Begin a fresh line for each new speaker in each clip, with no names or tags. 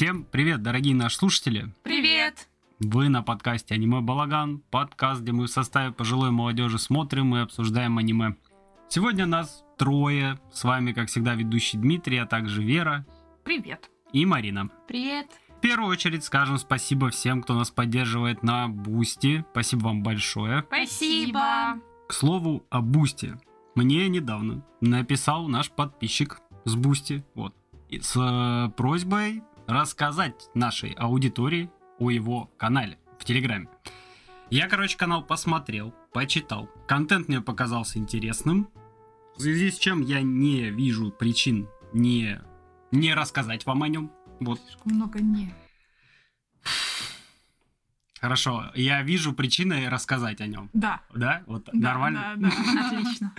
Всем привет, дорогие наши слушатели!
Привет!
Вы на подкасте «Аниме Балаган», подкаст, где мы в составе пожилой молодежи смотрим и обсуждаем аниме. Сегодня нас трое, с вами, как всегда, ведущий Дмитрий, а также Вера
Привет!
и Марина.
Привет!
В первую очередь скажем спасибо всем, кто нас поддерживает на Boosty. Спасибо вам большое.
Спасибо!
К слову о Boosty. Мне недавно написал наш подписчик с Boosty, вот, с э, просьбой рассказать нашей аудитории о его канале в Телеграме. Я, короче, канал посмотрел, почитал. Контент мне показался интересным, в связи с чем я не вижу причин не, не рассказать вам о нем. Вот,
Слишком много не.
хорошо. Я вижу причины рассказать о нем.
Да.
Да? Вот
Да,
нормально?
Да, да, отлично.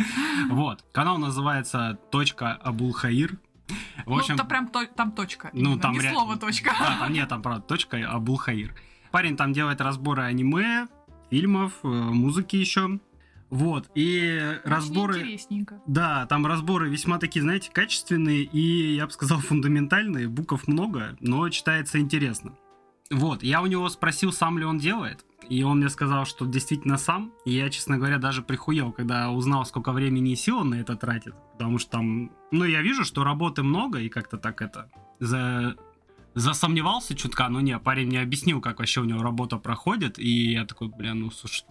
Вот. Канал называется точка Абулхаир. В общем,
ну, то прям то- там точка.
Ну, там
не
ре-
слово точка.
Да, там нет, там правда точка Абулхаир. Парень там делает разборы аниме, фильмов, э, музыки еще. Вот. И
Очень
разборы...
Интересненько.
Да, там разборы весьма такие, знаете, качественные и, я бы сказал, фундаментальные. Букв много, но читается интересно. Вот, я у него спросил, сам ли он делает. И он мне сказал, что действительно сам. И я, честно говоря, даже прихуел, когда узнал, сколько времени и сил он на это тратит. Потому что там... Ну, я вижу, что работы много, и как-то так это... За... Засомневался чутка, но не, парень мне объяснил, как вообще у него работа проходит. И я такой, бля, ну, слушай...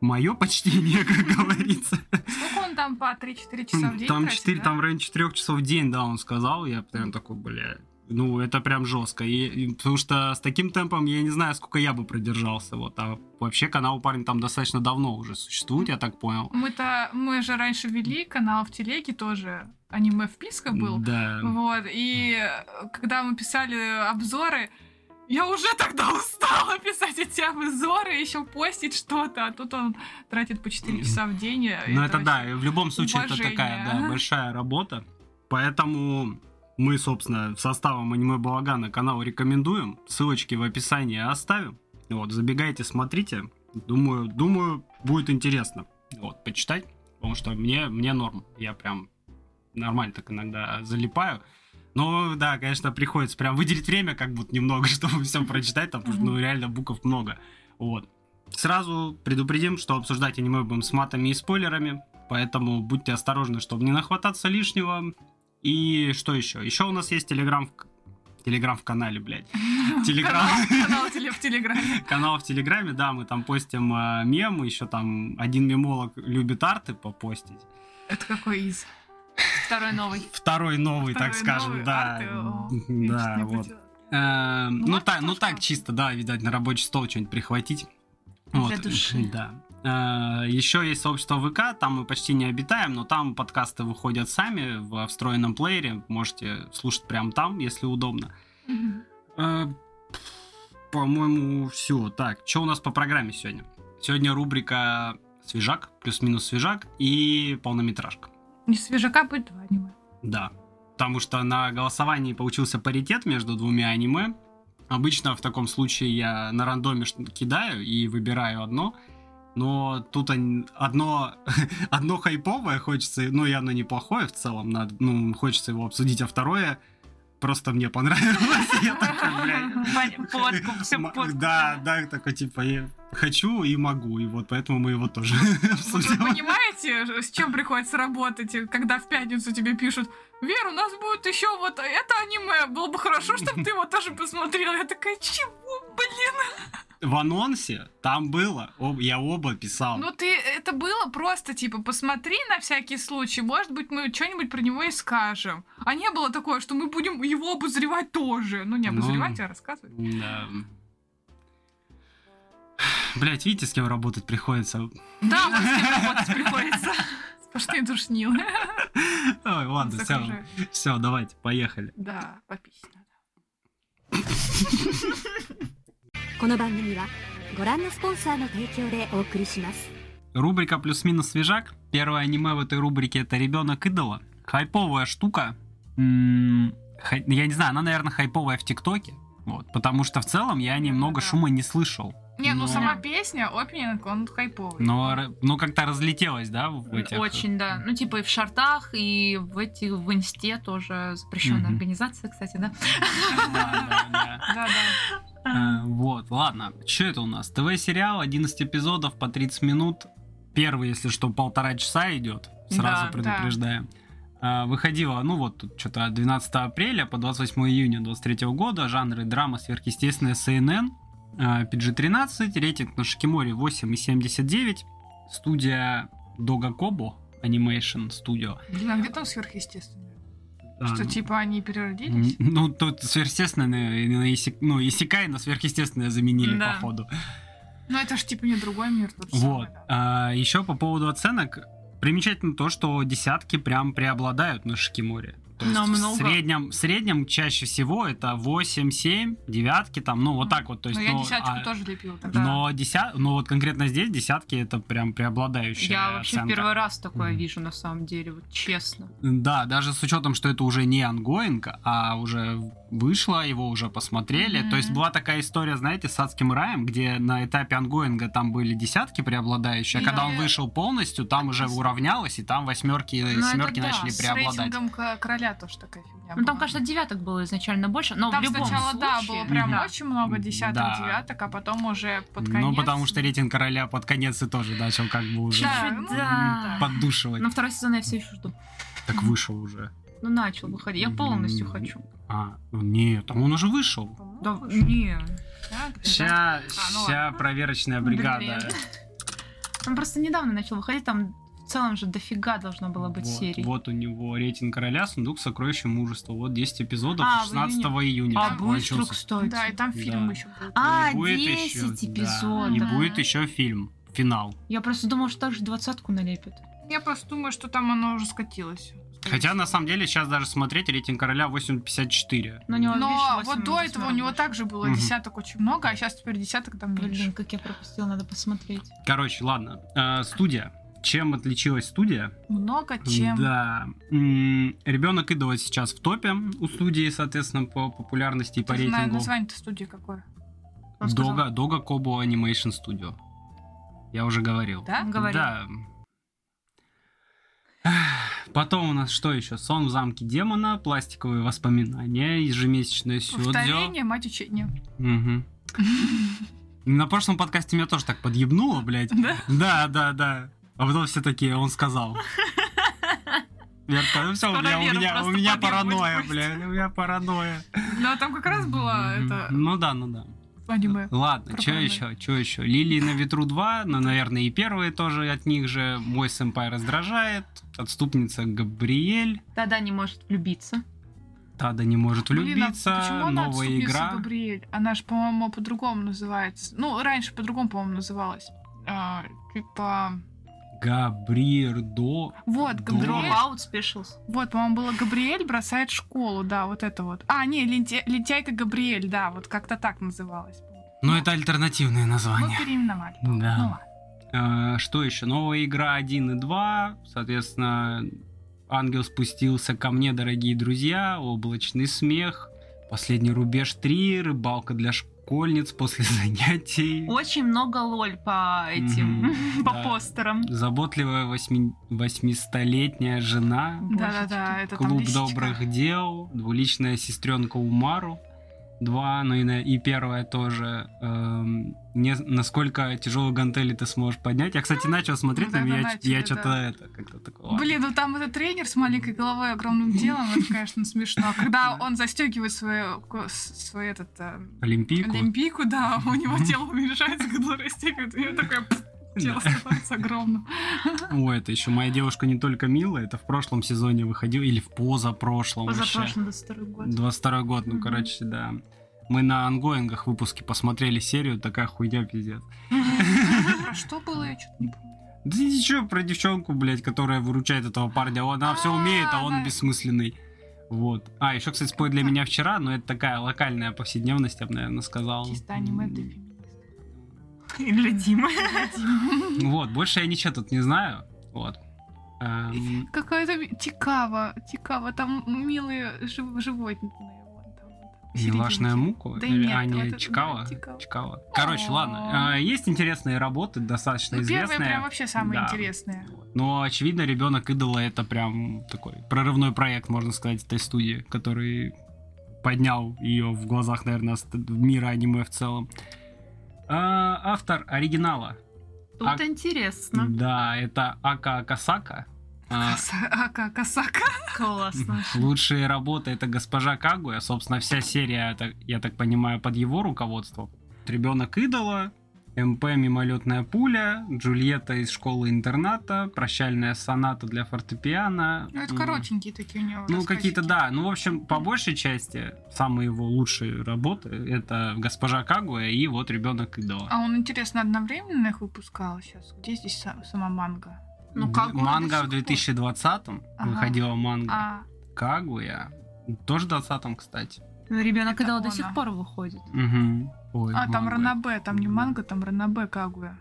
Мое почтение, как говорится.
Сколько он там по 3-4 часа в день
Там,
тратит,
4,
да?
там в районе 4 часов в день, да, он сказал. Я прям такой, бля, ну, это прям жестко. И, и потому что с таким темпом я не знаю, сколько я бы продержался. Вот. А вообще канал у парня там достаточно давно уже существует, я так понял.
Мы-то, мы же раньше вели канал в телеге тоже, аниме вписка был.
Да.
Вот, и когда мы писали обзоры, я уже тогда устала писать эти обзоры, еще постить что-то, а тут он тратит по 4 часа в день. и
Ну, это да,
вообще-
и в любом случае это
уважение.
такая, да, большая работа. Поэтому мы, собственно, составом аниме Балагана канал рекомендуем. Ссылочки в описании оставим. Вот, забегайте, смотрите. Думаю, думаю, будет интересно. Вот, почитать. Потому что мне, мне норм. Я прям нормально так иногда залипаю. Но да, конечно, приходится прям выделить время, как будто немного, чтобы все прочитать, там, потому что, ну, реально букв много. Вот. Сразу предупредим, что обсуждать аниме будем с матами и спойлерами, поэтому будьте осторожны, чтобы не нахвататься лишнего. И что еще? Еще у нас есть телеграм в... Телеграм в канале, блядь. Телеграм.
Канал, канал в Телеграме.
Канал в Телеграме, да, мы там постим э, мемы, еще там один мемолог любит арты попостить.
Это какой из? Второй новый.
Второй новый, так скажем,
новый,
да.
арты, о,
Да, вот.
хотела.
Э,
Ну,
Ну,
ладно,
так, ну так чисто, да, видать, на рабочий стол что-нибудь прихватить.
Для души.
Да. Еще есть сообщество ВК, там мы почти не обитаем, но там подкасты выходят сами в встроенном плеере. Можете слушать прямо там, если удобно. Э, По-моему, все. Так, что у нас по программе сегодня? Сегодня рубрика свежак, плюс-минус свежак и полнометражка.
Не свежака будет два аниме.
Да. Потому что на голосовании получился паритет между двумя аниме. Обычно в таком случае я на рандоме кидаю и выбираю одно. Но тут одно, одно хайповое хочется, ну и оно неплохое в целом, надо, ну, хочется его обсудить, а второе просто мне понравилось. Я такой,
Ваня, подкуп, всё
М-
подкуп.
Да, да, такой типа хочу и могу, и вот поэтому мы его тоже
вы
обсудим.
понимаете, с чем приходится работать, когда в пятницу тебе пишут, Вер, у нас будет еще вот это аниме, было бы хорошо, чтобы ты его тоже посмотрела. Я такая, чего, блин?
В анонсе там было, об- я оба писал.
Ну ты, это было просто, типа, посмотри на всякий случай, может быть, мы что-нибудь про него и скажем. А не было такое, что мы будем его обозревать тоже. Ну, не
Ну.
обозревать, а рассказывать.
Да. Блять, видите, с кем работать приходится?
Да, вот с кем работать приходится. Сплошные душнилы.
Ой, ладно, все,
Загружаю.
все, давайте, поехали.
Да, попись надо.
この番組はご覧のスポンサーの提供でお送りします
Рубрика плюс-минус свежак. Первое аниме в этой рубрике это ребенок идола. Хайповая штука. М, хай- Я не знаю, она, наверное, хайповая в ТикТоке. Вот, потому что в целом я немного
Да.
шума не слышал.
Не, ну
Но-
сама песня, опенинг, он хайповый.
Но, р- ну, как-то разлетелось, да, в этих...
Очень, да. Ну, типа и в шартах, и в этих в инсте тоже запрещенная
Мгм.
организация, кстати, да.
Да, да. Э, Вот, ладно. Что это у нас? ТВ-сериал, 11 эпизодов по 30 минут. Первый, если что, полтора часа идет. Сразу
Да,
предупреждаем. А, Выходила, ну вот тут что-то от 12 апреля по 28 июня 23 года. Жанры драма, сверхъестественное, CNN. А, PG-13, рейтинг на Шикиморе 8,79. Студия Дога Кобо Animation Studio.
Блин, а где там сверхъестественное?
А,
Что,
ну,
типа, они переродились?
Ну, тут сверхъестественное, на- на исек- ну, Исекай на сверхъестественное заменили,
Да.
походу.
Ну, это ж, типа, не другой мир. тот
Вот.
самый, да.
еще по поводу оценок. Примечательно то, что десятки прям преобладают на Шикиморе. То есть в среднем, в среднем чаще всего это 8, 7, девятки там, ну вот так вот. То есть,
Но я
ну,
десяточку
а-
тоже лепила тогда.
Но, деся... но вот конкретно здесь десятки это прям преобладающая
Я вообще
оценка.
первый раз такое
Мгм.
вижу, на самом деле, вот честно.
Да, даже с учетом, что это уже не ongoing, а уже вышло, его уже посмотрели.
Мгм.
То есть была такая история, знаете, с адским раем, где на этапе онгоинга там были десятки преобладающие, а
И
когда он
я-
вышел полностью, там уже уравнялось, и там восьмерки и
Ну,
семерки начали
С
преобладать.
рейтингом к- короля тоже такая фигня
Ну, там, кажется, девяток было изначально больше, но
Там
в любом
сначала, да,
случае...
было прям
Мгм.
очень много десяток,
Да.
девяток, а потом уже под конец...
Ну, потому что рейтинг короля под конец и тоже начал как бы уже
Да, ну,
да.
поддушивать.
На второй сезон я все еще жду.
Так вышел уже.
Ну, начал выходить. Я полностью хочу.
А, ну нет, там он уже вышел.
Да, не.
Да.
Ща,
А, ну
ща проверочная бригада.
Блин. Он просто недавно начал выходить, там целом же дофига должно было быть
Вот,
серий.
вот у него рейтинг короля, сундук сокровища мужества. Вот 10 эпизодов
А, в
16 июня.
А
Да,
быстро,
закончился.
кстати.
Да, и там фильм
Да.
еще был.
А,
И будет
10
ещё, да,
эпизодов.
и будет еще фильм. Финал.
Я просто думала, что так же двадцатку налепят.
Я просто думаю, что там оно уже скатилось.
Хотя на самом деле сейчас даже смотреть рейтинг короля 8,54.
Но, него,
Но
видишь,
вот до этого у него
больше.
также было
Мгм.
десяток очень много, а сейчас теперь десяток там
Блин,
меньше.
как я пропустила, надо посмотреть.
Короче, ладно. Э, студия. Чем отличилась студия?
Много чем.
Да. Ребенок идола сейчас в топе у студии, соответственно, по популярности и по рейтингу.
название-то студии какое?
Дога, Дога Кобо Animation Studio. Я уже говорил.
Да?
Говорил.
Да. Потом у нас что еще? Сон в замке демона, пластиковые воспоминания, ежемесячное сюдзё.
Повторение, мать учения.
Мгм. На прошлом подкасте меня тоже так подъебнуло, блядь.
Да?
Да, да, да. А потом все такие, он сказал. Я ну все, у меня, у меня, у меня паранойя, блядь, у меня паранойя.
Ну, там как раз было это
Ну да, ну да.
аниме.
Ладно, что еще, что еще? Лилии на ветру 2, ну, наверное, и первые тоже от них же. Мой сэмпай раздражает. Отступница Габриэль.
Тогда не может влюбиться.
Тада не может
Блин, а
влюбиться.
почему она
Новая игра.
Габриэль? Она же, по-моему, по-другому называется. Ну, раньше по-другому, по-моему, называлась. А, типа...
Габриэрдо.
Вот. Габриэль.
Dropout Specials.
Вот, по-моему, было Габриэль бросает школу, да, вот это вот. А, не, лентя- лентяйка Габриэль, да, вот как-то так называлась.
Ну, это альтернативное
Ну,
название.
переименовали.
Да.
Ну, ладно.
А, что еще? Новая игра 1 и 2. Соответственно, Ангел спустился ко мне, дорогие друзья. Облачный смех. Последний рубеж 3. Рыбалка для школьниц после занятий.
Очень много лоль по этим,
Мгм,
по
да.
постерам.
Заботливая восьми... 800-летняя жена.
Да-да-да, это
Клуб добрых дел. Двуличная сестренка Умару. Два, ну и, первая тоже. эм, не, насколько тяжелую гантели ты сможешь поднять. Я, кстати, начал смотреть,
да,
но
да,
я,
начали,
я
да.
что-то это как-то такое.
Блин, ну там этот тренер с маленькой головой и огромным телом, это, конечно, смешно. Когда он застегивает свою, свой этот э,
Олимпийку.
олимпийку, да, у него тело уменьшается, когда растягивает, у него такое тело становится огромным.
Ой, это еще моя девушка не только милая, это в прошлом сезоне выходил, или в позапрошлом
до второй год.
22 год, ну, короче, да. Мы на ангоингах выпуске посмотрели серию, такая хуйня пиздец.
Про что было, я что-то не помню.
Да ничего, про девчонку, блядь, которая выручает этого парня. Она все
А,
умеет, а он бессмысленный. Вот. А, еще, кстати, спой для меня вчера, но это такая локальная повседневность, я бы, наверное, сказал.
Чисто аниме для феминистов.
И для Димы.
Вот, больше я ничего тут не знаю. Вот. Эм,
Какая-то Тикава, Тикава, там милые жив- животные. вон там вот.
Милашная муку?
Да
Или
нет,
а, не,
вот
Чикава?
да, Чикава.
Чикава. Короче,
О.
ладно. а, Есть интересные работы, достаточно
Ну, первые
известные.
прям вообще самые
Да.
интересные.
Но, очевидно, ребенок идола это прям такой прорывной проект, можно сказать, этой студии, который поднял ее в глазах, наверное, мира аниме в целом. А, автор оригинала.
Тут
А-
интересно.
Да, это Ака Акасака. А,
Ака Касака.
Классно.
Лучшие работы это госпожа Кагуя. Собственно, вся серия, это, я так понимаю, под его руководством. Ребенок идола, МП мимолетная пуля, Джульетта из школы-интерната, прощальная соната для фортепиано.
Ну, это коротенькие такие у него
Ну, какие-то, да. Ну, в общем, по большей части, самые его лучшие работы это госпожа Кагуя и вот ребенок идола.
А он, интересно, одновременно их выпускал сейчас? Где здесь са- сама манга?
Ну, Кагуя
Манга в
сих пор.
2020
Ага.
выходила манга.
А,
Кагуя. Тоже в 20 кстати.
Ну, Ребенок
Это
идола до сих пор выходит.
Угу. Ой,
а там
манга.
Ранабе, там не манга, там Ранабе Кагуя.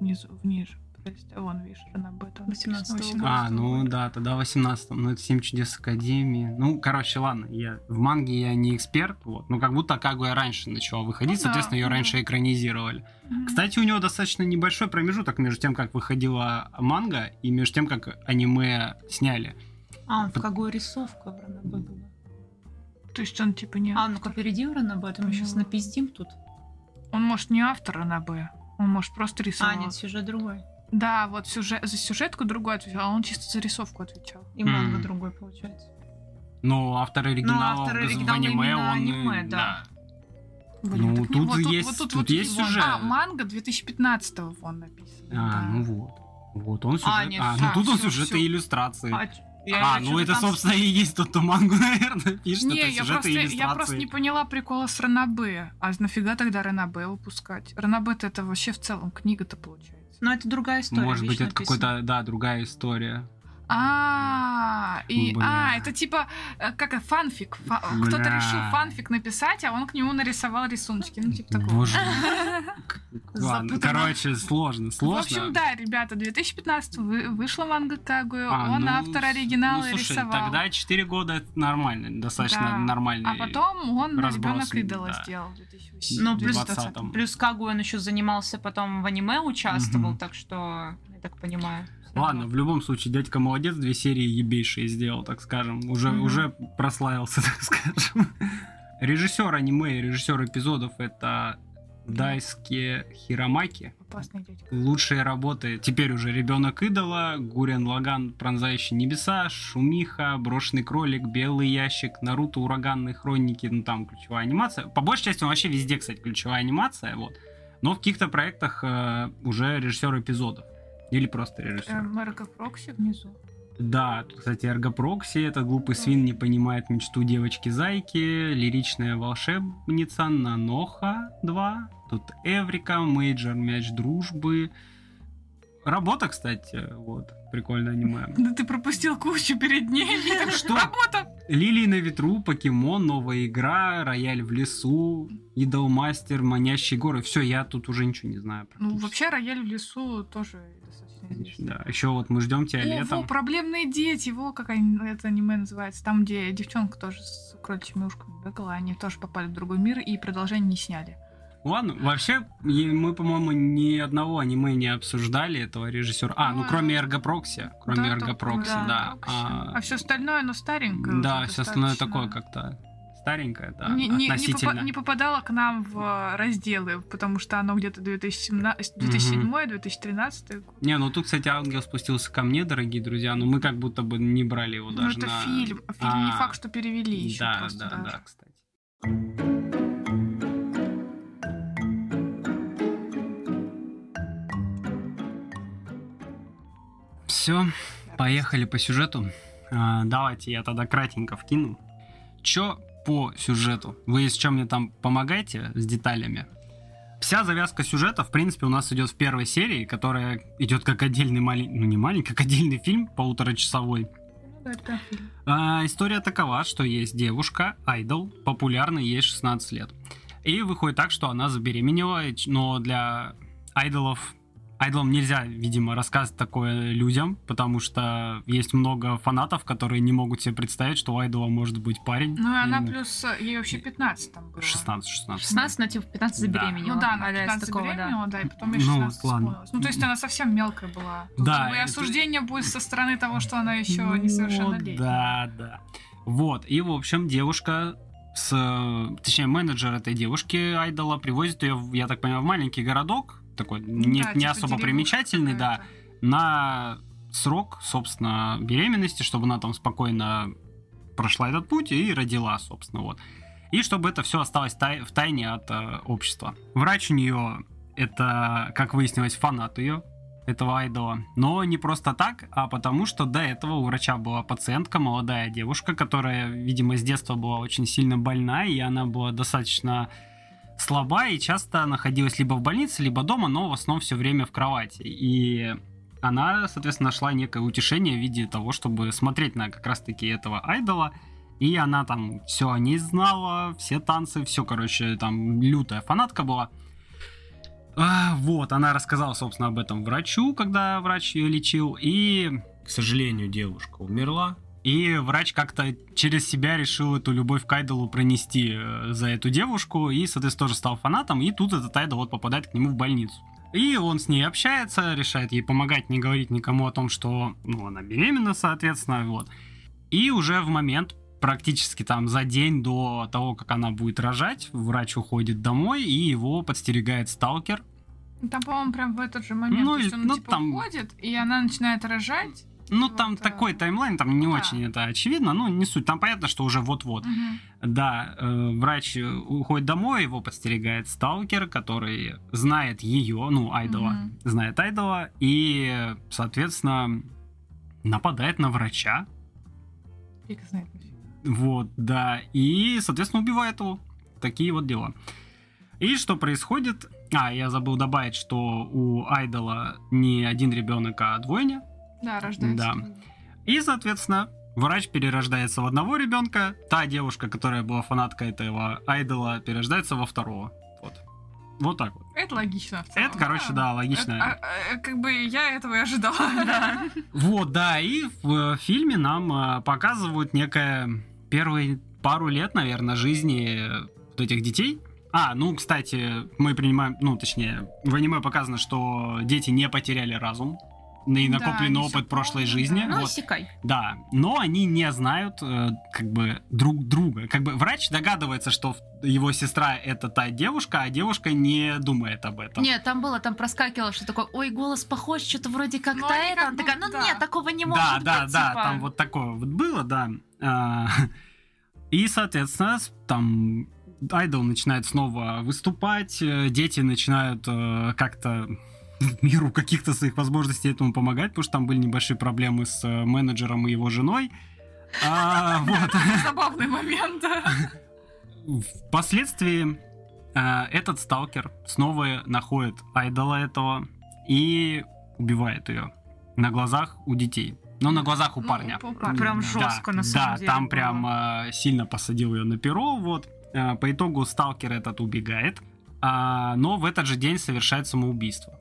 Внизу, вниже. Прости, а вон, видишь, Ранабе. там
18-го
написано,
года.
А, ну да, тогда 18 Ну, это 7 чудес Академии. Ну, короче, ладно, я в манге я не эксперт, вот. Ну, как будто Кагуя раньше начала выходить,
Ну да,
соответственно, ее
ну.
раньше экранизировали.
Мгм.
Кстати, у него достаточно небольшой промежуток между тем, как выходила манга, и между тем, как аниме сняли.
А, в какую рисовка в Ранабе была?
То есть он типа не...
А, ну-ка, перейди в Ранабе, а то мы сейчас
Ну.
напиздим тут.
Он, может, не автор Ранабе. Он, может, просто
А,
рисовал.
нет, сюжет другой.
Да, вот сюжет, за сюжетку другой отвечал, а он чисто за рисовку отвечал.
И манга
М.
другой, получается.
Но автор оригинала
автор
в- аниме, он...
аниме,
э,
да.
Блин,
Ну,
так не-
тут есть- тут есть
вон.
сюжет.
А, манга 2015-го вон написано.
А,
да.
ну вот. Вот он сюжет.
А,
А,
нет,
ну
всё,
тут он
всё,
сюжет
всё.
и иллюстрации.
А, я-
А, ну это,
там-
собственно, и есть тот, кто мангу, наверное, пишет.
Не,
это
я просто, я просто не поняла прикола с Ранабе. А нафига тогда Ранабе выпускать? Ранабе это вообще в целом книга-то получается.
Но это другая история.
Может быть, это какая-то, да, другая история.
А, и,
Бля.
а, это типа, э, как фанфик. Фа- Кто-то
Бля.
решил фанфик написать, а он к нему нарисовал рисуночки. Ну, типа такого.
Боже. Ладно, короче, сложно,
В
сложно.
общем, да, ребята, 2015 вы- вышла манга Кагуя,
А,
он
ну,
автор оригинала
ну, слушай,
рисовал.
тогда 4 года это нормально, достаточно
Да.
нормальный.
А потом он
разброс,
ребенок идола
да.
сделал в 2018.
Ну,
в
плюс-
20-м.
Плюс Кагу он еще занимался потом в аниме, участвовал,
Мгм.
так что, я так понимаю.
Ладно, в любом случае, дядька молодец, две серии ебейшие сделал, так скажем. Уже,
Мгм.
уже прославился, так скажем. Режиссер аниме и режиссер эпизодов это Дайске Хиромаки.
Опасный дядька.
Лучшие работы. Теперь уже ребенок идола, Гурен Лаган, пронзающий небеса, Шумиха, брошенный кролик, белый ящик, Наруто, ураганные хроники, ну там ключевая анимация. По большей части он вообще везде, кстати, ключевая анимация, вот. Но в каких-то проектах э, уже режиссер эпизодов. Или просто режиссер.
Эм, Эрго Прокси внизу.
Да, тут, кстати, Эрго Прокси, это глупый свин не понимает мечту девочки-зайки, лиричная волшебница Наноха 2, тут Эврика, Мейджор, мяч дружбы. Работа, кстати, вот, прикольное аниме.
Да ты пропустил кучу перед ней.
Что?
Работа!
Лилии на ветру, покемон, новая игра, рояль в лесу, идолмастер, манящие горы. Все, я тут уже ничего не знаю.
Ну, вообще, рояль в лесу тоже достаточно известный.
Да, еще вот мы ждем тебя
О, во,
летом.
проблемные дети, во, как это аниме называется. Там, где девчонка тоже с кроличьими ушками бегала, они тоже попали в другой мир и продолжение не сняли.
Ладно, вообще, мы, по-моему, ни одного аниме не обсуждали этого режиссера. А, ну
А.
кроме Эргопрокси. Кроме
Да,
Эргопрокси, да.
Эргопрокси.
А,
А все остальное, оно старенькое.
да, все остальное
достаточно.
такое как-то старенькое, да,
не, не- не
относительно.
попа- не попадало к нам в э, разделы, потому что оно где-то 2017, 2007-2013 год.
Не, ну тут, кстати, ангел спустился ко мне, дорогие друзья, но мы как будто бы не брали его
Ну,
даже
это
на...
фильм. а Фильм не
А,
факт, что перевели еще
Да, да,
даже.
да, кстати. Все, поехали по сюжету. А, давайте я тогда кратенько вкину. Чё по сюжету? Вы если чем мне там помогаете с деталями? Вся завязка сюжета, в принципе, у нас идет в первой серии, которая идет как отдельный маленький, ну не маленький, как отдельный фильм, полуторачасовой.
Ну.
А, история такова, что есть девушка, айдол, популярный, ей 16 лет. И выходит так, что она забеременела, но для айдолов Айдолам нельзя, видимо, рассказывать такое людям, потому что есть много фанатов, которые не могут себе представить, что у Айдола может быть парень.
Ну, и она плюс... Ей вообще 15 там было.
16, 16.
16, но типа в 15
Да.
забеременела.
Ну да, она
а-ля из
15
такого, да.
беременела, да, и потом ей
Ну,
16
ладно.
исполнилось. Ну, то есть она совсем мелкая была. Тут
Да,
и
это-
осуждение будет со стороны того, что она еще
Ну,
несовершеннолетняя.
Да, да. Вот, и, в общем, девушка с... Точнее, менеджер этой девушки, Айдола, привозит ее, я так понимаю, в маленький городок, такой не,
Да,
не
типа
особо примечательный, да, на срок, собственно, беременности, чтобы она там спокойно прошла этот путь и родила, собственно, вот. И чтобы это все осталось тай- в тайне от э, общества. Врач у нее это, как выяснилось, фанат ее, этого айдола. Но не просто так, а потому что до этого у врача была пациентка, молодая девушка, которая, видимо, с детства была очень сильно больна, и она была достаточно слаба и часто находилась либо в больнице, либо дома, но в основном все время в кровати. И она, соответственно, нашла некое утешение в виде того, чтобы смотреть на как раз-таки этого айдола. И она там все о ней знала, все танцы, все, короче, там лютая фанатка была. А, вот, она рассказала, собственно, об этом врачу, когда врач ее лечил, и,
К сожалению, девушка умерла.
И врач как-то через себя решил эту любовь к Айдолу пронести э, за эту девушку, и, соответственно, тоже стал фанатом, и тут этот Айдол вот попадает к нему в больницу. И он с ней общается, решает ей помогать, не говорить никому о том, что ну, она беременна, соответственно, вот. И уже в момент, практически там за день до того, как она будет рожать, врач уходит домой, и его подстерегает сталкер,
Там, по-моему, прям в этот же момент.
Ну,
то есть он,
ну,
типа,
там-
уходит, и она начинает рожать.
Ну,
Вот,
там
э,
такой таймлайн, там не
да.
очень это очевидно, ну, не суть. Там понятно, что уже вот-вот.
Мгм.
Да, э, врач уходит домой, его подстерегает сталкер, который знает ее, ну, Айдола,
Мгм.
знает Айдола, и, соответственно, нападает на врача.
Фиг знает.
Вот, да, и, соответственно, убивает его. Такие вот дела. И что происходит? А, я забыл добавить, что у Айдола не один ребенок, а двойня.
Да, рождается.
Да. И, соответственно, врач перерождается в одного ребенка, та девушка, которая была фанаткой этого айдола, перерождается во второго. Вот. Вот так вот.
Это логично. целом,
Это, короче, да, логично.
Это, а, а, как бы я этого и ожидала.
Вот, да, и в э, фильме нам э, показывают некое первые пару лет, наверное, жизни э, вот этих детей. А, ну, кстати, мы принимаем, ну, точнее, в аниме показано, что дети не потеряли разум и
Да,
накопленный
всё
опыт прошлой
помнят,
жизни.
да.
Ну,
вот.
иссякай.
Да, но они не знают э, как бы друг друга. Как бы врач догадывается, что его сестра это та девушка, а девушка не думает об этом.
Нет, там было, там проскакивало, что такое, ой, голос похож, что-то вроде как
Ну,
это.
как
Она такая, ну
да.
нет, такого не может
да, да,
быть,
да,
типа.
там вот такое вот было, да. А, И, соответственно, там Айдол начинает снова выступать, э, дети начинают э, как-то в меру каких-то своих возможностей этому помогать, потому что там были небольшие проблемы с э, менеджером и его женой. А, вот.
Забавный момент. да.
Впоследствии э, этот сталкер снова находит айдола этого и убивает ее на глазах у детей. Ну, на глазах у
Ну,
парня.
Прям
да.
жестко,
да,
на самом
да,
деле,
там
было.
прям э, сильно посадил ее на перо, вот. Э, по итогу сталкер этот убегает, а, но в этот же день совершает самоубийство.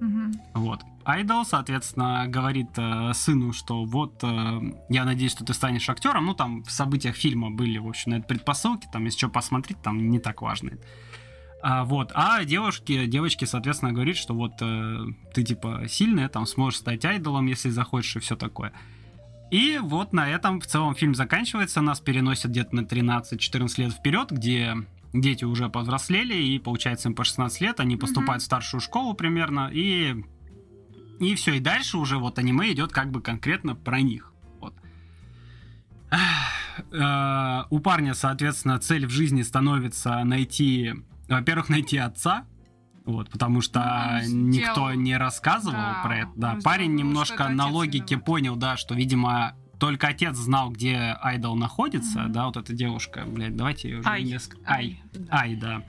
Мгм.
Вот. Айдол, соответственно, говорит э, сыну, что вот, э, я надеюсь, что ты станешь актером. Ну, там в событиях фильма были, в общем, на это предпосылки, там, если что посмотреть, там не так важно. А, вот. А девушке, девочке, соответственно, говорит, что вот э, ты, типа, сильная, там, сможешь стать айдолом, если захочешь, и все такое. И вот на этом в целом фильм заканчивается, нас переносят где-то на 13-14 лет вперед, где дети уже повзрослели, и получается им по 16 лет, они поступают в старшую школу примерно, и и все, и дальше уже вот аниме идет как бы конкретно про них. Вот. Э, У парня, соответственно, цель в жизни становится найти, во-первых, найти отца, вот, потому что
Ну,
никто
сделал-
не рассказывал
да,
про это. Да,
он
парень немножко на логике понял, да, что, видимо, только отец знал, где Айдол находится,
Мгм.
да, вот эта девушка, блядь, давайте ее уже
Ай.
несколько... Ай.
да.
Ай, да.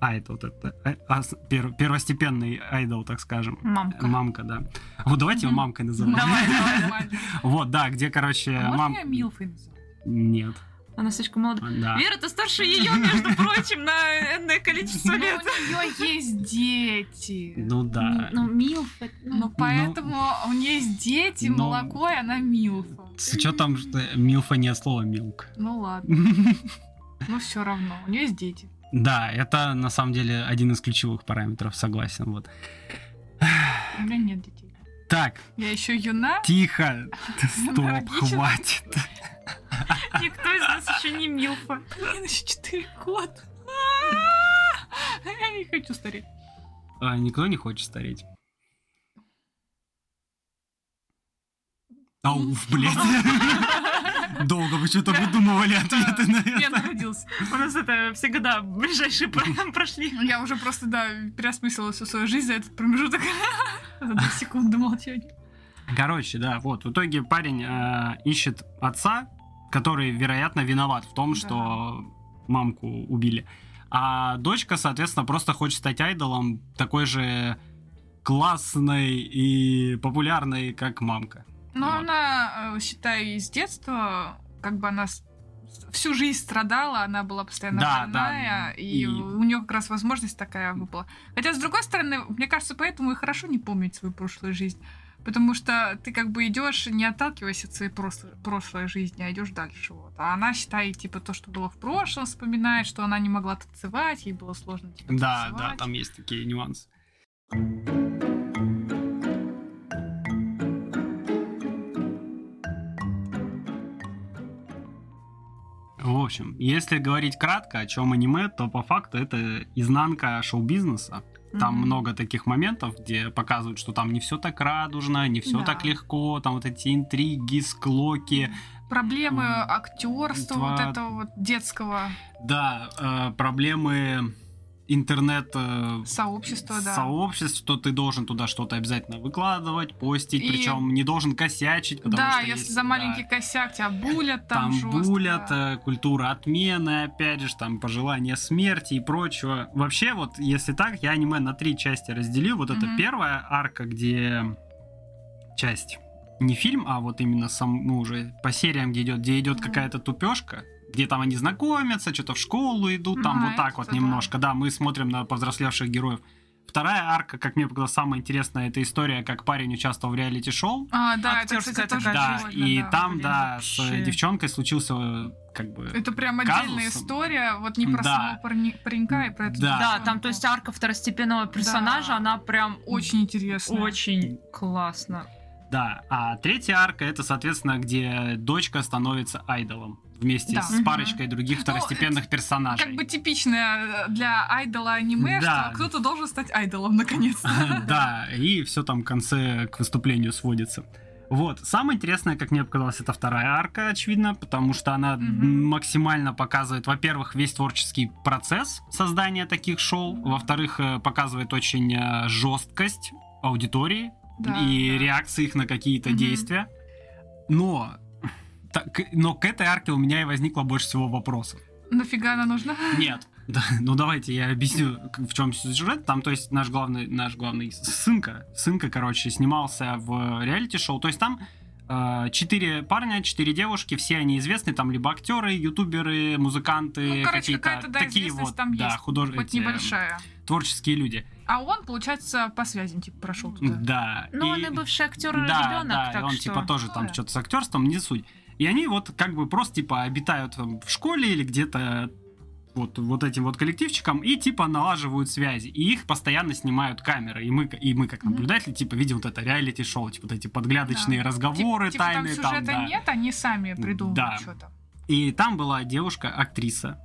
Ай, это вот это, э, ас- пер- первостепенный айдол, так скажем.
Мамка.
Мамка, да. Вот давайте его
Мгм.
мамкой назовем.
Давай, давай, нормально.
Вот, да, где, короче,
А
мам...
Можно я Милфой назову?
Нет.
Она слишком молода.
Да.
Вера, ты старше ее, между прочим, на энное количество
Ну,
лет.
у нее есть дети.
Ну да.
Ну, Милф, это- ну,
Ну, поэтому у нее есть дети,
Но-
молоко, и она милфа.
С учетом, что Милфа не от слова милк.
Ну ладно, но все равно, у нее есть дети.
Да, это на самом деле один из ключевых параметров, согласен. Вот.
У меня нет детей.
Так,
Я еще юна.
тихо. Стоп, хватит.
Никто из нас еще не Милфа.
Мне еще 4 года. Я не хочу стареть.
А, никто не хочет стареть. Ауф, блядь. Долго вы что-то выдумывали ответы на
Я
это.
родился.
У нас это все года ближайшие про- прошли.
Я уже просто, да, переосмыслила всю свою жизнь за этот промежуток. За две секунды молчания.
Короче, да, вот, в итоге парень э, ищет отца, который, вероятно, виноват в том,
Да.
что мамку убили. А дочка, соответственно, просто хочет стать айдолом такой же классной и популярной, как мамка.
Но
Вот.
она, э, считай, из детства, как бы она всю жизнь страдала, она была постоянно
Да,
больная,
да,
и,
и-
у нее как раз возможность такая выпала. Хотя, с другой стороны, мне кажется, поэтому и хорошо не помнить свою прошлую жизнь. Потому что ты как бы идешь, не отталкиваясь от своей прошлой, прошлой жизни, а идешь дальше. Вот. А она, считай, типа то, что было в прошлом, вспоминает, что она не могла танцевать, ей было сложно типа,
Да,
танцевать.
да, там есть такие нюансы. В общем, если говорить кратко, о чем аниме, то по факту это изнанка шоу-бизнеса. Там
Мгм.
много таких моментов, где показывают, что там не все так радужно, не все
Да.
так легко, там вот эти интриги, склоки.
Проблемы актерства, вот
два-
этого вот детского
Да, э, проблемы интернет э,
сообщества, да.
сообществ, что ты должен туда что-то обязательно выкладывать, постить,
И-
причем не должен косячить, потому
да,
что
если
есть,
за
да,
маленький косяк тебя булят там,
там
жестко.
булят, э, культура отмены, опять же, там пожелания смерти и прочего. Вообще, вот если так, я аниме на три части разделил. Вот это
Мгм.
первая арка, где часть не фильм, а вот именно сам, ну, уже по сериям, где идет, где идет
Мгм.
какая-то тупешка, где там они знакомятся, что-то в школу идут, там
Ага,
вот так
это
вот немножко. Да, мы смотрим на повзрослевших героев. Вторая арка, как мне показалось, самая интересная, это история, как парень участвовал в реалити-шоу.
А, да, это,
Актерская
кстати, тоже
Да,
прикольно,
и
да.
там,
блин,
да,
вообще.
с девчонкой случился как бы...
Это прям отдельная
казусом.
история, вот не про
Да.
самого паренька и про эту
Да.
Да, там, то есть, арка второстепенного персонажа,
Да.
она прям
Очень интересно.
очень классно.
Да, а третья арка это, соответственно, где дочка становится айдолом вместе
Да.
с парочкой других второстепенных персонажей.
Как бы типичное э, для айдола аниме,
Да.
что кто-то должен стать айдолом наконец-то.
Да, и все там в конце к выступлению сводится. Вот. Самое интересное, как мне показалось, это вторая арка, очевидно, потому что она
Мгм.
максимально показывает, во-первых, весь творческий процесс создания таких шоу, во-вторых, э, показывает очень э, жесткость аудитории
Да,
и
да.
реакции их на какие-то
Мгм.
действия. Но, но к этой арке у меня и возникло больше всего вопросов.
Нафига она нужна?
Нет. Да, ну давайте я объясню, в чем сюжет. Там, то есть, наш главный, наш главный сынка, сынка, короче, снимался в реалити-шоу. То есть там э, четыре парня, четыре девушки, все они известны, там либо актеры, ютуберы, музыканты,
Ну, короче,
какие-то
какая-то, да,
такие
известность
вот,
там
да,
есть,
худож-
Хоть
эти,
небольшая.
творческие люди.
А он, получается, по связям, типа, прошел туда.
Да.
Ну, он
и-
и бывший актер и
да,
ребенок,
да,
так
и он
что...
типа тоже там
Да.
что-то с актерством, не суть. И они вот как бы просто типа обитают там в школе или где-то вот, вот этим вот коллективчиком и типа налаживают связи. И их постоянно снимают камеры. И мы, и мы как наблюдатели, типа, видим вот это реалити-шоу, типа вот эти подглядочные
Да.
разговоры
Типа,
тайные
там
там,
сюжета
да.
нет, они сами придумывают
Да.
что-то.
И там была девушка, актриса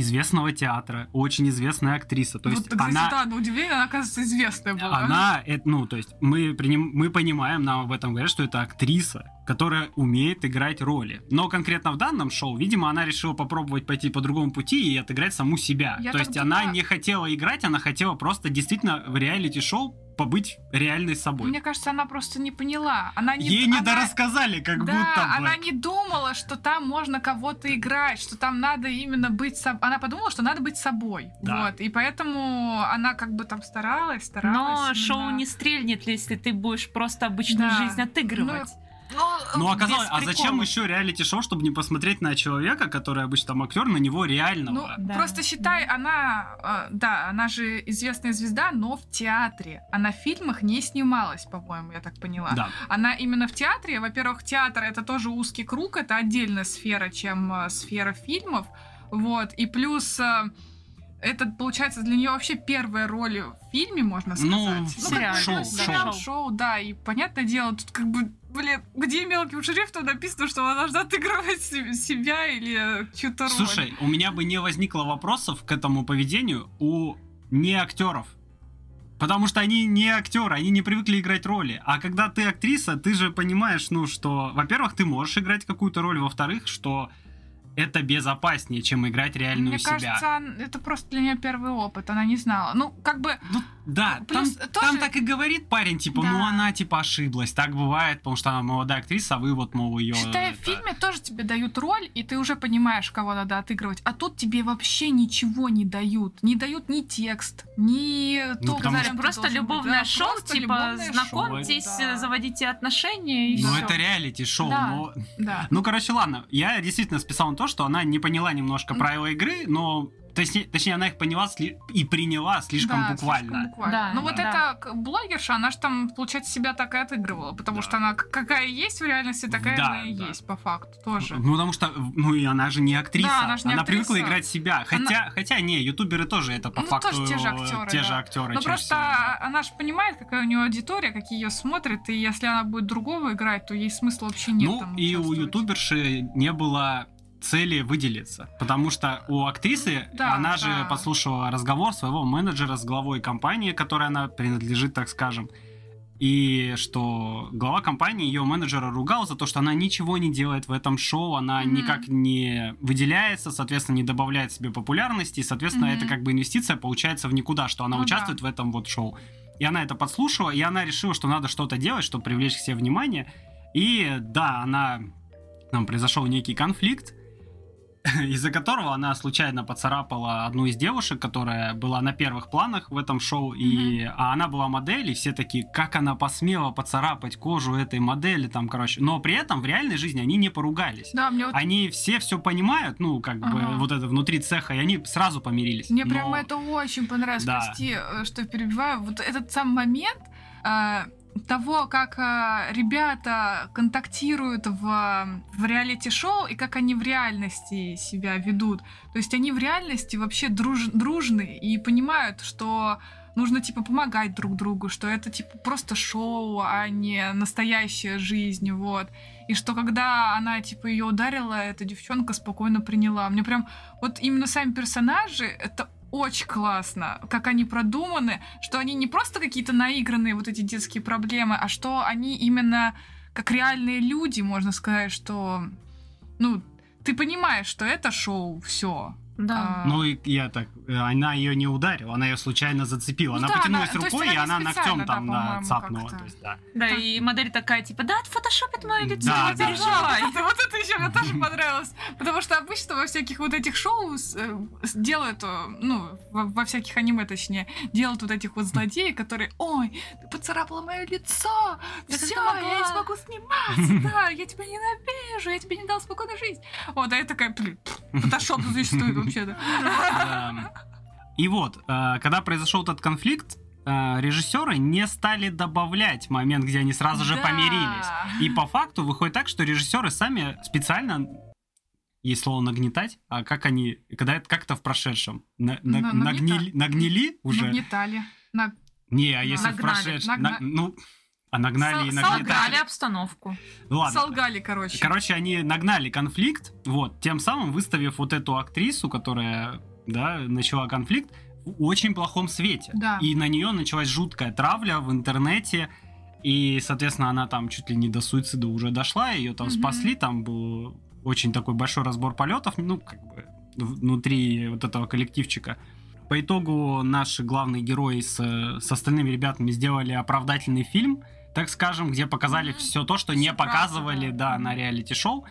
известного театра, очень известная актриса. То
вот,
есть
кстати,
она...
да, на удивление, она, оказывается, известная была.
Она, это, ну, то есть мы, приним, мы понимаем, нам об этом говорят, что это актриса, которая умеет играть роли. Но конкретно в данном шоу, видимо, она решила попробовать пойти по другому пути и отыграть саму себя.
Я
то есть она
думала-
не хотела играть, она хотела просто действительно в реалити-шоу побыть реальной собой.
Мне кажется, она просто не поняла. Она не,
Ей
она-
недорассказали, как
да,
будто бы.
она не думала, что там можно кого-то играть, что там надо именно быть собой. Она подумала, что надо быть собой.
Да.
Вот. И поэтому она как бы там старалась, старалась.
Но
именно.
шоу не стрельнет, если ты будешь просто обычную
Да.
жизнь отыгрывать.
Ну,
Ну, оказалось, а зачем
приколов.
еще реалити-шоу, чтобы не посмотреть на человека, который обычно там актер, на него
Ну,
реального?
Да.
просто считай, она, э, да, она же известная звезда, но в театре. Она в фильмах не снималась, по-моему, я так поняла.
Да.
Она именно в театре. Во-первых, театр это тоже узкий круг, это отдельная сфера, чем э, сфера фильмов. Вот. И плюс э, это, получается, для нее вообще первая роль в фильме, можно сказать.
Ну,
как
сериал,
бы,
шоу,
ну, сериал,
шоу.
шоу, да. И понятное дело, тут как бы, блин, где мелким шрифтом написано, что она должна отыгрывать се- себя или чью-то роль.
Слушай, у меня бы не возникло вопросов к этому поведению у не актеров. Потому что они не актеры, они не привыкли играть роли. А когда ты актриса, ты же понимаешь, ну, что, во-первых, ты можешь играть какую-то роль, во-вторых, что это безопаснее, чем играть реальную
Мне
себя.
кажется, ан- это просто для нее первый опыт, она не знала. Ну, как бы,
Ну, да,
Плюс
там,
тоже-
там так и говорит парень, типа, ну
Да.
она типа ошиблась. Так бывает, потому что она молодая актриса, а вы вот, мол, ее.
считай, в фильме тоже тебе дают роль, и ты уже понимаешь, кого надо отыгрывать. А тут тебе вообще ничего не дают. Не дают ни текст, ни то,
потому что-
Просто любовное
Да,
шоу,
просто
типа,
любовное шоу,
знакомьтесь,
да.
э, заводите отношения и
Ну,
всё.
это реалити-шоу,
Да.
но
Да.
Ну, короче, ладно. Я действительно списал на то, что она не поняла немножко правила игры, но точнее, точнее она их поняла сли- и приняла слишком
Да,
буквально.
слишком буквально.
Да,
ну вот
да.
эта блогерша, она же там, получается, себя так и отыгрывала, потому
Да.
что она какая есть в реальности, такая
Да,
она и
да.
есть по факту тоже.
Ну, потому что, ну, и она же не актриса.
Да, она же не
привыкла
актриса.
играть себя. Хотя, хотя, не, ютуберы тоже это по
Ну,
факту
тоже те же актеры,
те
да.
же актеры.
Ну
чаще
просто
всего, да.
она же понимает, какая у нее аудитория, какие ее смотрят, и если она будет другого играть, то ей смысла вообще нет.
Ну,
там
и у ютуберши не было цели выделиться. Потому что у актрисы,
Да,
она же
да.
послушала разговор своего менеджера с главой компании, которой она принадлежит, так скажем. И что глава компании ее менеджера ругал за то, что она ничего не делает в этом шоу, она
Мгм.
никак не выделяется, соответственно, не добавляет себе популярности, и, соответственно,
Мгм.
это как бы инвестиция получается в никуда, что она
Ну да.
участвует в этом вот шоу. И она это подслушала, и она решила, что надо что-то делать, чтобы привлечь к себе внимание. И да, она... Там произошел некий конфликт, из-за которого она случайно поцарапала одну из девушек, которая была на первых планах в этом шоу, и а она была модель, и все такие, как она посмела поцарапать кожу этой модели, там, короче. Но при этом в реальной жизни они не поругались.
Да, мне вот
Они все все понимают, ну, как бы,
Ага.
вот это внутри цеха, и они сразу помирились.
Мне
Но-
прям это очень понравилось.
Да.
Прости, э, что перебиваю. Вот этот сам момент э, того, как э, ребята контактируют в, в реалити-шоу и как они в реальности себя ведут. То есть они в реальности вообще друж- дружны и понимают, что нужно типа помогать друг другу, что это типа просто шоу, а не настоящая жизнь, вот. И что когда она типа ее ударила, эта девчонка спокойно приняла. Мне прям вот именно сами персонажи, это очень классно, как они продуманы, что они не просто какие-то наигранные вот эти детские проблемы, а что они именно как реальные люди, можно сказать, что, ну, ты понимаешь, что это шоу, все.
Да.
Ну, и я так, она ее не ударила, она ее случайно зацепила.
Ну
она
да,
потянулась
она- есть
рукой,
она
и она ногтем там
да,
да, цапнула. То есть, да.
Да, и модель такая, типа, да, отфотошопит мое лицо,
Да,
не
да,
переживай.
Вот это, вот это еще мне тоже понравилось. Потому что обычно во всяких вот этих шоу э, делают, э, ну, во, всяких аниме, точнее, делают вот этих вот злодеев, которые, ой, ты поцарапала мое лицо, все,
как могла».
я не смогу сниматься, да, я тебя ненавижу, я тебе не дал спокойно жить. Вот, а я такая, блин, фотошоп существует вообще-то.
И вот, э, когда произошел этот конфликт, э, режиссеры не стали добавлять момент, где они сразу же
Да.
помирились. И по факту выходит так, что режиссеры сами специально есть слово нагнетать, а как они, когда это как-то в прошедшем, На- на-
На-
нагнили, нагнили уже?
Нагнетали. На-
Не, а если в
Нагнали,
прошедшем,
нагна-
на- ну, а нагнали и
Сол-
нагнетали.
Солгали обстановку.
Ну ладно.
Солгали, короче.
Короче, они нагнали конфликт, вот, тем самым выставив вот эту актрису, которая, да, начала конфликт, в очень плохом свете.
Да.
И на нее началась жуткая травля в интернете, и, соответственно, она там чуть ли не до суицида уже дошла, ее там
Мгм.
спасли, там был очень такой большой разбор полетов, ну, как бы, внутри вот этого коллективчика. По итогу наши главные герои с, с остальными ребятами сделали оправдательный фильм, так скажем, где показали
Мгм.
все то, что не
Всю правду,
показывали,
да.
да, на реалити-шоу.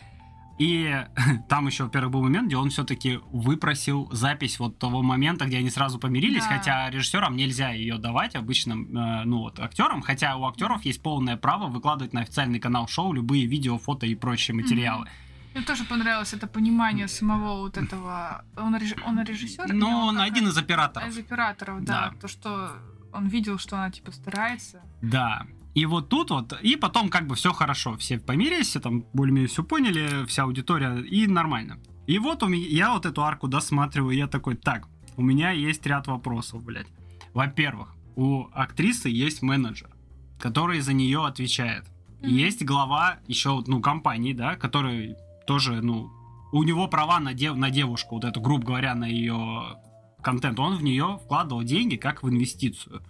И там еще, во-первых, был момент, где он все-таки выпросил запись вот того момента, где они сразу помирились,
Да.
хотя режиссерам нельзя ее давать обычным, э, ну вот, актерам, хотя у актеров есть полное право выкладывать на официальный канал шоу любые видео, фото и прочие материалы.
Мне тоже понравилось это понимание самого вот этого... Он, реж- он режиссер?
Но он один из операторов.
Из операторов, да.
Да.
То, что он видел, что она типа старается.
Да. И вот тут вот, и потом как бы все хорошо, все помирились, все там более-менее все поняли, вся аудитория, и нормально. И вот у меня, я вот эту арку досматриваю, я такой, так, у меня есть ряд вопросов, блядь. Во-первых, у актрисы есть менеджер, который за нее отвечает.
Мгм.
есть глава еще, ну, компании, да, который тоже, ну, у него права на, дев- на девушку, вот эту, грубо говоря, на ее контент. Он в нее вкладывал деньги как в инвестицию.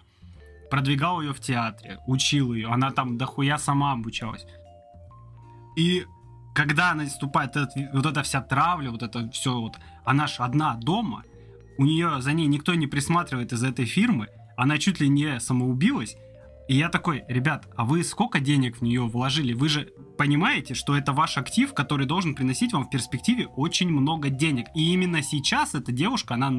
Продвигал ее в театре, учил ее. Она там дохуя сама обучалась. И когда наступает этот- вот эта вся травля, вот это все вот, она ж одна дома, у нее за ней никто не присматривает из этой фирмы, она чуть ли не самоубилась. И я такой, ребят, а вы сколько денег в нее вложили? Вы же понимаете, что это ваш актив, который должен приносить вам в перспективе очень много денег. И именно сейчас эта девушка, она,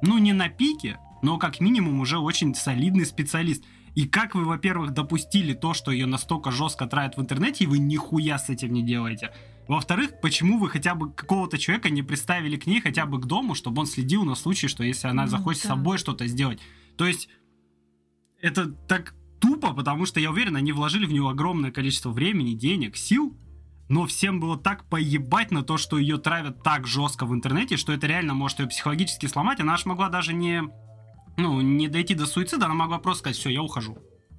ну, не на пике, но как минимум уже очень солидный специалист. И как вы, во-первых, допустили то, что ее настолько жестко травят в интернете, и вы нихуя с этим не делаете? Во-вторых, почему вы хотя бы какого-то человека не представили к ней, хотя бы к дому, чтобы он следил на случай, что если она
Ну
захочет с
да.
собой что-то сделать? То есть, это так тупо, потому что я уверен, они вложили в нее огромное количество времени, денег, сил, но всем было так поебать на то, что ее травят так жестко в интернете, что это реально может ее психологически сломать. Она аж могла даже не, ну, не дойти до суицида, она могла просто сказать, все, я ухожу.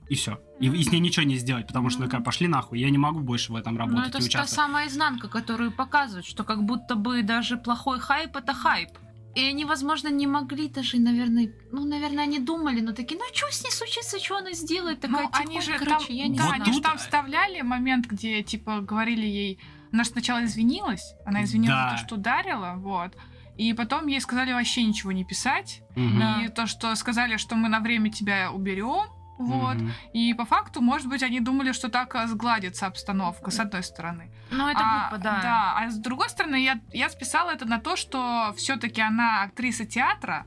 И все. И, и с ней ничего не сделать, потому что такая, пошли нахуй, я не могу больше в этом
Ну,
работать
это
и
ж та
участвовать.
самая изнанка, которую показывают, что как будто бы даже плохой хайп это хайп. И они, возможно, не могли даже, наверное, ну, наверное, они думали, но такие, ну, что с ней случится, что она сделает? Такая,
Ну, они же
короче,
там,
я не
да,
Вот
они
знаю.
же там вставляли момент, где, типа, говорили ей... Она же сначала извинилась, она извинилась
Да.
за то, что ударила, вот. И потом ей сказали вообще ничего не писать.
Да.
И то, что сказали, что мы на время тебя уберем, вот.
Мгм.
И по факту, может быть, они думали, что так а, сгладится обстановка, с одной стороны.
Ну, это
а,
глупо, да.
А с другой стороны, я, я списала это на то, что все-таки она актриса театра.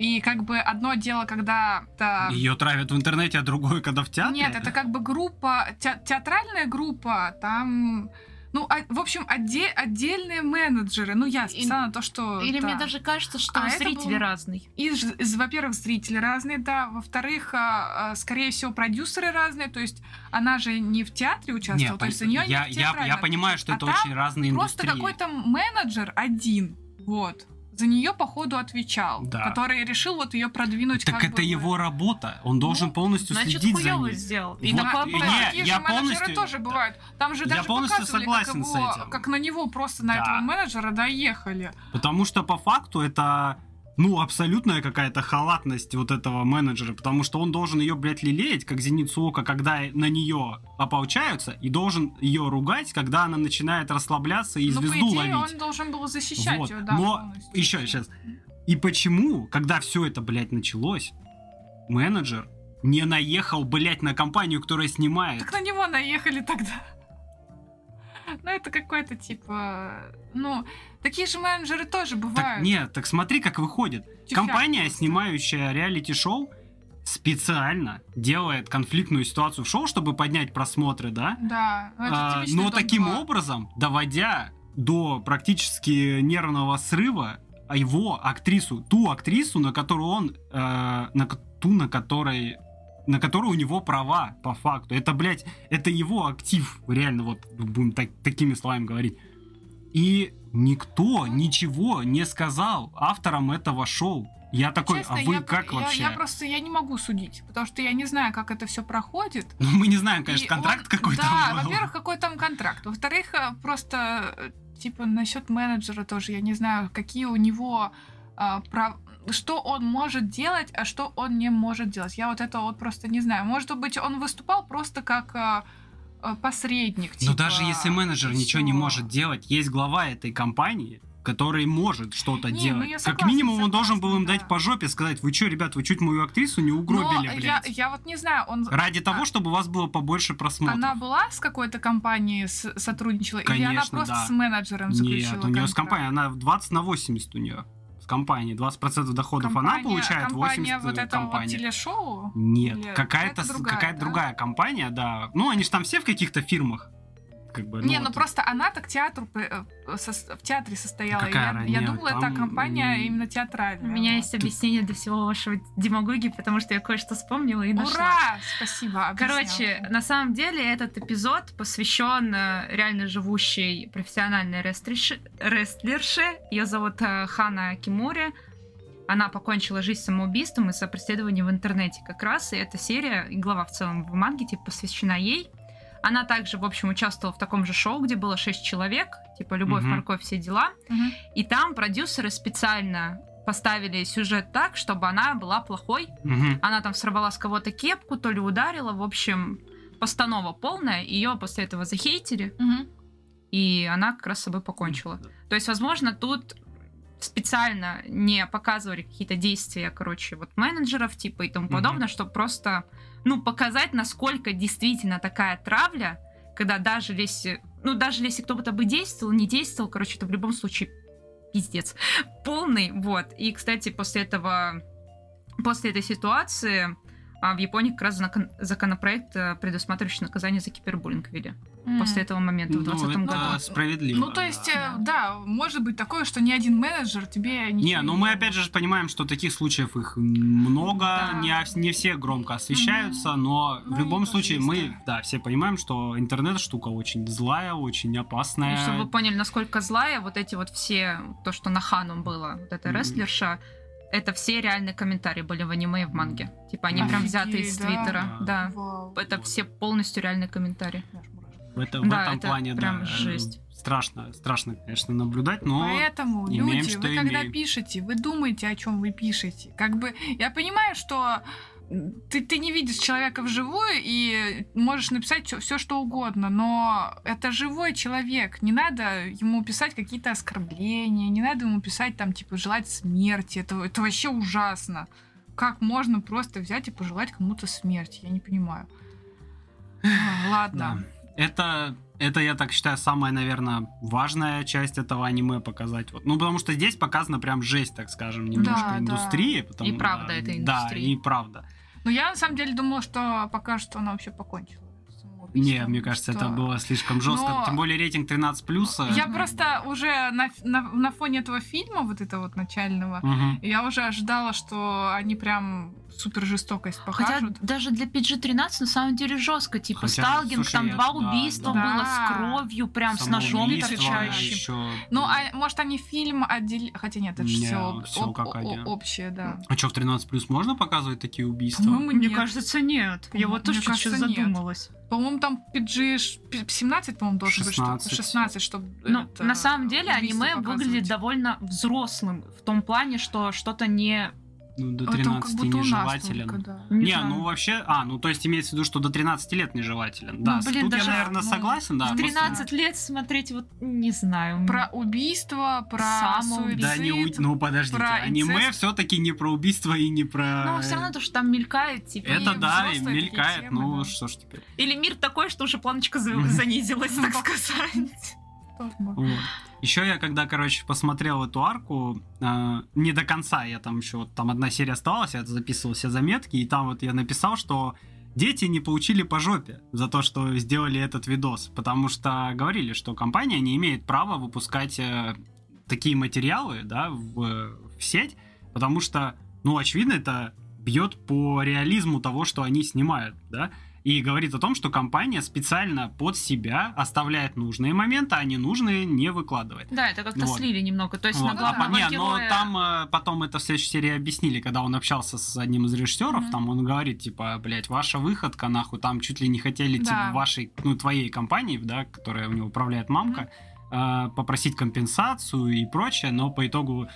И как бы одно дело, когда... это-
Ее травят в интернете, а другое, когда в театре.
Нет, это как бы группа, те- театральная группа, там... Ну, а- в общем, отде- отдельные менеджеры. Ну, я списала на то, что...
Или
да.
мне даже кажется, что
А
зрители
был-
разные.
И, во-первых, зрители разные, да. Во-вторых, а, а, скорее всего, продюсеры разные. То есть она же не в театре участвовала,
Не,
то есть за нее
я, я, я понимаю, что
А
это
там
очень разные
Просто
индустрии.
какой-то менеджер один, вот, за нее походу отвечал,
Да.
который решил вот ее продвинуть.
Так это
бы,
его работа. Он должен
Ну,
полностью
Значит,
следить за ней.
сделал.
Вот.
И
И
ну,
не, я
же менеджеры
полностью-
тоже бывают. Там же
Я
даже
полностью согласен
как,
с
его-
этим.
как на него просто на
Да.
этого менеджера доехали.
Потому что по факту это, ну, абсолютная какая-то халатность вот этого менеджера, потому что он должен ее, блядь, лелеять, как зеницу ока, когда на нее ополчаются, и должен ее ругать, когда она начинает расслабляться и
ну, по
звезду
идее,
ловить.
он должен был защищать
Вот.
ее, да,
Но
полностью.
еще сейчас. И почему, когда все это, блядь, началось, менеджер не наехал, блядь, на компанию, которая снимает?
Так на него наехали тогда. Ну, это какой-то типа... Ну, такие же менеджеры тоже бывают.
Так нет, так смотри, как выходит.
Тюфяк
Компания,
просто.
снимающая реалити-шоу, специально делает конфликтную ситуацию в шоу, чтобы поднять просмотры, да?
Да, ну, это
А, но
Дом
таким
2.
образом, доводя до практически нервного срыва а его актрису, ту актрису, на которую он, э, на ту, на которой, на которую у него права, по факту. Это, блядь, это его актив, реально, вот, будем так- такими словами говорить. И никто ничего не сказал авторам этого шоу. Я такой,
Честно,
а вы
я,
как
я-
вообще?
Я, просто я не могу судить, потому что я не знаю, как это все проходит.
Ну, мы не знаем, конечно,
И
контракт
он-
какой-то
Да,
был.
во-первых, какой там контракт. Во-вторых, э, просто э, типа насчет менеджера тоже, я не знаю, какие у него а, прав- что он может делать, а что он не может делать. Я вот это вот просто не знаю. Может быть, он выступал просто как а, а, посредник.
Но
типа,
даже если менеджер
и
ничего не может делать, есть глава этой компании, который может что-то
ну
делать.
я
как
согласна,
минимум он должен был им
согласна,
дать
да.
по жопе, сказать, вы что, ребят, вы чуть мою актрису не угробили,
Но я,
блядь.
я вот не знаю, он...
Ради того, чтобы у вас было побольше просмотров.
Она была с какой-то компанией с- сотрудничала? или она
Конечно,
просто
да.
с менеджером заключила
Нет, у нее с
контракт?
компанией, она в 20 на 80 у нее. С компанией. 20% доходов она
Компания-
получает, 80%
Компания вот этого вот
компания.
телешоу?
Нет, какая-то
какая-то
с-
другая,
какая-то
да?
другая компания, да. Ну, они же там все в каких-то фирмах. Как бы,
не,
ну,
ну
вот.
просто она-то к театру э, в театре состояла.
Какая
я, я думала,
Там,
это компания именно театральная.
У меня
вот.
есть объяснение для всего вашего демагогии, потому что я кое-что вспомнила и нашла.
Ура! Спасибо. объясняла.
Короче, на самом деле этот эпизод посвящен э, реально живущей профессиональной рестлерше. рестлерше. Ее зовут э, Хана Кимури. Она покончила жизнь самоубийством из-за преследования в интернете как раз. И эта серия, и глава в целом в манге, типа, посвящена ей. Она также, в общем, участвовала в таком же шоу, где было шесть человек. Типа «Любовь,
Мгм.
морковь, все дела».
Мгм.
И там продюсеры специально поставили сюжет так, чтобы она была плохой,
Мгм.
она там сорвала с кого-то кепку, то ли ударила. В общем, постанова полная. Ее после этого захейтили,
Мгм.
и она как раз с собой покончила. То есть, возможно, тут специально не показывали какие-то действия, короче, вот менеджеров типа и тому подобное, чтобы просто, ну, показать, насколько действительно такая травля, когда даже если, ну, даже если кто-то бы действовал, не действовал, короче, это в любом случае пиздец полный, вот. И, кстати, после этого, после этой ситуации а, в Японии как раз закон- законопроект, э, предусматривающий наказание за кибербуллинг ввели.
М.
После этого момента в
Ну,
2020
это
году.
справедливо.
Ну, то есть,
да.
э, да, может быть такое, что ни один менеджер тебе ничего
Не, ну мы опять же понимаем, что таких случаев их много,
Да.
не, не все громко освещаются, но
Ну,
в любом случае
есть,
мы, да, все понимаем, что интернет штука очень злая, очень
И
опасная.
чтобы вы поняли, насколько злая, вот эти вот все, то, что на Хану было, вот эта
Мгм.
рестлерша, это все реальные комментарии были в аниме и в манге. Типа они прям взяты из
Офигеть, да?
Твиттера. Да.
Вау.
Это все полностью реальные комментарии.
В, это- в
Да,
этом
это
плане,
прям
да, э,
жесть.
страшно, страшно, конечно, наблюдать, но
Поэтому,
имеем,
люди, вы когда
имеем.
пишете, вы думаете, о чем вы пишете. Как бы, я понимаю, что ты, ты не видишь человека вживую и можешь написать все, что угодно, но это живой человек. Не надо ему писать какие-то оскорбления, не надо ему писать там, типа, желать смерти. Это, это вообще ужасно. Как можно просто взять и пожелать кому-то смерти? Я не понимаю. Ладно.
Да. Это, это, я так считаю, самая, наверное, важная часть этого аниме показать. Вот. Ну, потому что здесь показана прям жесть, так скажем, немножко
Да,
индустрии. Потому,
И правда
да,
этой
Да,
индустрии.
и правда.
Но я на самом деле думала, что пока что она вообще покончила.
Не, мне кажется,
что-
это было слишком жестко.
Но-
Тем более рейтинг 13
Я просто уже на, на, на фоне этого фильма, вот этого вот начального,
Мгм.
я уже ожидала, что они прям супер жестокость
Хотя
покажут.
даже для PG-13 на самом деле жестко. Типа
Хотя,
сталкинг,
слушай,
там
я-
два убийства
да.
было
Да.
с кровью, прям с ножом торчащим.
ещё-
Ну, а может, они фильм отдели... Хотя нет, это же
Не,
все,
всё как один.
общее, да.
А что, в 13 плюс можно показывать такие убийства?
По-моему,
Мне
нет.
кажется, нет. Я вот тоже
нет.
задумалась.
По-моему, там PG ш- п- 17, по-моему, должен быть.
16.
Что... 16, чтобы...
Ну, на самом деле аниме
показывать.
выглядит довольно взрослым в том плане, что что-то не...
Ну, до
Это как
13
будто у нас
нежелателен.
только, да.
Не
Не,
знаю.
ну вообще, а, ну то есть имеется в виду, что до 13 лет нежелателен. Да,
блин,
тут
даже,
я, наверное,
ну,
согласен, да.
в
просто-
13 лет смотреть вот не знаю.
Про убийство, про
Самоубийство.
Да, не у- ну подождите,
про
аниме
инцест.
все-таки не про убийство и не про...
Но все равно то, что там мелькает, типа.
Это
и
да, и мелькает,
темы,
ну
да.
что ж теперь.
Или мир такой, что уже планочка за- занизилась, так сказать.
Еще я, когда, короче, посмотрел эту арку, э, не до конца, я там еще, вот там одна серия оставалась, я записывал все заметки, и там вот я написал, что дети не получили по жопе за то, что сделали этот видос, потому что говорили, что компания не имеет права выпускать э, такие материалы, да, в, в сеть, потому что, ну, очевидно, это бьет по реализму того, что они снимают, да, и говорит о том, что компания специально под себя оставляет нужные моменты, а ненужные не выкладывает.
Да, это как-то
Вот.
слили немного. То есть
Вот.
на главного
Не, но
героя-
там э, потом это в следующей серии объяснили, когда он общался с одним из режиссеров,
Мгм.
там он говорит, типа, блядь, ваша выходка, нахуй, там чуть ли не хотели,
Да.
типа, вашей, ну, твоей компании, да, которая у него управляет мамка, э, попросить компенсацию и прочее, но по итогу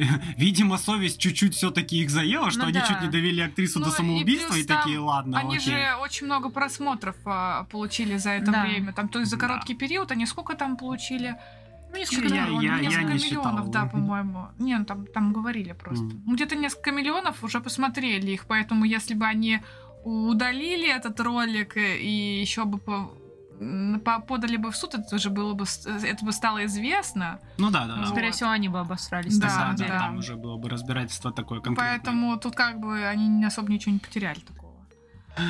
Видимо, совесть чуть-чуть все-таки их заела, что
Ну
они
да.
чуть не довели актрису
Ну
до
и
самоубийства, и,
там
такие, ладно,
Они
окей.
же очень много просмотров а, получили за это
Да.
время. Там, то есть за
Да.
короткий период они сколько там получили?
Ну, несколько
Я-
Миллион,
я- я
несколько
не считал.
миллионов, да, по-моему. Не, ну там, там говорили просто. Ну, где-то несколько миллионов уже посмотрели их, поэтому если бы они удалили этот ролик э, и еще бы по- подали бы в суд, это уже было бы, с- это бы стало известно.
Ну да, да, да.
Вот.
Скорее всего, они бы обосрались.
Да,
Да, да,
да.
там уже было бы разбирательство такое конкретное.
Поэтому тут как бы они не особо ничего не потеряли такого.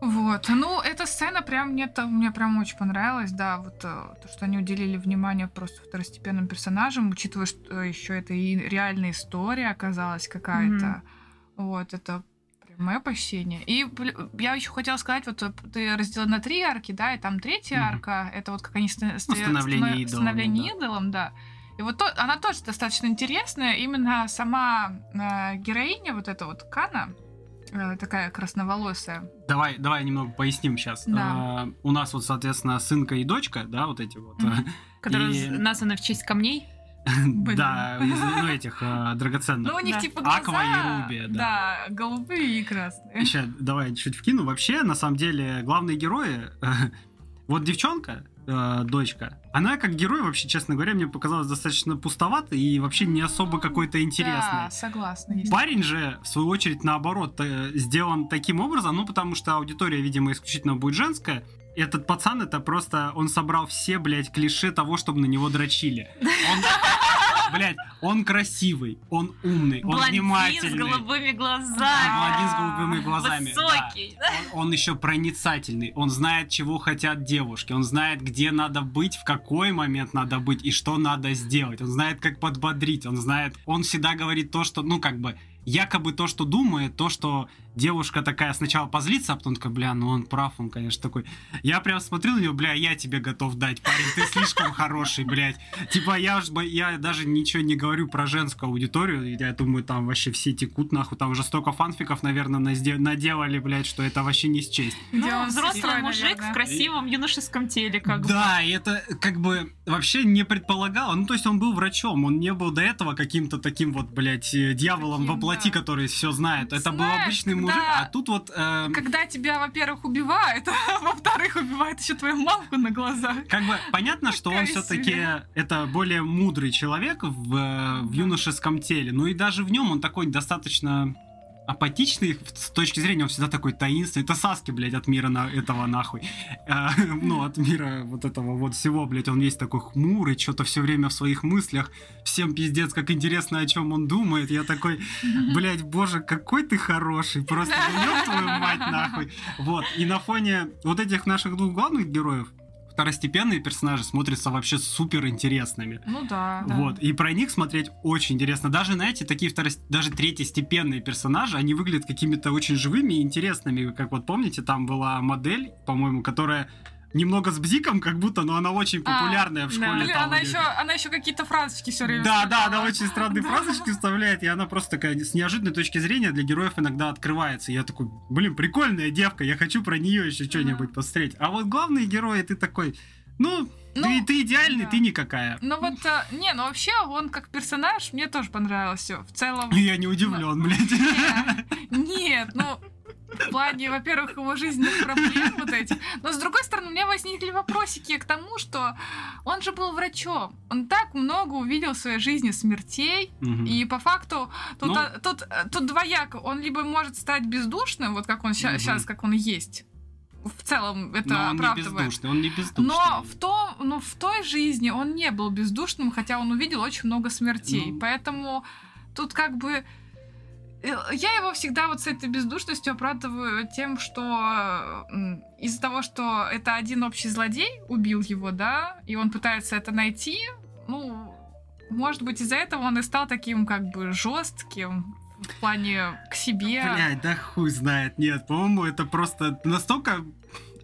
Вот. Ну, эта сцена прям мне, то- мне прям очень понравилась, да, вот э, то, что они уделили внимание просто второстепенным персонажам, учитывая, что еще это и реальная история оказалась какая-то. Вот, это мое почтение. И я еще хотела сказать, вот э, ты разделила на три арки, да, и там третья
Мгм.
арка, это вот как они ста- ста-
становление
станов-
идолом,
становление
да.
идолом, да. И вот то- она тоже достаточно интересная. Именно сама э, героиня, вот эта вот Кана, э, такая красноволосая.
Давай, давай немного поясним сейчас.
Да.
у нас вот, соответственно, сынка и дочка, да, вот эти вот.
Мгм.
Которые
И-
названы в честь камней.
Да, из ну, этих э, драгоценных.
Ну, у них
Да.
типа глаза...
Аква и рубия, да.
Да, голубые и красные.
Сейчас, давай чуть вкину. Вообще, на самом деле, главные герои... вот девчонка, э, дочка, она как герой, вообще, честно говоря, мне показалась достаточно пустоватой и вообще не особо какой-то интересной.
Да, согласна. есть.
Парень же, в свою очередь, наоборот, э, сделан таким образом, ну, потому что аудитория, видимо, исключительно будет женская. Этот пацан, это просто, он собрал все, блядь, клише того, чтобы на него дрочили. Он, блядь, он красивый, он умный, он
Блондин с
внимательный.
голубыми глазами.
Да, блондин с голубыми глазами. да.
Высокий.
Он, он еще проницательный, он знает, чего хотят девушки, он знает, где надо быть, в какой момент надо быть и что надо сделать. Он знает, как подбодрить, он знает, он всегда говорит то, что, ну, как бы, якобы то, что думает, то, что девушка такая сначала позлится, а потом такая, бля, ну он прав, он, конечно, такой. Я прям смотрю на него, бля, я тебе готов дать, парень, ты слишком хороший, блядь. Типа, я, я даже ничего не говорю про женскую аудиторию, я думаю, там вообще все текут, нахуй, там уже столько фанфиков, наверное, наделали, блядь, что это вообще не счесть.
Где
Ну,
он
взрослый мужик в красивом юношеском теле, как бы.
да, и это как бы вообще не предполагало. Ну, то есть он был врачом, он не был до этого каким-то таким вот, блядь, э, дьяволом во плоти, который все знает. Это был обычный мужик, а тут вот... э,
Когда тебя, во-первых, убивают, а во-вторых, убивают еще твою мамку на глазах.
Как бы понятно, что он все-таки это более мудрый человек в, э, в юношеском теле. Ну и даже в нем он такой достаточно апатичный с точки зрения, он всегда такой таинственный. Это Саски, блядь, от мира на, этого нахуй. Э, ну, от мира вот этого вот всего, блядь, он весь такой хмурый, что-то все время в своих мыслях. Всем пиздец, как интересно, о чем он думает. Я такой, блядь, боже, какой ты хороший. Просто, ёб твою мать, нахуй. Вот. И на фоне вот этих наших двух главных героев второстепенные персонажи смотрятся вообще супер интересными.
Ну да. да.
Вот, и про них смотреть очень интересно. Даже, знаете, такие второс... даже третьестепенные персонажи, они выглядят какими-то очень живыми и интересными. Как вот помните, там была модель, по-моему, которая немного с бзиком, как будто, но она очень
А,
популярная в
да.
школе.
Блин,
там
она еще, она еще какие-то фразочки все время.
Да, да, она очень странные
Да.
фразочки вставляет, и она просто такая с неожиданной точки зрения для героев иногда открывается. И я такой, блин, прикольная девка, я хочу про нее еще что-нибудь посмотреть. А вот главные герои, ты такой, ну,
Ну,
ты, ты идеальный,
да.
ты никакая.
Ну вот, э, не, ну вообще он как персонаж мне тоже понравился. В целом...
Я не удивлен, блядь.
Нет, ну, в плане, во-первых, его жизненных проблем вот этих. Но, с другой стороны, у меня возникли вопросики к тому, что он же был врачом. Он так много увидел в своей жизни смертей.
Мгм.
И по факту тут,
Ну.
а, тут, э, тут двояко. Он либо может стать бездушным, вот как он сейчас,
Мгм.
как он есть. В целом это
Но он не
оправдывает.
бездушный, он не бездушный.
Но в, том, но в той жизни он не был бездушным, хотя он увидел очень много смертей.
Ну.
Поэтому тут как бы... э, Я его всегда вот с этой бездушностью оправдываю тем, что м, из-за того, что это один общий злодей убил его, да, и он пытается это найти, ну, может быть, из-за этого он и стал таким как бы жестким в плане к себе.
Блядь, да хуй знает. Нет, по-моему, это просто настолько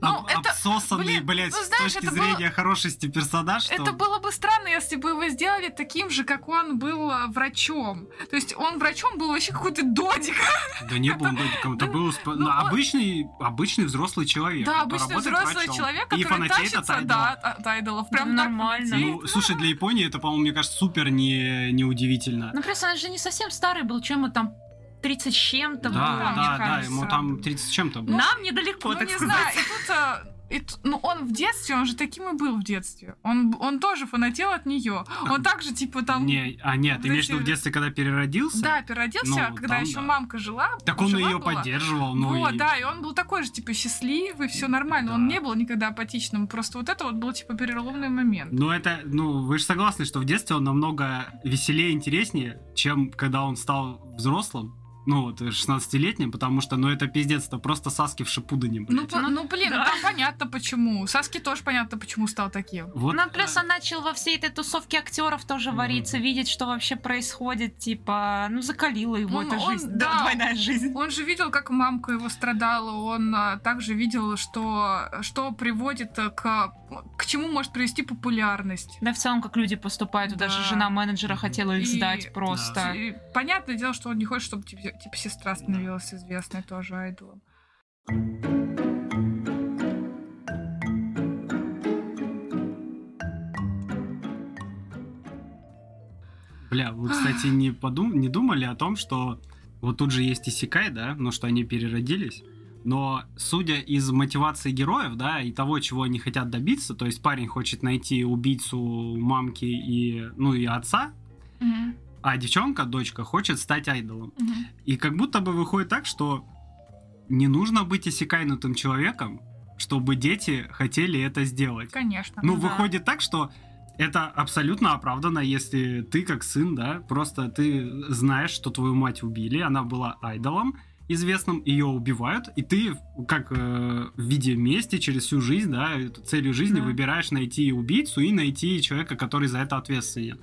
Ну,
об-
это-
обсосанный,
блин,
блядь,
ну,
с
знаешь,
точки
это было-
зрения хорошести персонаж, что...
Это было бы странно, если бы его сделали таким же, как он был э, врачом. То есть он врачом был вообще какой-то додик.
Да не был он додиком, это
ну,
был
ну,
ну, обычный, обычный взрослый человек.
Да, обычный взрослый человек, который тащится, да, от, айдолов. Прям
нормально.
Ну, слушай, для Японии это, по-моему, мне кажется, супер не, неудивительно.
Ну, просто он же не совсем старый был, чем ему там 30 с чем-то
да,
было,
да,
мне
да,
кажется.
ему там 30 с чем-то было.
Нам недалеко,
Ну,
так
не
сказать.
знаю, и тут, э, и ну, он в детстве, он же таким и был в детстве. Он, он тоже фанател от нее. Он также, типа, там...
Не, а нет,
вот
ты имеешь в когда в детстве, когда переродился?
Да, переродился,
Ну,
когда
там
еще
да.
мамка жила.
Так он
жива
ее
была.
поддерживал, ну
вот,
и...
да, и он был такой же, типа, счастливый, все нормально. Он
Да.
не был никогда апатичным. Просто вот это вот был, типа, переломный момент.
Ну, это, ну, вы же согласны, что в детстве он намного веселее, интереснее, чем когда он стал взрослым, ну, вот, 16-летним, потому что, ну, это пиздец, это просто Саски в Шипудане,
Ну,
блядь.
по- ну, блин,
да.
там понятно почему. Саски тоже понятно, почему стал таким.
вот,
Ну, плюс
э,
он начал во всей этой тусовке актеров тоже
Мгм.
вариться, видеть, что вообще происходит, типа, ну, закалила его
Он-
эта
он-
жизнь,
да.
да, двойная жизнь.
Он же видел, как мамка его страдала, он а, также видел, что, что приводит а, к, к чему может привести популярность.
Да, в целом, как люди поступают,
Да.
даже жена менеджера хотела их
И-
сдать просто.
И понятное дело, что он не хочет, чтобы типа, типа, сестра становилась известной тоже айдолом.
Бля, вы, кстати, не, подум... не думали о том, что вот тут же есть Исикай, да, ну, что они переродились, но судя из мотивации героев, да, и того, чего они хотят добиться, то есть парень хочет найти убийцу мамки и, ну, и отца, а девчонка, дочка, хочет стать айдолом. И как будто бы выходит так, что не нужно быть иссякайнутым человеком, чтобы дети хотели это сделать.
Конечно.
Ну,
да.
выходит так, что это абсолютно оправдано, если ты как сын, да, просто ты знаешь, что твою мать убили, она была айдолом известным, ее убивают, и ты как э, в виде мести через всю жизнь, да, целью жизни
Да.
выбираешь найти убийцу и найти человека, который за это ответственен.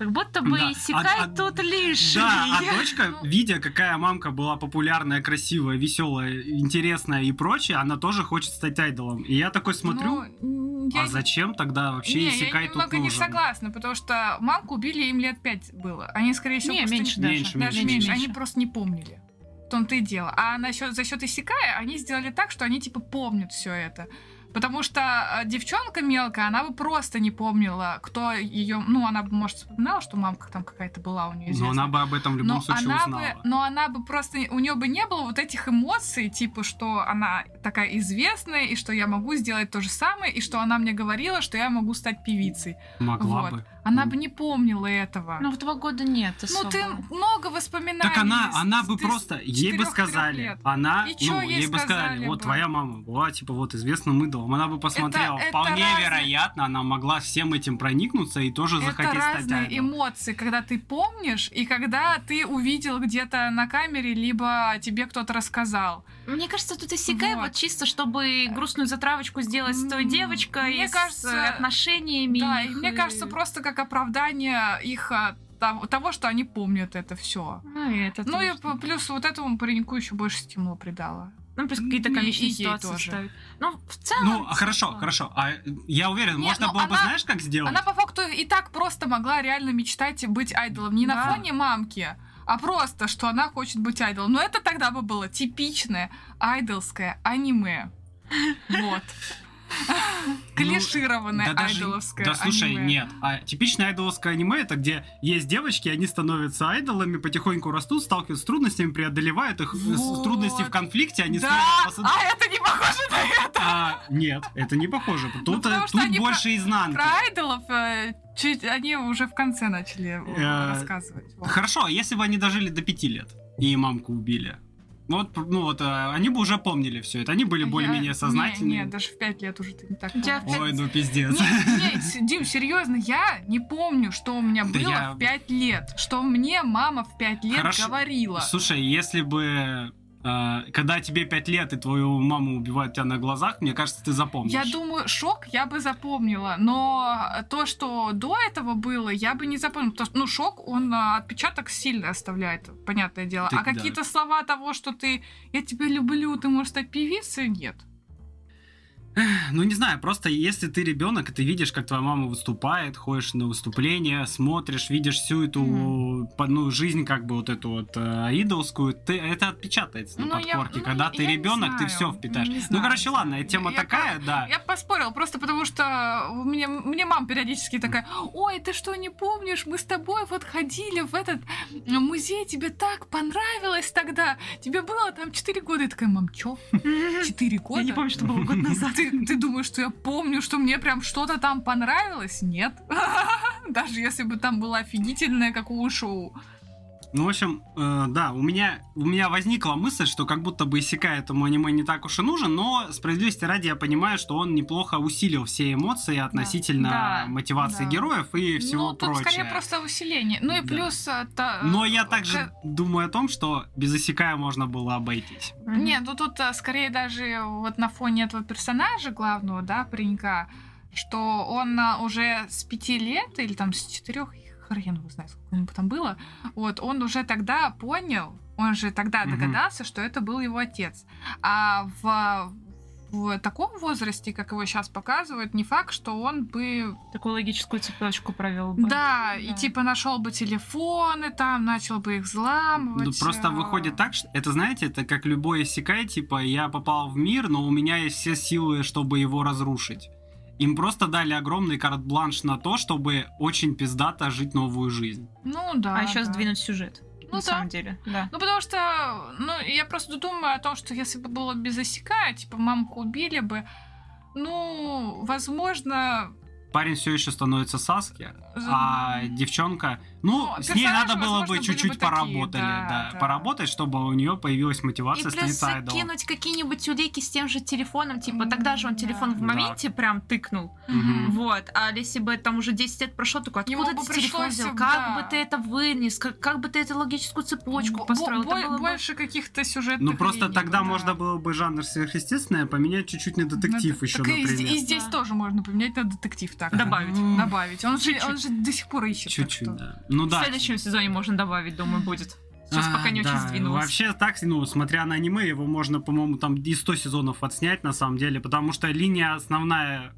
Как будто бы
Да.
Исикай
А- а-
тут лишний.
Да, а дочка, видя, какая мамка была популярная, красивая, веселая, интересная и прочее, она тоже хочет стать айдолом. И я такой смотрю,
Ну, я
а зачем тогда вообще
не,
Исикай
я
тут
немного не
нужен?
согласна, потому что мамку убили им лет пять было. Они, скорее всего,
Не,
просто
меньше
не-
даже.
Меньше,
даже
меньше,
меньше.
меньше.
Они просто не помнили. В том-то и дело. А насчет, за счет Исикая они сделали так, что они типа помнят все это. Потому что э, девчонка мелкая, она бы просто не помнила, кто ее. Ну, она бы, может, вспоминала, что мамка там какая-то была у нее.
Но она бы об этом в любом
но
случае
она
узнала.
бы, но она бы просто, у нее бы не было вот этих эмоций, типа, что она такая известная, и что я могу сделать то же самое, и что она мне говорила, что я могу стать певицей.
Могла
вот.
бы.
Она бы не помнила этого.
Ну, в два года нет
Ну,
особо.
ты много воспоминаний.
Так она, она бы просто, ей бы сказали,
лет.
она,
И чё
ну,
ей
ей бы сказали, вот
бы?
твоя мама была, типа, вот известным идолом, она бы посмотрела,
это
вполне
разные-
вероятно, она могла всем этим проникнуться и тоже
Это
захотеть стать
разные эмоции, когда ты помнишь, и когда ты увидел где-то на камере, либо тебе кто-то рассказал.
Мне кажется, тут Исикай
Вот.
вот чисто, чтобы грустную затравочку сделать с той девочкой,
мне
с
кажется,
отношениями.
Да, и
их,
мне кажется, просто как оправдание их а, того, того, что они помнят это все.
Ну, и это
Ну и плюс вот этому пареньку еще больше стимула придала.
Ну, плюс какие-то
и-
комичные
и
ситуации
тоже.
ставить. Ну, в целом...
Ну, а хорошо,
да.
хорошо. А я уверен,
Не,
можно
ну
было бы,
она-
знаешь, как сделать?
Она по факту и так просто могла реально мечтать быть айдолом. Не на
Да.
фоне мамки, а просто, что она хочет быть айдолом. Но это тогда бы было типичное айдолское аниме. Вот. Клишированное
Ну, Да даже-
айдоловское
Да слушай,
аниме.
нет. А типичное айдоловское аниме это где есть девочки, они становятся айдолами, потихоньку растут, сталкиваются с трудностями, преодолевают их. С-
Вот.
Трудности в конфликте, они
Да,
становятся...
а это не похоже на это.
А, нет, это не похоже. Тут,
Ну, потому
э,
что
тут
они
больше изнанки.
Про айдолов э, чуть они уже в конце начали э,
Э,
рассказывать. Вот.
Хорошо, а если бы они дожили до пяти лет и мамку убили. Ну вот, ну вот, э, они бы уже помнили все это, они были
Я-
более-менее сознательные.
Не, не, даже в пять лет уже ты не так
в
помнишь.
Ой, ну пиздец.
Нет, нет, Дим, серьезно, я не помню, что у меня
Да
было
я-
в 5 лет, что мне мама в 5 лет
Хорошо.
говорила.
Слушай, если бы э, когда тебе пять лет и твою маму убивают тебя на глазах, мне кажется, ты запомнишь.
Я думаю, шок я бы запомнила, но то, что до этого было, я бы не запомнила. Потому что, ну, шок, он а, отпечаток сильно оставляет, понятное дело.
Ты-
а
да.
какие-то слова того, что ты «я тебя люблю, ты можешь стать певицей» — нет.
Ну, не знаю, просто если ты ребенок, и ты видишь, как твоя мама выступает, ходишь на выступления, смотришь, видишь всю эту по- ну, жизнь, как бы вот эту вот э, идолскую, ты, это отпечатается на
Ну, я-
подкорке.
ну,
Когда
я-
ты
я
ребенок, ты все впитаешь.
Не
ну, короче, ладно,
знаю.
тема
Я
такая,
по-
да.
Я поспорила, просто потому что у меня, мне мама периодически такая, ой, ты что, не помнишь, мы с тобой вот ходили в этот музей, тебе так понравилось тогда, тебе было там 4 года. Я такая, мам, чё? 4 года?
Я не помню, что было год назад.
Ты ты, думаешь, что я помню, что мне прям что-то там понравилось? Нет. Даже если бы там было офигительное, как у шоу.
Ну, в общем, э, да, у меня, у меня возникла мысль, что как будто бы Исекай этому аниме не так уж и нужен, но справедливости ради я понимаю, что он неплохо усилил все эмоции относительно
Да,
мотивации
да.
героев и всего
ну, тут
прочее.
скорее просто усиление. Ну и
Да.
плюс... э, та-
Но я
э,
также
к-
думаю о том, что без Исекая можно было обойтись.
Нет, ну тут э, скорее даже вот на фоне этого персонажа главного, да, паренька, что он э, уже с пяти лет или там с четырех, хрен его знает, сколько ему там было, вот, он уже тогда понял, он же тогда догадался, что это был его отец. А в, в таком возрасте, как его сейчас показывают, не факт, что он бы
Такую логическую цепочку провел бы.
Да, и
Да.
типа нашел бы телефоны там, начал бы их взламывать.
Ну, просто выходит так, что это, знаете, это как любой Исекай, типа, я попал в мир, но у меня есть все силы, чтобы его разрушить. Им просто дали огромный карт-бланш на то, чтобы очень пиздато жить новую жизнь.
Ну да.
а еще
да.
сдвинуть сюжет.
Ну
на
да.
самом деле, да.
Ну, потому что, ну, я просто думаю о том, что если бы было без осека, типа, мамку убили бы, ну, возможно...
Парень все еще становится Саски, а девчонка, ну,
Ну,
с ней надо было бы чуть-чуть
бы такие,
поработали,
да,
да,
да.
поработать, чтобы у нее появилась
И
мотивация
плюс
становиться айдолом.
кинуть какие-нибудь улики с тем же телефоном, типа,
М,
тогда же он телефон в
да.
моменте прям тыкнул.
Мгм.
Вот, а если бы там уже 10 лет прошло,
Ему
откуда ты телефон взял?
да.
Как бы ты это вынес? Как, как бы ты эту логическую цепочку
бо-
построил?
бо-
Это было бы-
Больше каких-то сюжетных
Ну, просто
линий
тогда
да.
можно было бы жанр сверхъестественное поменять чуть-чуть на детектив
Ну,
еще,
так и,
например.
и здесь
Да.
тоже можно поменять на детектив так.
Добавить.
М,
Добавить. Он же, он же до сих пор ищет.
Чуть-чуть, да. Ну
В
да.
следующем сезоне можно добавить, думаю, будет. Сейчас
А,
пока не очень
да,
сдвинулось.
Вообще так, ну, смотря на аниме, его можно, по-моему, там и 100 сезонов отснять, на самом деле, потому что линия основная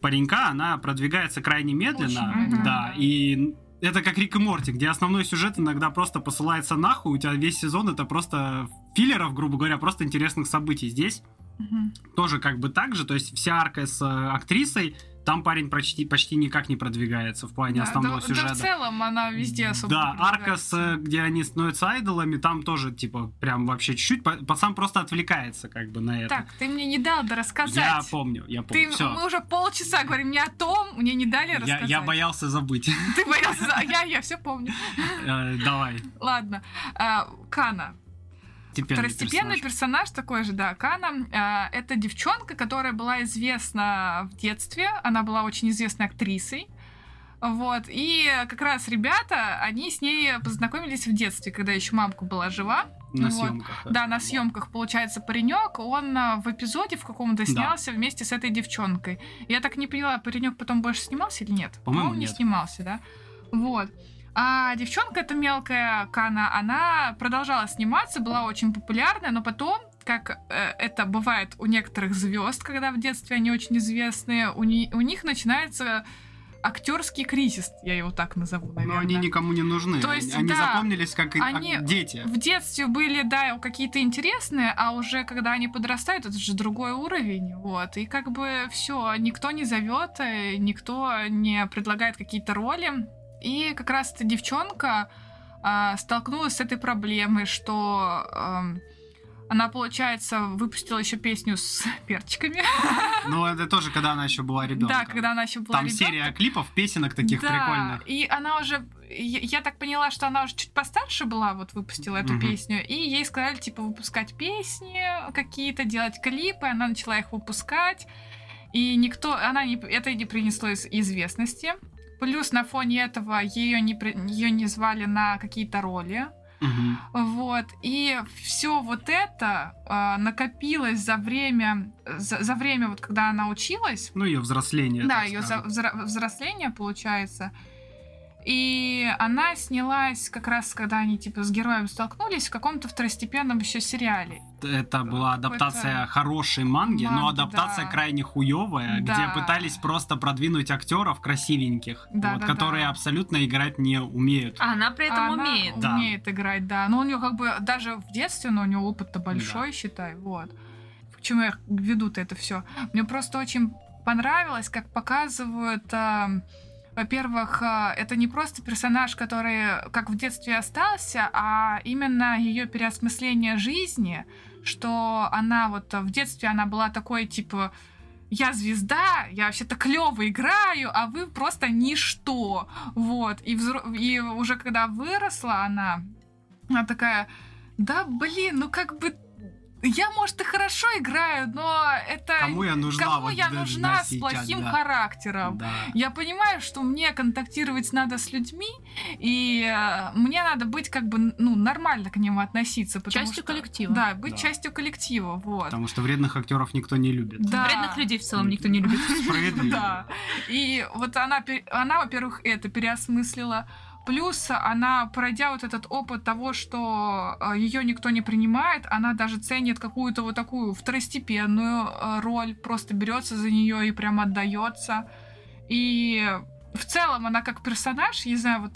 паренька, она продвигается крайне медленно,
Очень
да,
да.
и это как Рик и Морти, где основной сюжет иногда просто посылается нахуй, у тебя весь сезон это просто филлеров, грубо говоря, просто интересных событий. Здесь
Мгм.
тоже как бы так же, то есть вся арка с э, актрисой, там парень почти, почти никак не продвигается в плане
Да,
основного
да,
сюжета.
Да, в целом она везде особо
Да, арка, с, э, где они становятся айдолами, там тоже, типа, прям вообще чуть-чуть. па- Пацан просто отвлекается, как бы, на это.
Так, ты мне не дал да рассказать.
я помню, я
Ты,
помню. Все.
мы уже полчаса говорим не о том, мне не дали
Я,
рассказать.
я боялся забыть.
Ты боялся, я, я все помню.
Э, Давай.
Ладно. А, Кана.
Теперь
Второстепенный персонаж такой же, да, Кана. а, Это девчонка, которая была известна в детстве. Она была очень известной актрисой. Вот. И как раз ребята, они с ней познакомились в детстве, когда еще мамка была жива.
На
вот.
съемках.
Да, на съемках, получается, паренек, он а, в эпизоде в каком-то
Да.
снялся вместе с этой девчонкой. Я так не поняла, паренек потом больше снимался или нет?
По-моему,
не
нет.
снимался, да? Вот. А девчонка, эта мелкая Кана, она продолжала сниматься, была очень популярная, но потом, как э, это бывает у некоторых звезд, когда в детстве они очень известные, у, ни- у них начинается актерский кризис, я его так назову, наверное.
Но они никому не нужны.
То есть,
они
да,
запомнились как и-
они
а, дети.
в детстве были, да, какие-то интересные, а уже когда они подрастают, это же другой уровень, вот. И как бы все, никто не зовет, э, никто не предлагает какие-то роли. И как раз эта девчонка а, столкнулась с этой проблемой, что ам, она, получается, выпустила еще песню с перчиками.
Ну, это тоже, когда она еще была ребенком.
Да, когда она еще была
Там
ребенком.
серия клипов, песенок таких
Да,
прикольных.
И она уже, я, я так поняла, что она уже чуть постарше была, вот выпустила эту
Мгм.
песню, и ей сказали, типа, выпускать песни какие-то, делать клипы, она начала их выпускать, и никто, она не, это не принесло из- известности. Плюс на фоне этого ее не, ее не звали на какие-то роли.
Мгм.
Вот. И все вот это а, накопилось за время, за, за время, вот когда она училась,
Ну, ее взросление.
да, ее взросление получается. И она снялась как раз, когда они типа с героем столкнулись в каком-то второстепенном еще сериале.
Это была адаптация хорошей манги, но
Манги,
адаптация
да.
крайне хуевая,
Да.
где пытались просто продвинуть актеров красивеньких,
Да,
вот,
да,
которые
да.
абсолютно играть не умеют.
А она при этом
Она
умеет.
да.
умеет играть, да. Но у нее как бы даже в детстве, но у нее опыт-то большой, считай, вот. К чему я веду-то это все? Мне просто очень понравилось, как показывают а, во-первых, а, это не просто персонаж, который как в детстве остался, а именно ее переосмысление жизни, что она вот в детстве она была такой типа я звезда, я вообще-то клево играю, а вы просто ничто. Вот. И, взро... и уже когда выросла она, она такая, да блин, ну как бы я, может, и хорошо играю, но это...
Кому я нужна?
Кому
вот
я нужна с
сейчас,
плохим
да.
характером?
Да.
Я понимаю, что мне контактировать надо с людьми, и э, мне надо быть как бы, ну, нормально к ним относиться.
Частью
что-
коллектива.
Да, быть
Да.
частью коллектива, вот.
Потому что вредных актеров никто не любит.
Да.
Вредных людей в целом никто не любит.
Справедливо.
Да. И вот она, она, во-первых, это переосмыслила. Плюс она, пройдя вот этот опыт того, что ее никто не принимает, она даже ценит какую-то вот такую второстепенную э, роль, просто берется за нее и прям отдается. И в целом она как персонаж, я не знаю, вот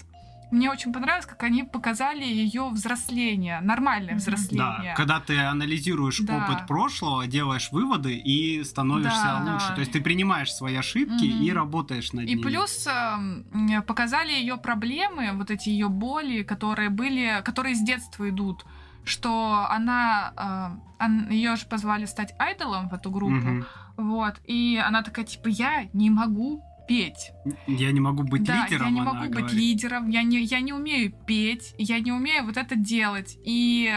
мне очень понравилось, как они показали ее взросление, нормальное взросление.
Да, когда ты анализируешь
Да.
опыт прошлого, делаешь выводы и становишься
Да,
лучше.
да.
То есть ты принимаешь свои ошибки
Мгм.
и работаешь над
И
ними.
плюс эм, показали ее проблемы, вот эти ее боли, которые были, которые с детства идут, что она, ее же позвали стать айдолом в эту группу,
Мгм.
вот, и она такая типа я не могу петь,
Я не могу быть
да,
лидером,
я не могу быть
говорит.
лидером, я не, я не умею петь, я не умею вот это делать. И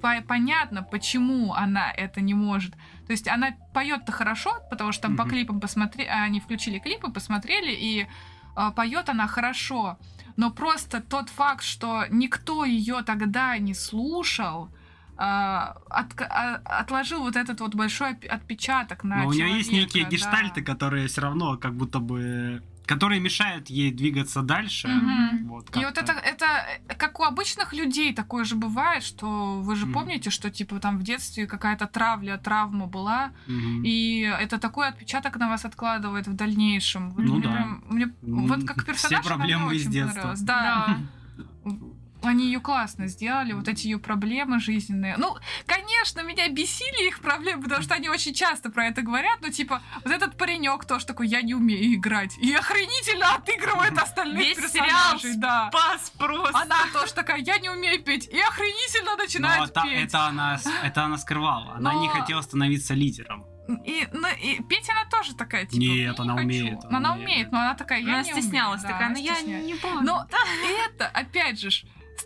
по- понятно, почему она это не может. То есть она поет-то хорошо, потому что там по
Мгм.
клипам посмотрели, они включили клипы, посмотрели, и а, поет она хорошо. Но просто тот факт, что никто ее тогда не слушал, а, отка- а, отложил вот этот вот большой отпечаток на
Но у нее есть некие
да.
гештальты, которые все равно как будто бы... которые мешают ей двигаться дальше.
Мгм.
Вот
И вот это, это э, как у обычных людей такое же бывает, что вы же
Мгм.
помните, что типа там в детстве какая-то травля, травма была,
Мгм.
и это такой отпечаток на вас откладывает в дальнейшем. Вот
Ну
мне
да.
прям- мне
М,
вот как
все
персонаж она мне
проблемы из детства.
Да. Они ее классно сделали, вот эти ее проблемы жизненные. Ну, конечно, меня бесили их проблемы, потому что они очень часто про это говорят, но типа вот этот паренек тоже такой, я не умею играть. И охренительно отыгрывает остальных
Весь
персонажей,
сериал
да.
Пас просто.
Она тоже такая, я не умею петь. И охренительно
Но
начинает
это,
петь.
это она, это она скрывала. Она
Но-
не хотела становиться лидером.
И, ну, и петь она тоже такая, типа,
Нет,
«Я
она
хочу».
умеет, она
Она
умеет.
умеет, но она такая, я
Она
не
стеснялась
умею.
такая,
Да,
ну я не помню.
Но это, опять же,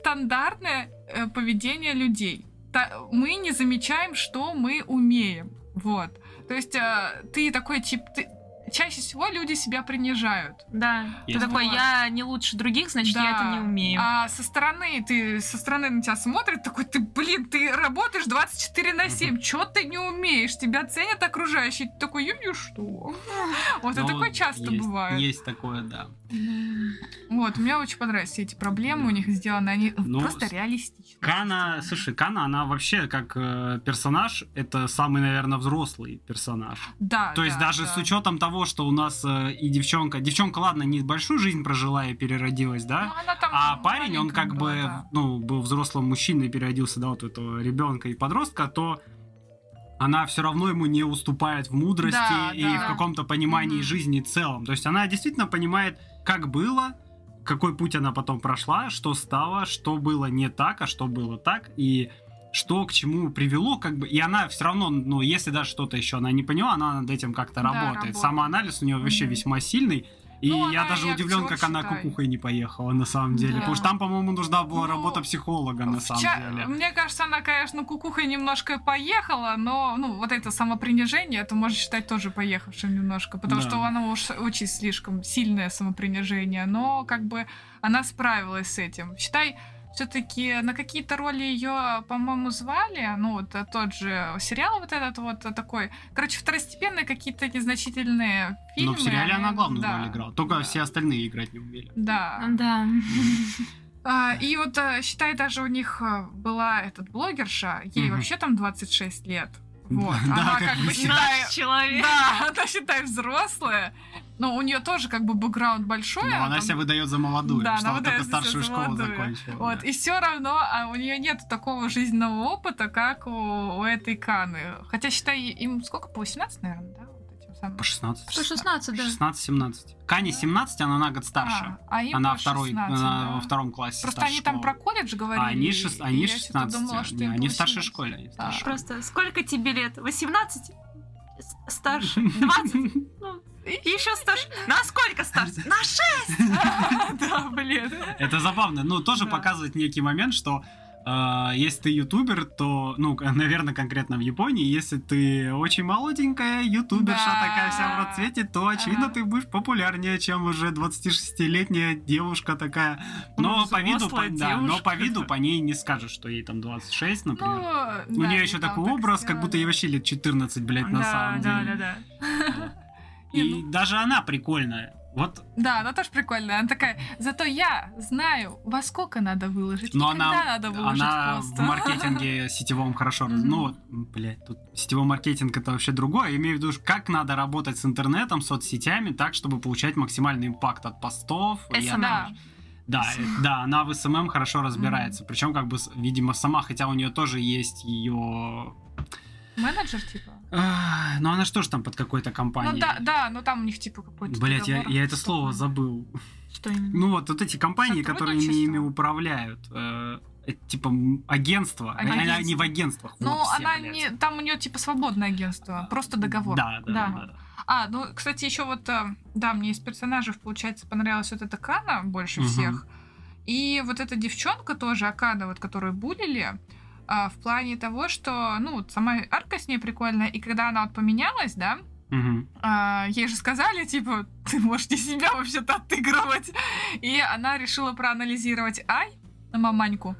стандартное э, поведение людей. Та- мы не замечаем, что мы умеем. Вот. То есть э, ты такой тип... Ты... Чаще всего люди себя принижают.
Да. Ты
Есть.
такой, я не лучше других, значит, я
Да.
это не умею.
А со стороны, ты со стороны на тебя смотрят, такой, ты, блин, ты работаешь 24 на 7, чё ты не умеешь? Тебя ценят окружающие. Ты такой, я не что. Вот это
Ну,
такое часто бывает.
Есть такое, да.
Вот, мне очень понравились все эти проблемы у них сделаны, они
Ну,
просто реалистичны.
Кана, слушай, Кана, она вообще как э, персонаж, это самый, наверное, взрослый персонаж.
Да,
То есть
да,
даже
да.
с учетом того, что у нас э, и девчонка, девчонка, ладно, не большую жизнь прожила и переродилась, да,
Ну,
а парень, он как
была,
бы,
да.
ну, был взрослым мужчиной, переродился, да, вот этого ребенка и подростка, то она все равно ему не уступает в мудрости
Да,
и
да.
в каком-то понимании
Мгм.
жизни в целом. То есть она действительно понимает, как было, какой путь она потом прошла, что стало, что было не так, а что было так, и что к чему привело, как бы, и она все равно, ну, если даже что-то еще она не поняла, она над этим как-то
Да,
работает.
работает.
Самоанализ у нее вообще
Мгм.
весьма сильный. И
Ну,
я
она
даже удивлен, как она
считай.
кукухой не поехала на самом деле.
Да.
Потому что там, по-моему, нужна была
Ну,
работа психолога на самом
ча-
деле.
Мне кажется, она, конечно, кукухой немножко поехала, но ну вот это самопринижение, это можно считать тоже поехавшим немножко, потому
Да.
что оно уж очень слишком сильное самопринижение, но как бы она справилась с этим. Считай, все-таки на какие-то роли ее, по-моему, звали, ну вот э, тот же сериал вот этот вот такой, короче, второстепенные какие-то незначительные фильмы.
Но в сериале
они-
она главную
да,
роль играла. Только
да.
все остальные играть не умели.
Да.
Да.
А, и вот, э, считай, даже у них э, была этот блогерша, ей вообще там 26 лет. Вот.
Да,
Она
как
как бы.
Наш человек.
Да, она считай взрослая, но у нее тоже как бы бэкграунд большой.
Но она
там-
себя выдает за молодую,
Да,
что
она
она только старшую школу
молодую.
закончила.
Вот,
да.
и все равно а у нее нет такого жизненного опыта, как у, у этой Каны. Хотя, считай, им сколько? По 18, наверное, да? Этим самым.
По 16.
116, да.
16-17. Кане 17, она на год старше.
А, а им
она
по
второй,
16,
она
да.
во втором классе
Просто они там
школы.
про колледж говорили.
А они, шест-
и
они
я что-то
16.
думала, что
они
по
в старшей
18.
школе. Они в
Да.
старшей школе.
Просто сколько тебе лет? 18? с- старше. 20. Ну, еще старше. На сколько старше? На 6!
Да, блин.
Это забавно. Ну, тоже
Да.
показывает некий момент, что э, если ты ютубер, то, ну, наверное, конкретно в Японии, если ты очень молоденькая ютуберша,
Да.
такая вся в расцвете, то, очевидно,
Ага.
ты будешь популярнее, чем уже 26-летняя девушка такая. Но
Ну,
по виду, по, да, но по виду по ней не скажешь, что ей там 26,
Ну,
например.
да,
У нее
не
еще такой
так
образ, как будто ей вообще лет 14, блядь, на
Да,
самом
да,
деле.
да, да.
И
Не, ну-
даже она прикольная. Вот
Да, она тоже прикольная. Она такая, зато я знаю, во сколько надо выложить,
Но
и когда
она,
надо выложить
она
пост.
в маркетинге сетевом хорошо
Мгм.
Ну, блядь, тут сетевой маркетинг это вообще другое. Я имею в виду, как надо работать с интернетом, соцсетями, так, чтобы получать максимальный импакт от постов. и
SMM.
Да.
Да, э, да, она в SMM хорошо разбирается. Причем, как бы, видимо, сама, хотя у нее тоже есть ее.
Менеджер, типа?
Но она же тоже там под какой-то компанией.
Ну да, да, но там у них типа какой-то
Блять, я, я это слово забыл.
Что именно?
Ну вот, вот эти компании, которые ими, управляют. э, это типа м, агентство. Они,
Агентство.
они в агентствах.
Ну,
вот
она
блядь.
не... Там у нее типа свободное агентство, просто договор.
Да, да,
Да.
да. да.
А, ну, кстати, еще вот, э, да, мне из персонажей, получается, понравилась вот эта Кана больше
Мгм.
всех. И вот эта девчонка тоже, Акана, вот, которую булили, а, в плане того, что, ну, сама арка с ней прикольная, и когда она вот поменялась, да,
Мгм.
а, ей же сказали, типа, ты можешь не себя вообще-то отыгрывать. И она решила проанализировать Ай, маманьку.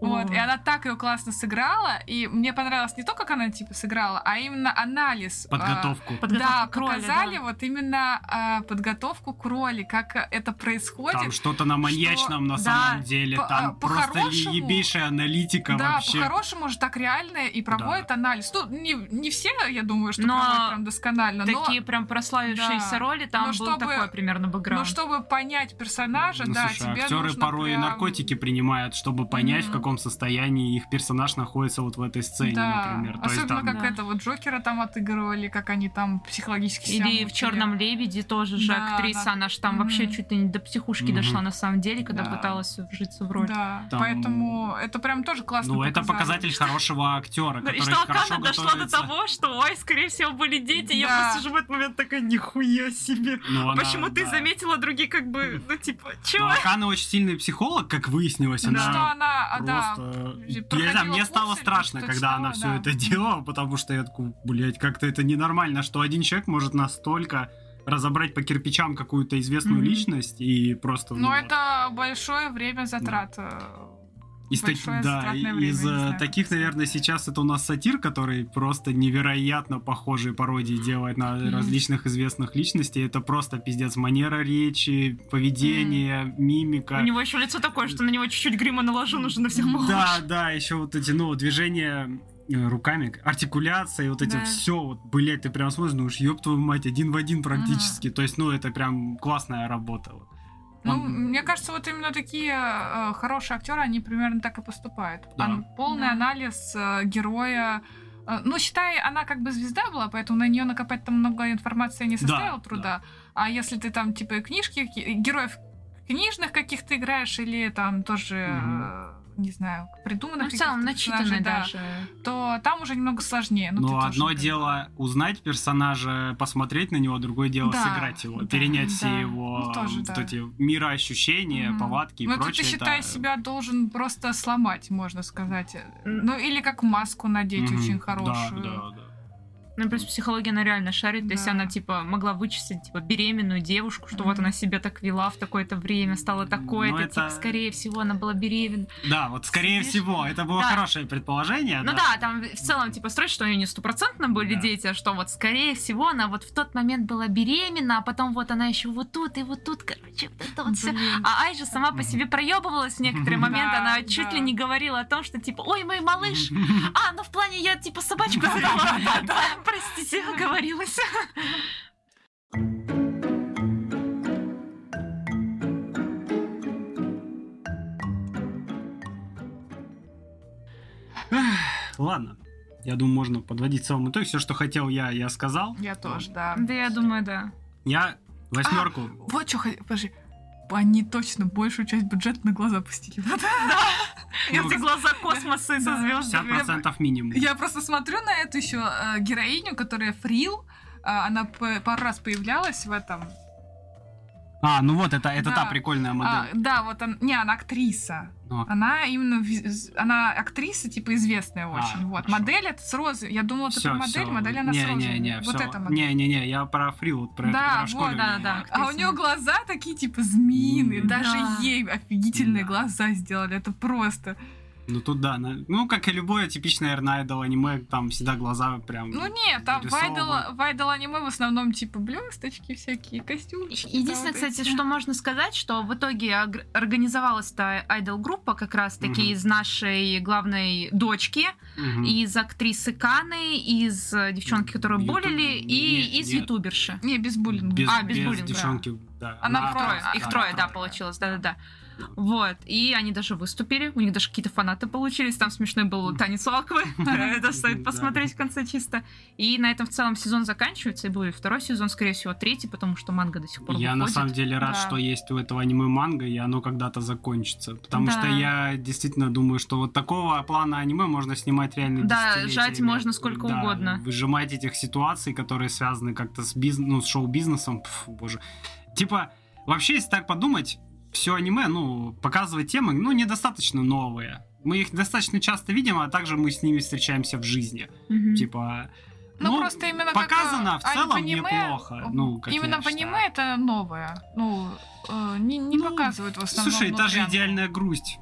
Вот, и она так ее классно сыграла, и мне понравилось не то, как она типа сыграла, а именно анализ. а,
Подготовку.
Да, показали
да.
вот именно а, подготовку к роли, как это происходит.
Там что-то на маньячном на
да,
самом деле.
по-
Там
а,
просто ебейшая аналитика
да,
вообще.
по-хорошему же так реально и проводит анализ. Ну, не, не все, я думаю, что
Но
проводят прям досконально, но,
Такие прям прославившиеся
Да.
роли, там
Но
был
чтобы-
такой примерно
но
бэкграунд.
чтобы понять персонажа,
Ну,
да,
слушай,
тебе
актеры
нужно
порой и
прям-
наркотики принимают, чтобы понять, в
Мгм.
Каком состоянии их персонаж находится вот в этой сцене,
да.
например. То есть
Особенно
там-
как
Да.
это вот Джокера там отыгрывали, как они там психологически себя
Или в. Черном лебеде тоже же
Да,
актриса,
да.
она же там
Мгм.
вообще чуть ли не до психушки
Мгм.
дошла на самом деле, когда
Да.
пыталась вжиться в роль.
Да,
Там-
поэтому это прям тоже классно
Ну, это
показали.
показатель хорошего актера,
И
который
что
хорошо
Акана дошла до того, что, ой, скорее всего, были дети. Я
Да.
просто же в этот момент такая, нихуя себе.
Ну,
Почему ты
да.
заметила другие, как бы, ну, типа,
Ну,
чё?
Акана очень сильный психолог, как выяснилось.
Да.
Она
Что она, а, да,
просто... Я знаю, мне стало
курсы,
страшно, когда
читала,
она все
да.
это делала, потому что я такой, блядь, как-то это ненормально, что один человек может настолько разобрать по кирпичам какую-то известную
Мгм.
личность и просто...
Но
ну,
это большое время затрат. э,
Из, таки- да,
время,
из э,
знаю,
таких,
как
наверное, сейчас это у нас сатир, который просто невероятно похожие пародии делает на
Мгм.
различных известных личностей. Это просто пиздец. Манера речи, поведение, мимика.
У него еще лицо такое, что на него чуть-чуть грима наложен уже на всех похож.
Да, да, еще вот эти, ну, движения э, руками, артикуляция, вот эти
Да.
все, вот, блядь, ты прям смотришь, думаешь, ёб твою мать, один в один практически. То есть, ну, это прям классная работа. вот.
Ну,
Он-
мне кажется, вот именно такие э, хорошие актеры, они примерно так и поступают.
Да.
Ан- полный
Да.
анализ э, героя. Э, ну, считай, она как бы звезда была, поэтому на нее накопать там много информации не составило
Да,
труда. А если ты там, типа, книжки, ки- героев книжных каких-то играешь, или там тоже,
Мгм.
Не знаю, придуманных
Ну, в целом,
персонажей, да,
даже.
то там уже немного сложнее. Ну,
Но
ты тоже
одно
как
дело узнать персонажа, посмотреть на него, другое дело
Да,
сыграть его,
да,
перенять все
да.
его
Ну, тоже,
вот
да.
эти мироощущения,
Мгм.
повадки и
Ну, это
прочее.
ты, считай,
это-
себя должен просто сломать, можно сказать.
М.
Ну, или как маску надеть
Мгм.
очень
Да,
хорошую.
да, да.
Ну, плюс психология, она реально шарит. То есть
Да.
она, типа, могла вычислить, типа, беременную девушку, что вот
Мгм.
она себя так вела в такое-то время, стала такое-то,
Ну,
типа,
это-
скорее всего, она была беременна.
Да, вот скорее
Видишь?
всего, это было
Да.
хорошее предположение.
Ну да, там в целом, типа, строить, что у нее не стопроцентно были
Да.
дети, а что вот, скорее всего, она вот в тот момент была беременна, а потом вот она еще вот тут и вот тут, короче, вот это вот все. А Ай же сама по себе проебывалась в некоторые моменты,
Да,
она чуть
да.
ли не говорила о том, что типа, ой, мой малыш, а, ну в плане я типа собачку. Простите, оговорилась.
Ладно. Я думаю, можно подводить целом итог. Все, что хотел я, я сказал.
Я тоже, да.
Да, я думаю, да.
Я восьмерку.
Вот что хотел, подожди. Они точно большую часть бюджета на глаза пустили.
Эти глаза космоса со
Да.
звездами.
50% минимум.
Я просто смотрю на эту еще героиню, которая Фрил. а, Она пару раз появлялась в этом.
А, ну вот, это, это
Да.
та прикольная
А,
модель.
да, вот он, не, она актриса.
Ну,
Она именно, она актриса, типа, известная
А,
очень. вот.
хорошо.
Модель это с розы. Я думала, это про модель,
всё.
модель она с
не,
розами.
не, не,
вот
всё.
это модель.
Не-не-не, я про Фрил, вот про
Да,
это, про
вот,
школе.
да, да.
А у нее глаза такие, типа, змеиные.
М,
Даже
да.
ей офигительные
Да.
глаза сделали. Это просто.
Ну тут да, на- ну как и любое типичное наверное, айдол аниме, там всегда глаза прям...
Ну нет, там в айдол, в айдол аниме в основном, типа, блесточки всякие, костюмчики.
Единственное,
да, вот
кстати,
эти.
что можно сказать, что в итоге ог- организовалась та айдол-группа как раз-таки
Мгм.
из нашей главной дочки,
Мгм.
из актрисы Каны, из девчонки, которые
Ютуб-
болели, и
нет,
из
нет.
ютуберши.
Не, без буллинга.
без,
А, без
без
буллинга.
девчонки, да.
Она
На-
трое,
Трое,
а,
их
да,
трое, да,
трое.
получилось, да-да-да. Вот, и они даже выступили, у них даже какие-то фанаты получились, там смешной был танец у Аквы, это стоит посмотреть в конце чисто. И на этом в целом сезон заканчивается, и будет второй сезон, скорее всего, третий, потому что манга до сих пор
Я на самом деле рад, что есть у этого аниме манга, и оно когда-то закончится. Потому что я действительно думаю, что вот такого плана аниме можно снимать реально
Да, жать можно сколько угодно.
Выжимать этих ситуаций, которые связаны как-то с, биз... ну, с шоу-бизнесом. Боже. Типа, вообще, если так подумать, все аниме, ну, показывает темы, ну, недостаточно новые. Мы их достаточно часто видим, а также мы с ними встречаемся в жизни.
Мгм.
Типа,
Ну, просто именно как,
показано
э,
в целом
аниме,
неплохо. Ну, как
именно в аниме это новое. Ну, э, не, не
Ну,
показывают в основном.
Слушай, та же идеальная грусть.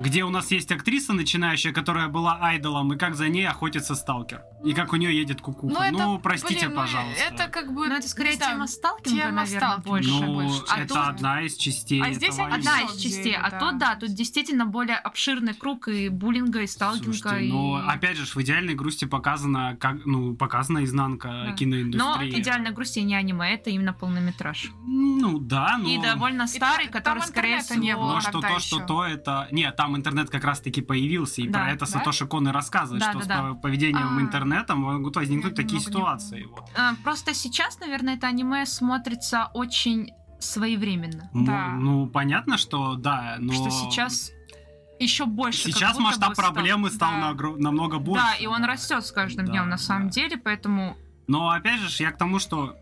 Где у нас есть актриса начинающая, которая была айдолом, и как за ней охотится сталкер. И как у нее едет кукуха.
Ну,
Ну,
это,
простите,
блин, ну,
пожалуйста.
Это как бы...
Ну, это скорее
знаю,
тема сталкинга,
тема
наверное,
сталкинга.
больше.
Ну,
больше.
А
это
тут-
одна из частей.
А здесь
этого.
Одна из частей, а
да.
то да, тут действительно более обширный круг и буллинга, и сталкинга,
Слушайте,
и...
ну, опять же, в идеальной грусти показана, как, ну, показана изнанка
Да. Но
киноиндустрии.
идеальная грусть и не аниме, это именно полнометраж.
Ну, да, но...
И довольно старый,
та-
который, скорее
интернета
всего...
не было.
Но что то, что то, это... Нет, там интернет как раз-таки появился, и
Да.
про это
Да?
Сатоши Кон и рассказывает, что с поведением
А.
интернета могут возникнуть
Я
такие
не
ситуации.
помню.
Вот.
А, Просто сейчас, наверное, это аниме смотрится очень своевременно.
М,
Да.
Ну, понятно, что да, но...
Что сейчас еще больше.
Сейчас масштаб
бы стал-
проблемы стал
Да.
нагро- намного больше.
Да, и он растет с каждым
Да,
днем на самом
да.
деле, поэтому
Но опять же, я к тому, что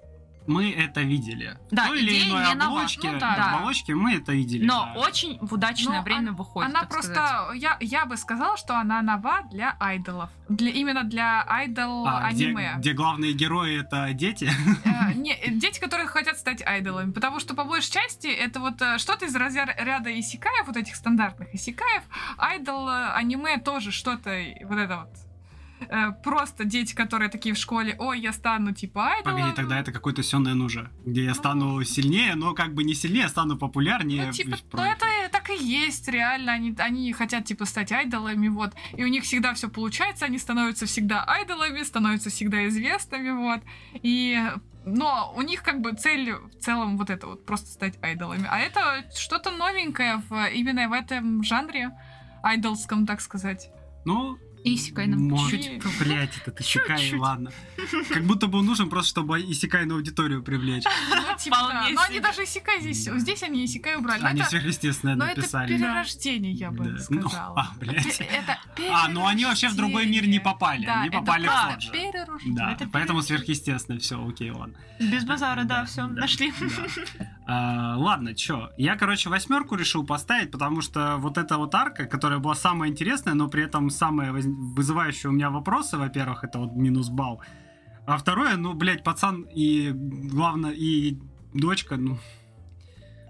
мы это видели.
Да,
В той или
идея
иной
не
оболочке,
Ну да,
оболочке мы это видели.
Но
да.
очень в удачное
Ну,
время
он-
выходит.
Она
так
просто,
сказать.
я, я бы сказала, что она нова для айдолов. Для, именно для айдол
А, где,
аниме.
где главные герои это дети.
Э, не, дети, которые хотят стать айдолами. Потому что по большей части это вот э, что-то из разряда исикаев, вот этих стандартных исикаев. Айдол э, аниме тоже что-то вот это вот. Э, Просто дети, которые такие в школе, ой, я стану типа айдолом.
Погоди, тогда это какой-то сёнэн уже, где я стану сильнее, но как бы не сильнее, а стану популярнее.
Ну, типа, ну это и так и есть, реально. Они, они хотят, типа, стать айдолами, вот. И у них всегда все получается, они становятся всегда айдолами, становятся всегда известными, вот. И... Но у них как бы цель в целом вот это вот, просто стать айдолами. А это что-то новенькое в, именно в этом жанре айдолском, так сказать.
Ну,
Исикай нам
может,
чуть-чуть.
Блять, этот Исикай, ладно. Как будто бы он нужен просто, чтобы Исикай на аудиторию привлечь.
Ну, типа, да. Но они
себе.
даже Исикай здесь... Здесь они Исикай убрали.
Они
это,
сверхъестественное
но это
написали.
перерождение, я бы
Да. Ну,
сказала.
а, блядь.
Это
А, ну они вообще в другой мир не попали.
Да,
Они
это
попали в
правда,
тот же.
перерождение.
Да,
Это
поэтому
перерождение.
сверхъестественно. Все, окей, ладно.
Без базара, да,
Да,
все,
да,
нашли.
Да. А, ладно, чё. Я, короче, восьмерку решил поставить, потому что вот эта вот арка, которая была самая интересная, но при этом самая воз- вызывающая у меня вопросы, во-первых, это вот минус балл. А второе, ну, блядь, пацан и, главное, и дочка, ну...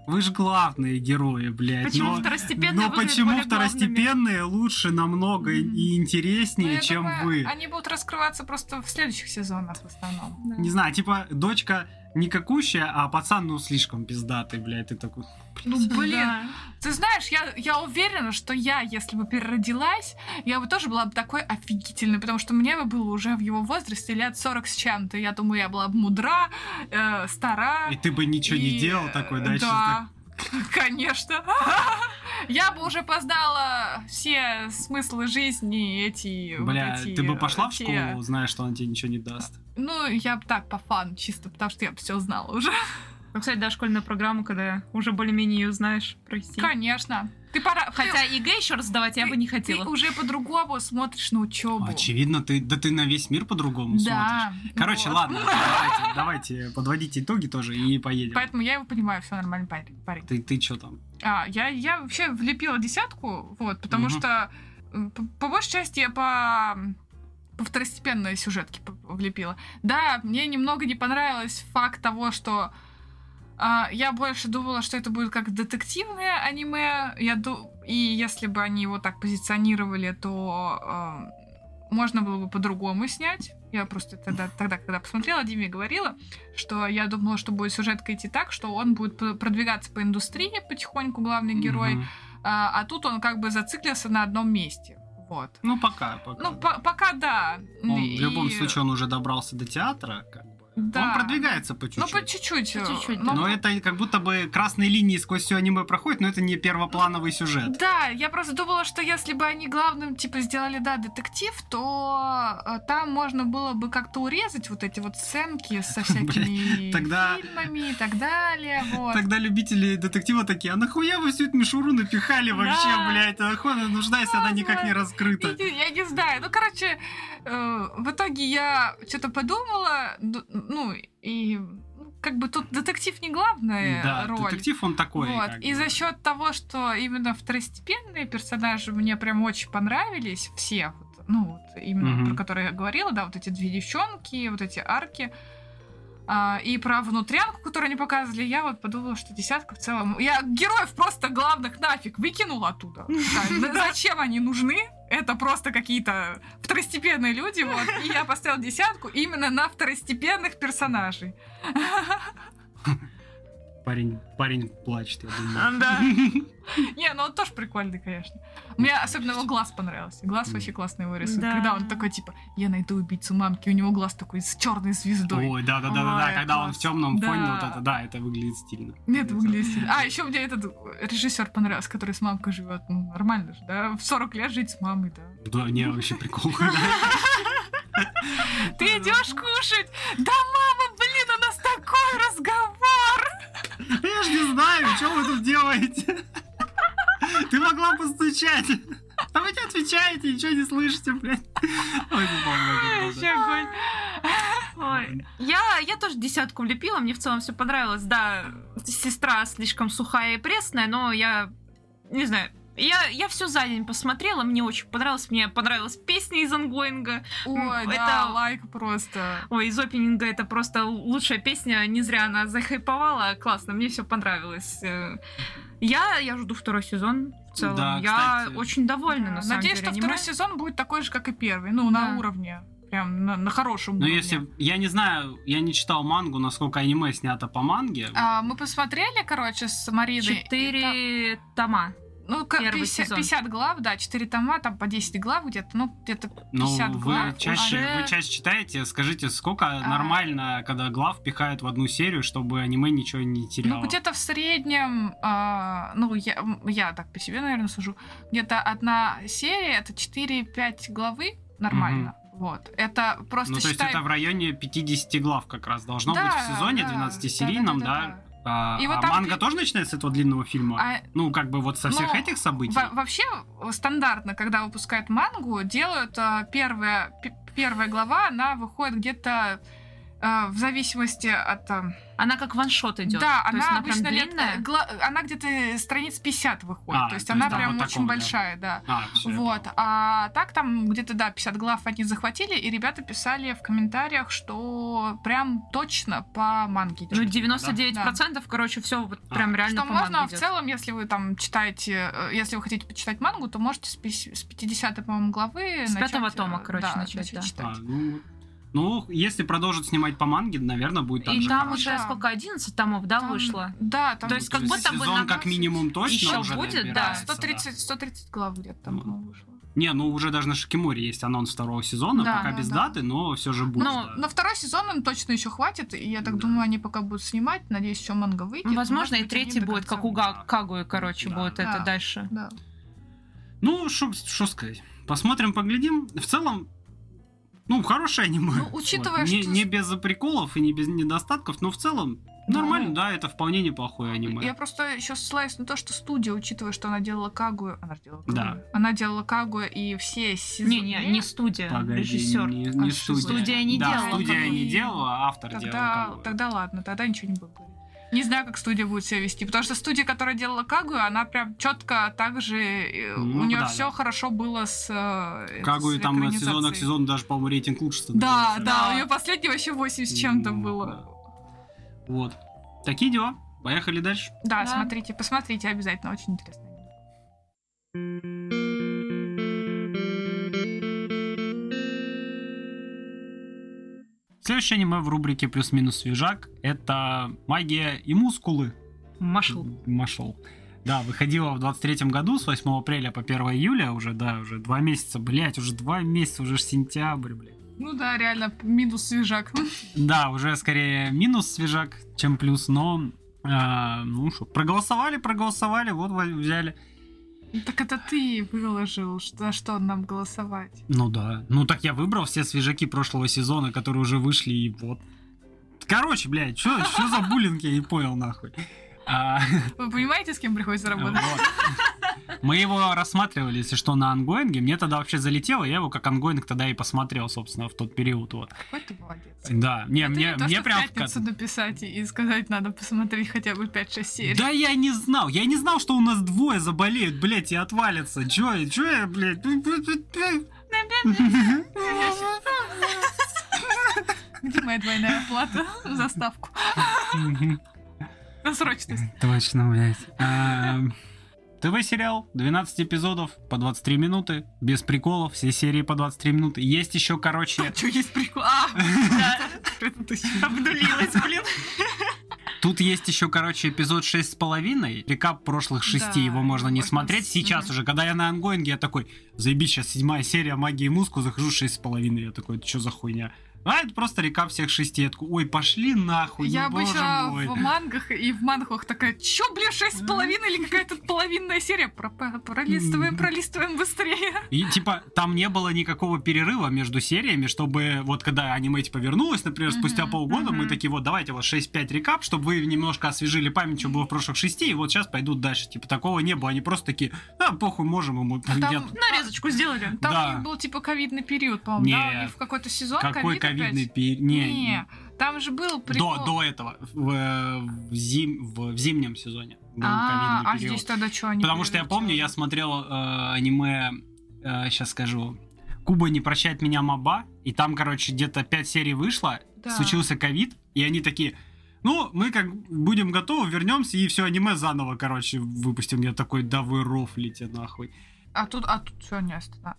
Вы же главные герои, блядь.
Почему
но...
второстепенные
Но почему
более главными?
второстепенные лучше намного
Мгм.
и
Ну,
интереснее,
я
чем
думаю,
вы?
Они будут раскрываться просто в следующих сезонах в основном.
Да.
Не знаю, типа, дочка не какущая, а пацан, ну, слишком пиздатый, блядь, ты такой...
Ну, блин,
Да.
ты знаешь, я, я уверена, что я, если бы переродилась, я бы тоже была бы такой офигительной, потому что мне бы было уже в его возрасте лет 40 с чем-то. Я думаю, я была бы мудра, э, стара.
И ты бы ничего не
и,
делал такой, да?
э,
чисто
Да, конечно. Я бы уже познала все смыслы жизни эти... вот
Бля,
эти,
ты бы пошла в
те-
школу, зная, что он тебе ничего не даст.
Ну, я бы так, по фану, чисто потому что я все знала уже.
Ну, кстати, да, школьную программу, когда уже более-менее ее знаешь, пройти.
Конечно. Ты пора...
Хотя ЕГЭ еще раз сдавать я бы не
ты
хотела.
уже по-другому смотришь на учебу.
Очевидно, ты, да ты на весь мир по-другому
Да.
смотришь. Короче,
вот.
ладно, давайте, давайте подводите итоги тоже и поедем.
Поэтому я его понимаю, все нормальный парень. парень.
Ты, ты что там?
А, я, я вообще влепила десятку, вот, потому
Мгм.
что м, по, по большей части я по, по второстепенной сюжетке влепила. Да, мне немного не понравилось факт того, что я больше думала, что это будет как детективное аниме. Я ду- И если бы они его так позиционировали, то а, можно было бы по-другому снять. Я просто тогда, тогда, когда посмотрела, Диме говорила, что я думала, что будет сюжетка идти так, что он будет продвигаться по индустрии потихоньку, главный герой,
Мгм.
а, а тут он как бы зациклился на одном месте. Вот.
Ну, пока, пока.
Ну, по- пока да.
Он,
И-
В любом случае, он уже добрался до театра, как.
Да.
Он продвигается по
Ну,
чуть-чуть.
по чуть-чуть.
По чуть-чуть,
Но-
Но это как будто бы красные линии сквозь все аниме проходят, но это не первоплановый сюжет.
Да, я просто думала, что если бы они главным, типа, сделали, да, детектив, то э, там можно было бы как-то урезать вот эти вот сценки со всякими
тогда-
фильмами и так далее, вот.
Тогда любители детектива такие, а нахуя вы всю эту мишуру напихали вообще,
Да.
блядь? А она нужна, если она никак не раскрыта?
я не знаю. Ну, короче, э, в итоге я что-то подумала, д- ну, и ну, как бы тут детектив не главная
Да,
роль.
детектив он такой.
Вот. И
бы.
за счет того, что именно второстепенные персонажи мне прям очень понравились, все, вот, ну, вот именно
Мгм.
про которые я говорила, да, вот эти две девчонки, вот эти арки, и про внутрянку, которую они показывали, я вот подумала, что десятка в целом... Я героев просто главных нафиг выкинула оттуда. Да, да Зачем они нужны? Это просто какие-то второстепенные люди, вот. И я поставила десятку именно на второстепенных персонажей.
Парень, парень плачет, я думаю.
Да. Не, ну он тоже прикольный, конечно. Мне особенно его глаз понравился. Глаз вообще рисует.
Да.
Когда он такой, типа, я найду убийцу мамки, у него глаз такой с черной звездой.
Ой, да, да, да, да, да, когда он в темном фоне, вот это, да, это выглядит стильно.
Нет, выглядит стильно. А, еще мне этот режиссер понравился, который с мамкой живет. Ну, нормально же, да? В 40 лет жить с мамой, да.
Да, не, вообще прикол.
Ты идешь кушать? Да, мама, блин, у нас такой разговор!
Я ж не знаю, что вы тут делаете. Ты могла постучать. А вы не отвечаете, ничего не слышите, блядь. Ой.
Ой. Я, я тоже десятку влепила, мне в целом все понравилось. Да, сестра слишком сухая и пресная, но я не знаю. Я, я все за день посмотрела, мне очень понравилось. Мне понравилась песня из ангоинга.
Ой,
Это-
да, лайк просто.
Ой, из опенинга это просто лучшая песня, не зря она захайповала. Классно, мне все понравилось. Э, Я, я жду второй сезон в целом.
Да,
я
кстати.
очень довольна, на самом
Надеюсь,
деле.
что
аниме.
второй сезон будет такой же, как и первый. Ну, на
Да.
уровне. Прям на, на хорошем
Ну,
уровне.
если... Я не знаю, я не читал мангу, насколько аниме снято по манге.
А, мы посмотрели, короче, с Мариной. и там-
Четыре тома.
Ну, к-
первый
50,
сезон.
50 глав, да, 4 тома, там по 10 глав где-то, ну, где-то 50
Ну, вы
глав.
чаще,
уже-
вы чаще читаете, скажите, сколько
А.
нормально, когда глав пихают в одну серию, чтобы аниме ничего не теряло?
Ну, где-то в среднем, а, ну, я, я так по себе, наверное, сужу, где-то одна серия, это 4-5 главы, нормально. Вот. Это просто
Ну, то есть
считай...
это в районе 50 глав как раз должно
Да,
быть в сезоне
да,
12-серийном, да?
да-да-да-да.
А,
И вот
а
там
манга
пи-
тоже начинается с этого длинного фильма?
А,
Ну, как бы вот со всех
Ну,
этих событий?
Во- вообще э, стандартно, когда выпускают мангу, делают а, первая, пи- первая глава, она выходит где-то в зависимости от... а,
Она как ваншот идет.
Да,
То
она
есть она
обычно
прям
лет-
длинная.
гла- она где-то страниц 50 выходит.
А,
то есть
то
она
есть, да,
прям
вот
очень
такого, да.
большая, да.
А,
Вот, а так там где-то, да, 50 глав они захватили, и ребята писали в комментариях, что прям точно по манге идёт.
Ну, 99%, короче, все вот
А.
прям реально
Что
по
можно
манге
в целом, если вы там читаете, э, если вы хотите почитать мангу, то можете с, пи- с 50 по-моему, главы
С
начать,
пятого
э,
тома, короче,
да,
начать, да.
читать.
А, ну, ну, если продолжат снимать по манге, наверное, будет так
И
же
там
хорошо.
уже
Да.
сколько, 11 томов, да,
Там-
вышло?
Да, там
То есть как будто бы
сезон как минимум точно
Ещё
уже
будет, да,
набирается,
130, 130 глав где-то там
Ну,
вышло.
Не, ну уже даже на Шикиморе есть анонс второго сезона,
Да,
пока
да,
без
да.
даты, но все же будет.
Ну,
да.
на второй сезон он точно еще хватит, и я так
Да.
думаю, они пока будут снимать. Надеюсь, еще манга выйдет.
Ну, Возможно, и
быть,
третий будет, как у. Га- Кагуи, короче,
Да.
будет это
Да.
дальше.
Да.
Ну, что сказать. Посмотрим, поглядим. В целом, ну, хорошее аниме.
Ну, учитывая,
не,
что-
не без приколов и не без недостатков, но в целом Нормально, да, это вполне неплохое аниме.
Я просто еще ссылаюсь на то, что студия, учитывая, что она делала Кагую, она делала Кагую.
Да.
Она делала Кагую и все сезоны...
Не-не, не студия,
Погоди,
режиссер.
не, не
А
студия.
студия не
да,
делала
студия
Кагую.
не делала, а автор делал
Тогда,
Кагую.
тогда ладно, тогда ничего не говорить. Не знаю, как студия будет себя вести, потому что студия, которая делала Кагую, она прям четко так же, э,
Ну
у нее
да,
все
да.
хорошо было с э,
Кагую
с
там от сезона к сезону даже, по-моему, рейтинг лучше становится.
Да, да,
Да.
у нее последний вообще 8 с чем-то
Ну,
было.
да. Вот. Такие дела. Поехали дальше.
Да,
Да.
смотрите, посмотрите обязательно, очень интересно.
Следующее аниме в рубрике «Плюс-минус свежак» — это «Магия и мускулы».
Машел.
Машел. Да, выходила в 23 году с 8 апреля по 1 июля, уже, да, уже два месяца, блять, уже два месяца, уже сентябрь, блядь.
Ну да, реально, минус свежак.
Да, уже скорее минус свежак, чем плюс, но а, ну что, проголосовали, проголосовали, вот во- взяли.
Так это ты выложил, за что нам голосовать.
Ну да. Ну так я выбрал все свежаки прошлого сезона, которые уже вышли, и вот. Короче, блядь, что за буллинг, я не понял, нахуй. А,
Вы понимаете, с кем приходится работать?
вот. Мы его рассматривали, если что, на онгоинге. Мне тогда вообще залетело, я его как ongoing тогда и посмотрел, собственно, в тот период. Вот.
Какой ты молодец.
Да, не,
Это
мне,
не то,
мне
что
прям
в пятницу написать и сказать, надо посмотреть хотя бы 5-6 серий.
Да я не знал, я не знал, что у нас двое заболеют, блядь, и отвалятся. Чё, чё я, блядь?
Где моя двойная оплата за ставку? На срочность.
Точно, блядь. Эм, ТВ-сериал, 12 эпизодов по 23 минуты, без приколов, все серии по 23 минуты. Есть еще, короче,
Что есть прикол? А.
Обдулилась, блин.
тут есть еще, короче, эпизод 6 с половиной, рекап прошлых шести,
Да,
его можно не
можно
смотреть.
с-
Сейчас уже, когда я на ангоинге, я такой, заебись, сейчас седьмая серия магии и муску, захожу 6 с половиной, я такой, это что за хуйня? А это просто рекап всех шести. Я такой, ой, пошли нахуй,
Я
ну,
обычно
мой.
в мангах и в манхвах такая, чё, блин, шесть с половиной или какая-то половинная серия? Про- про- Пролистываем, пролистываем быстрее.
И типа там не было никакого перерыва между сериями, чтобы вот когда аниме типа вернулось, например, спустя полгода, мы такие вот давайте вот 6-5 рекап, чтобы вы немножко освежили память, что было в прошлых шести, и вот сейчас пойдут дальше. Типа такого не было. Они просто такие, а, похуй, можем ему.
Там-.
Нарезочку сделали.
Там был типа ковидный период, по-моему, да? В какой-то сезон
Какой
ковид
ковидный период? Не,
Не, там же был прикол.
до, до этого, в, э, в, зим, в, в зимнем сезоне был
а,
ковидный
а
период.
здесь тогда что они
Потому что я помню, я смотрел э, аниме, сейчас скажу, Куба не прощает меня Маба, и там, короче, где-то 5 серий вышло,
Да.
случился ковид, и они такие, ну, мы как будем готовы, вернемся и все аниме заново, короче, выпустим. Я такой, да вы рофлите нахуй.
А тут, а тут что они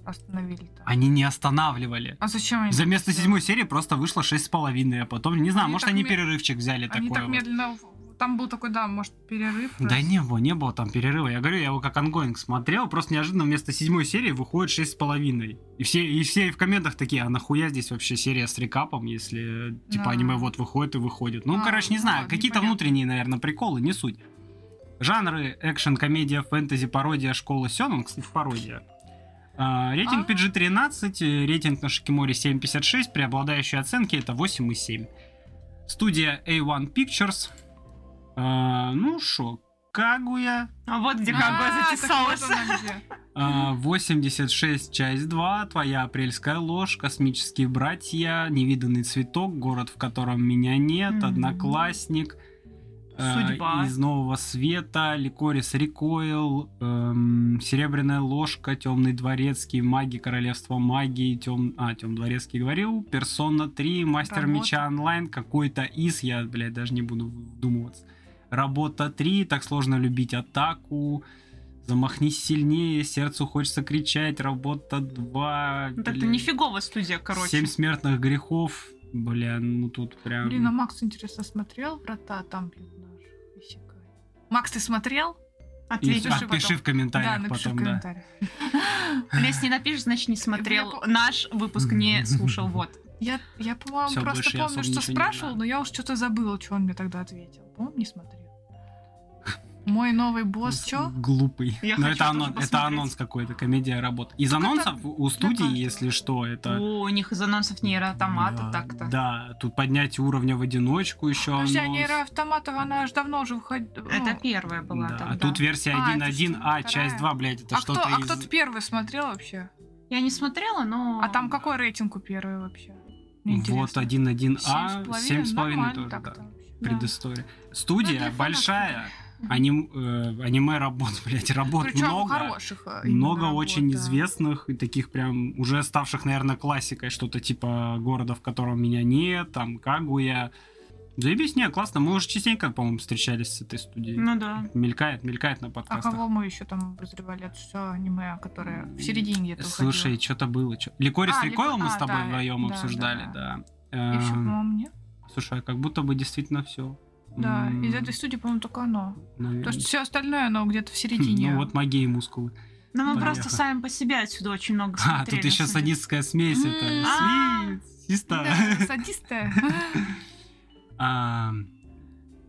остановили-то?
Они не останавливали.
А зачем они?
За место седьмой серии просто вышло шесть с половиной, а потом, не знаю,
Они
может, они перерывчик взяли
Они
такое.
так
вот.
медленно... Там был такой, да, может, перерыв.
Да
раз.
не было, не было там перерыва. Я говорю, я его как ongoing смотрел, просто неожиданно вместо седьмой серии выходит шесть с половиной. И все, и все в комментах такие, а нахуя здесь вообще серия с рекапом, если типа
Да.
аниме вот выходит и выходит. Ну,
А,
короче, не
ну
знаю, какие-то внутренние, наверное, приколы, не суть. Жанры экшен, комедия, фэнтези, пародия, школа Сёнэн, кстати, пародия. А, рейтинг
А.
PG-13, э, рейтинг на Шикиморе 7.56, преобладающие оценки это 8,7. Студия A1 Pictures. А, ну шо, Кагуя.
А вот где
А,
Кагуя
вот.
А, 86, часть 2, Твоя апрельская ложь, Космические братья, Невиданный цветок, Город, в котором меня нет. Одноклассник, э,
Судьба.
Из Нового Света, Ликорис Рекойл, эм, Серебряная ложка, Темный дворецкий, Маги Королевства магии, Тем... А, Тем дворецкий говорил, Персона 3, Мастер
Работа.
меча онлайн, какой-то из, я, блядь, даже не буду вдумываться. Работа 3, так сложно любить атаку. Замахнись сильнее, сердцу хочется кричать. Работа 2.
Вот Это нифиговая студия, короче.
Семь смертных грехов. Бля, ну тут прям...
Блин, а Макс, интересно, смотрел врата там Исекай? Макс, ты смотрел?
И
Ответишь.
напиши
отпиши
потом.
в комментариях
да, напиши
потом,
в
да.
комментариях.
Если не напишешь, значит не смотрел. Наш выпуск не слушал. Вот.
Я, я по-моему, просто помню, что спрашивал, но я уж что-то забыла, что он мне тогда ответил. По-моему, не смотрел. Мой новый босс, чё?
Глупый.
Я
Но это, анон- это анонс какой-то, комедия работа. Из
Так это
анонсов у студии,
каждого.
если что, это...
О, у них из анонсов нейроавтомата
да,
так-то.
Да, тут поднятие уровня в одиночку еще
а
анонс.
нейроавтоматов, она аж давно уже выходила.
Это первая была
Да,
тогда.
а тут версия
А, это
1.1,
что,
а, часть
вторая?
2, блядь, это
а кто,
что-то
а
из...
кто-то первый смотрел вообще?
Я не смотрела, но...
А там какой рейтинг у первой вообще?
Вот
интересно.
1.1а,
Семь с половиной,
7,5 тоже, да. Предыстория.
Ну,
Студия
фанатов,
большая. Аним, э, аниме работ, блядь, работ
Причем
много.
хороших. э,
Много
работ,
очень
да.
известных и таких прям уже ставших, наверное, классикой, что-то типа города, в котором меня нет, там Кагуя. Заебись, не, классно. Мы уже частенько, по-моему, встречались с этой студией.
Ну да.
Мелькает, мелькает на
А
подкастах.
кого мы еще там обозревали? Это все аниме, которое в середине где-то
Слушай, что-то было. чё- Ликорис
А,
Рекойл
Лико-
мы
а,
с тобой
да,
вдвоем
да,
обсуждали,
да,
да.
Все,
Эм,
по-моему, нет.
Слушай, а как будто бы действительно все.
Да, из этой студии, по-моему, только оно. То есть все остальное, оно где-то в середине.
Ну вот магия и мускулы.
Но мы
Понятно.
просто сами по себе отсюда очень много
А,
смотрели.
тут еще садистская смесь. Это
М,
а.
Да, садисты.
А,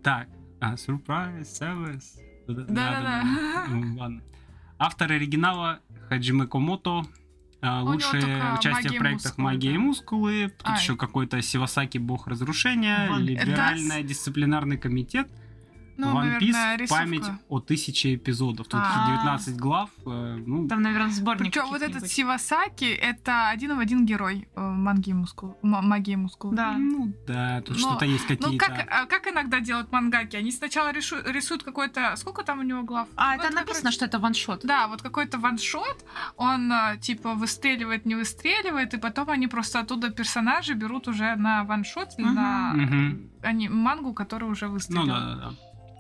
Так, а, Surprise, Service.
Да-да-да.
Ну, Ладно. Автор оригинала Хаджиме Комото. А, Лучшее участие
«Магия
в проектах
мускулы»,
«Магия и мускулы». Тут
А,
еще какой-то Сивасаки бог разрушения, либеральный дисциплинарный комитет,
Ну,
One Piece
наверное, рисовка.
память о тысяче эпизодов. Тут
А.
19 глав. э, Ну,
Там, наверное, сборник
Причем вот этот. Сивасаки это один в один герой э, манги и мускул. м- магии и мускул.
Да.
ну да, тут
Но-
что-то есть
Ну
какие-то.
как, а как иногда делают мангаки? Они сначала решу- рисуют какой-то... Сколько там у него глав?
А,
Вот
это написано,
раз-
что это ваншот.
Да, вот какой-то ваншот, он а, типа выстреливает, не выстреливает, и потом они просто оттуда персонажи берут уже на ваншот или
Мгм.
на
Мгм.
они, мангу, которая уже
Ну
выстрелила.
да, да, да.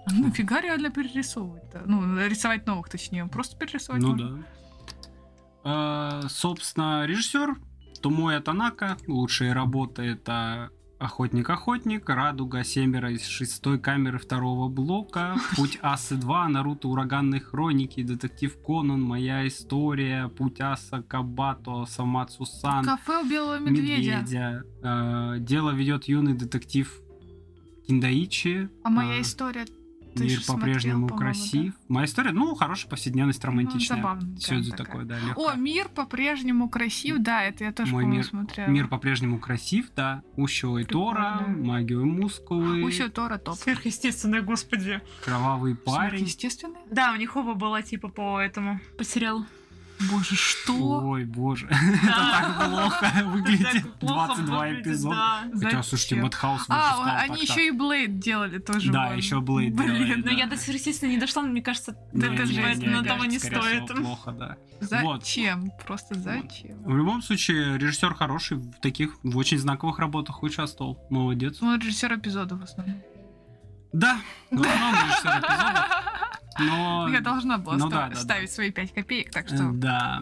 А Нафига реально перерисовывать-то? Ну, рисовать новых, точнее. Просто перерисовать
Ну
можно.
да. Э, Собственно, режиссер Тумоя Танака. Лучшие работы это Охотник-охотник, Радуга, Семеро из шестой камеры второго блока, Путь Асы 2, Наруто, Ураганные хроники, Детектив Конан, Моя история, Путь Аса, Кабато, Самацу Сан,
Кафе у белого медведя.
Э, Дело ведет юный детектив Киндаичи.
А моя
Э,
история ты
Мир
смотрел,
по-прежнему
по-моему,
красив. Моя история, ну, хорошая повседневность, романтичная.
Ну, забавная
Все это такое, да,
О,
легкое.
мир по-прежнему красив, да, это я тоже,
Мой мир-
смотрела.
Мир по-прежнему красив, да. Ущо и Тора. Магию и мускулы,
Усё Тора топ.
Сверхъестественное, господи.
Кровавый парень.
Естественно.
Да, у них оба была типа по этому, по сериалу.
Боже, что?
Ой, боже. Это так плохо выглядит.
Так плохо
22
выглядит,
эпизода.
да.
Хотя, слушайте? Madhouse
А, они еще и Blade делали тоже.
Да, еще Blade
Блин,
Но
да.
я до сверхъестественного не дошла, но мне кажется,
это
того не стоит.
Плохо, да.
Зачем? Просто зачем?
В любом случае, режиссер хороший, в таких, в очень знаковых работах участвовал. Молодец.
Ну, режиссер эпизодов в основном.
Да, в основном режиссер эпизодов, но...
Я должна была
ну да, да,
ставить свои 5 копеек, так что...
Да.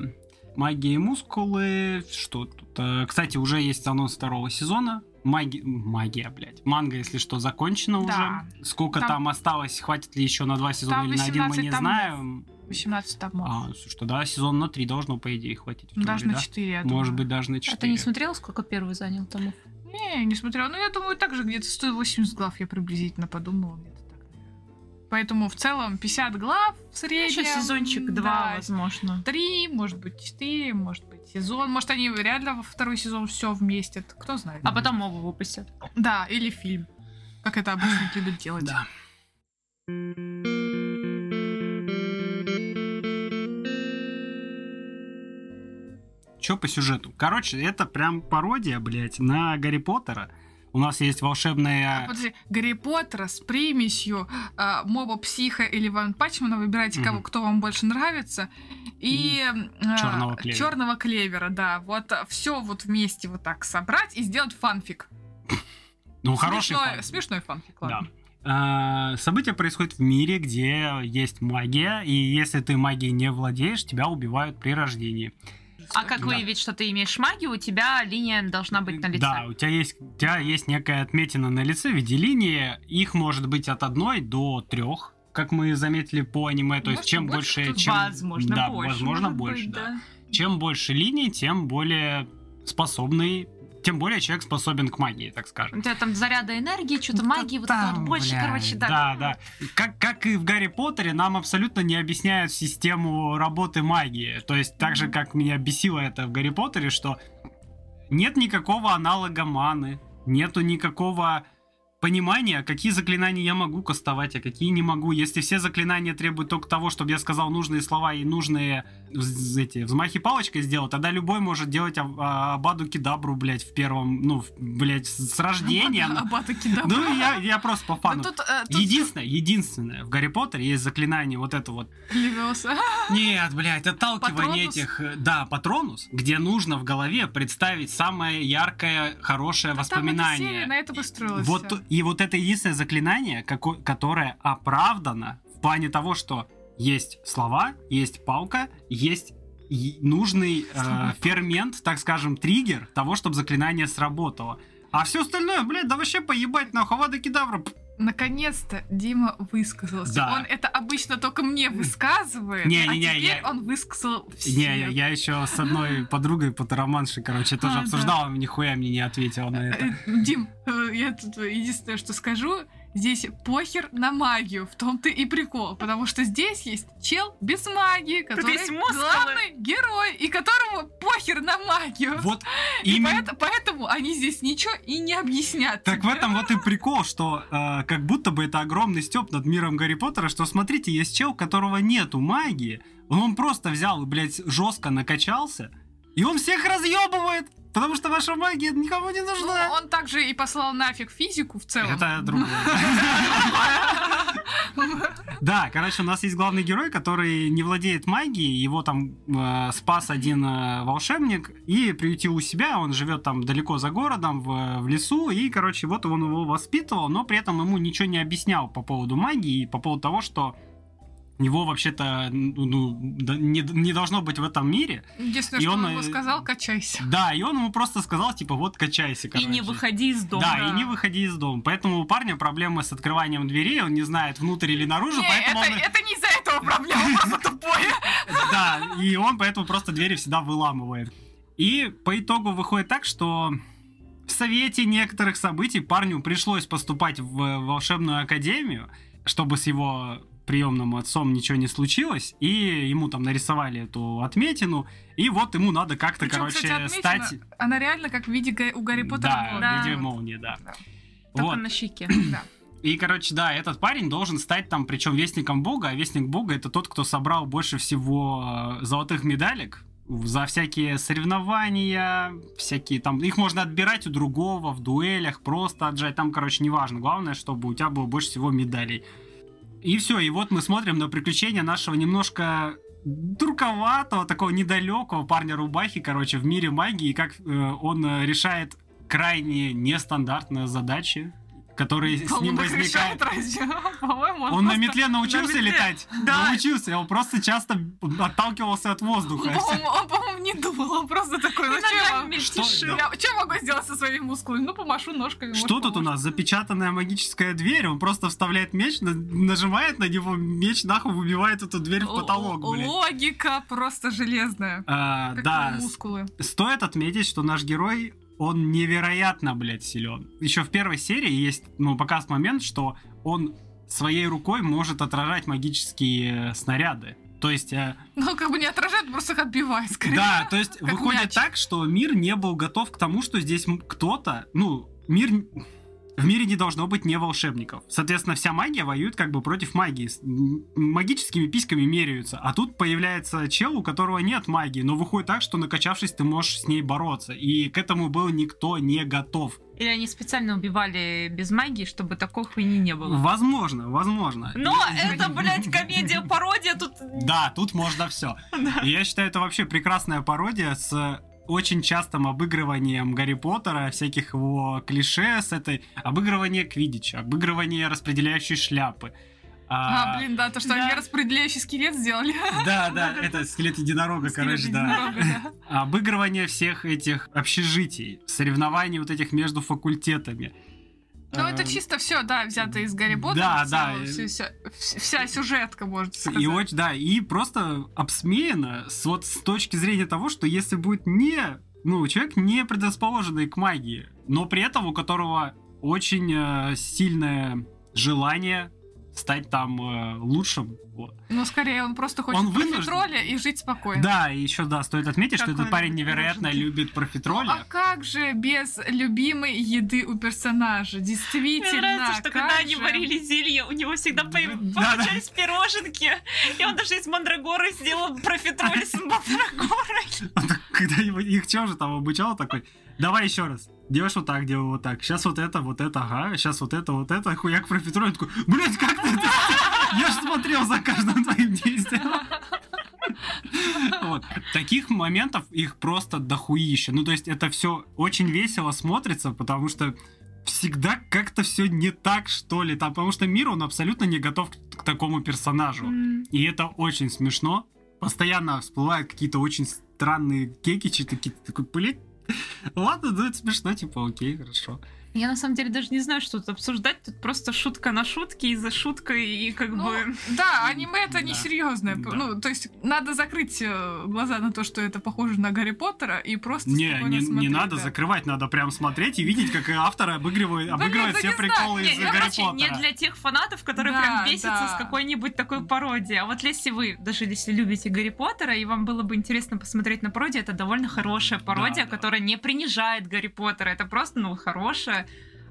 Магия и мускулы. Что тут? Э, Кстати, уже есть анонс второго сезона. Маги... Магия, блядь. Манга, если что, закончена
Да.
уже. Сколько там...
Там-
осталось, хватит ли еще на два сезона
Там
или на один, мы
18
не
томов.
знаем.
18 томов.
А, что, да, сезон на три должно, по идее, хватить. в
Ну, Даже на
да?
4, я
Может
думаю.
быть, даже на
А ты
4.
не смотрела, сколько первый занял томов?
Не, не смотрела. Ну, я думаю, также где-то 180 глав я приблизительно подумала. Где-то так. Поэтому в целом 50 глав в среднем.
Еще сезончик два,
да,
возможно.
Три, может быть, четыре, может быть, сезон. Может, они реально во второй сезон все вместят. Кто знает.
А потом оба выпустят.
Да, или фильм. Как это обычно любят делать.
Да. Чё по сюжету? Короче, это прям пародия, блядь, на Гарри Поттера. У нас есть волшебная...
Подожди, Гарри Поттера с примесью э, моба психа или Ван Пачмана, выбирайте, кого, кто вам больше нравится. И,
Чёрного клевера.
Черного клевера, да. Вот все вот вместе вот так собрать и сделать фанфик.
Ну, хороший
смешной,
фан.
смешной фанфик, ладно.
А, События происходят в мире, где есть магия, и если ты магией не владеешь, тебя убивают при рождении.
А как
Да.
выявить, что ты имеешь магию, у тебя линия должна быть на лице.
Да, у тебя есть, у тебя есть некая отметина на лице в виде линии. Их может быть от одной до трех, как мы заметили по аниме. То есть чем
больше,
больше, чем
Возможно,
да,
больше.
возможно больше,
быть,
да. Чем больше линий, тем более способный, Тем более человек способен к магии, так скажем.
У тебя там заряда энергии, что-то магии, вот это вот больше,
блядь,
короче, да.
Да, да. Как, как и в Гарри Поттере, нам абсолютно не объясняют систему работы магии. То есть, так же,
Мгм.
как меня бесило это в Гарри Поттере, что нет никакого аналога маны, нету никакого понимания, какие заклинания я могу кастовать, а какие не могу. Если все заклинания требуют только того, чтобы я сказал нужные слова и нужные эти взмахи палочкой сделал, тогда любой может делать а- а- Абаду Кидабру, блядь, в первом, ну, блядь, с рождения.
Абата- Абата Кедавра.
Ну, я, я просто по
Да
фану.
тут, э, тут
Единственное, единственное, в Гарри Поттере есть заклинание вот это вот.
Левиоса.
Нет, блядь, отталкивание
Патронус?
этих... Да, патронус, где нужно в голове представить самое яркое, хорошее
Там эта серия
воспоминание.
на это построилась.
Вот. И вот это единственное заклинание, како- которое оправдано в плане того, что есть слова, есть палка, есть нужный э, фермент, так скажем, триггер того, чтобы заклинание сработало. А все остальное, блядь, да вообще поебать нахуй, Авада Кедавра.
Наконец-то Дима высказался.
Да.
Он это обычно только мне высказывает,
Не-не-не,
а теперь
я-
он высказал всем.
Не, я, еще с одной подругой потароманшей, короче, тоже
А, да.
обсуждала, нихуя мне не ответила на это.
Э, Дим, э, я тут единственное, что скажу, здесь похер на магию, в том-то и прикол, потому что здесь есть чел без магии, который главный герой, и которому похер на магию.
Вот
И
именно...
поэт- поэтому они здесь ничего и не объяснят.
Так в
тебе.
этом вот и прикол, что э, как будто бы это огромный степ над миром Гарри Поттера, что смотрите, есть чел, у которого нету магии, он просто взял и, блядь, жестко накачался, и он всех разъебывает, потому что ваша магия никому не
Ну,
нужна.
он также и послал нафиг физику в целом.
Это другое. Да, короче, у нас есть главный герой, который не владеет магией, его там э, спас один э, волшебник и приютил у себя, он живет там далеко за городом, в, в лесу, и, короче, вот он его воспитывал, но при этом ему ничего не объяснял по поводу магии и по поводу того, что его вообще-то ну, ну, не, не должно быть в этом мире.
Единственное,
И
что
он,
он ему
э,
сказал, качайся.
Да, и он ему просто сказал, типа, вот качайся,
И
короче.
не выходи из дома.
Да, и не выходи из дома. Поэтому у парня проблемы с открыванием дверей, он не знает, внутрь или наружу,
Не,
поэтому
это,
он...
это не из-за этого проблема, он просто тупой.
Да, и он поэтому просто двери всегда выламывает. И по итогу выходит так, что в совете некоторых событий парню пришлось поступать в волшебную академию, чтобы с его приемным отцом ничего не случилось, и ему там нарисовали эту отметину, и вот ему надо как-то,
Причем,
короче,
кстати, отметина,
стать...
Она реально как в виде Га- у Гарри Поттера.
Да,
была.
Да.
в виде молнии, да.
Да.
Только
Вот.
на щеке.
Да.
И, короче, да, этот парень должен стать там, причем вестником бога, а вестник бога это тот, кто собрал больше всего э, золотых медалек за всякие соревнования, всякие там, их можно отбирать у другого в дуэлях, просто отжать, там, короче, неважно, главное, чтобы у тебя было больше всего медалей. И все, и вот мы смотрим на приключения нашего немножко друковатого, такого недалекого парня рубахи, короче, в мире магии, как э, он э, решает крайне нестандартные задачи, которые с ним
Он? По-моему,
Он на метле научился
на метле.
летать?
Да.
Научился, он просто часто отталкивался от воздуха.
Он, по-моему, он, по-моему, не думал, он просто такой, ну что я,
Иногда
могу-
мельтешит.
я- могу сделать со своими мускулами? Ну, помашу ножками. может,
Что тут у нас? Запечатанная магическая дверь, он просто вставляет меч, на- нажимает на него, меч нахуй выбивает эту дверь в потолок.
Логика просто железная.
А, да,
мускулы.
стоит отметить, что наш герой, он невероятно, блядь, силен. Еще в первой серии есть, ну, показ момент, что он своей рукой может отражать магические э, снаряды. То есть, э,
Ну, как бы не отражает, просто их отбивает, скорее.
да, то есть выходит
мяч.
так, что мир не был готов к тому, что здесь кто-то, ну, мир в мире не должно быть не волшебников. Соответственно, вся магия воюет как бы против магии. Магическими письками меряются. А тут появляется чел, у которого нет магии, но выходит так, что накачавшись, ты можешь с ней бороться. И к этому был никто не готов.
Или они специально убивали без магии, чтобы такой хуйни не было.
Возможно, возможно.
Но это, блядь, комедия-пародия тут...
Да, тут можно все. И я считаю, это вообще прекрасная пародия с очень частым обыгрыванием Гарри Поттера, всяких его клише с этой обыгрывание Квидича, обыгрывание распределяющей шляпы.
А, блин, да, то, что
Да.
они распределяющий скелет сделали.
Да, да, это скелет единорога, короче, да. Обыгрывание всех этих общежитий, соревнований вот этих между факультетами.
Ну, это
Э,
чисто все, да, взято из Гарри Поттера.
Да, да.
вся сюжетка, можно сказать.
И очень, да, и просто обсмеяно с, вот с точки зрения того, что если будет не ну, человек не предрасположенный к магии, но при этом у которого очень э, сильное желание стать там э, лучшим.
Ну, скорее, он просто хочет
Он вынужден.
профитроля и жить спокойно.
Да, и еще, да, стоит отметить, что
Какой
этот парень невероятно
мужики.
любит
Ну,
профитроля.
а как же без любимой еды у персонажа?
Мне
Действительно,
нравится, что
как
когда они
же?
варили зелье, у него всегда по-
Да,
получались пироженки. И он даже из мандрагоры сделал профитроль с мандрагорой.
Когда его, их чё же там обучал такой, давай еще раз. Делаешь вот так, делай вот так. Сейчас вот это, вот это, ага. Сейчас вот это, вот это. Хуяк профитроид такой, блядь, как ты это? Я же смотрел за каждым твоим действием. Вот. Таких моментов их просто дохуища. Ну, то есть это все очень весело смотрится, потому что всегда как-то все не так, что ли. Там, потому что мир, он абсолютно не готов к, к такому персонажу.
М.
И это очень смешно. Постоянно всплывают какие-то очень странные кекичи, такие, такой, блин, ладно, ну это смешно, типа, окей, хорошо.
Я на самом деле даже не знаю, что тут обсуждать. Тут просто шутка на шутке и за шуткой, и как
Ну,
бы...
да, аниме это
Да.
несерьезное.
Да.
Ну, то есть надо закрыть э, глаза на то, что это похоже на Гарри Поттера, и просто
Не, не, не
смотреть,
надо
да.
закрывать, надо прям смотреть и видеть, как автор обыгрывает, обыгрывает
да
все
не
приколы
Не,
из Гарри
короче, не
Поттера.
для тех фанатов, которые
Да,
прям бесятся
да.
с какой-нибудь такой пародией. А вот если вы, даже если любите Гарри Поттера, и вам было бы интересно посмотреть на пародию, это довольно хорошая пародия,
да.
которая не принижает Гарри Поттера. Это просто, ну,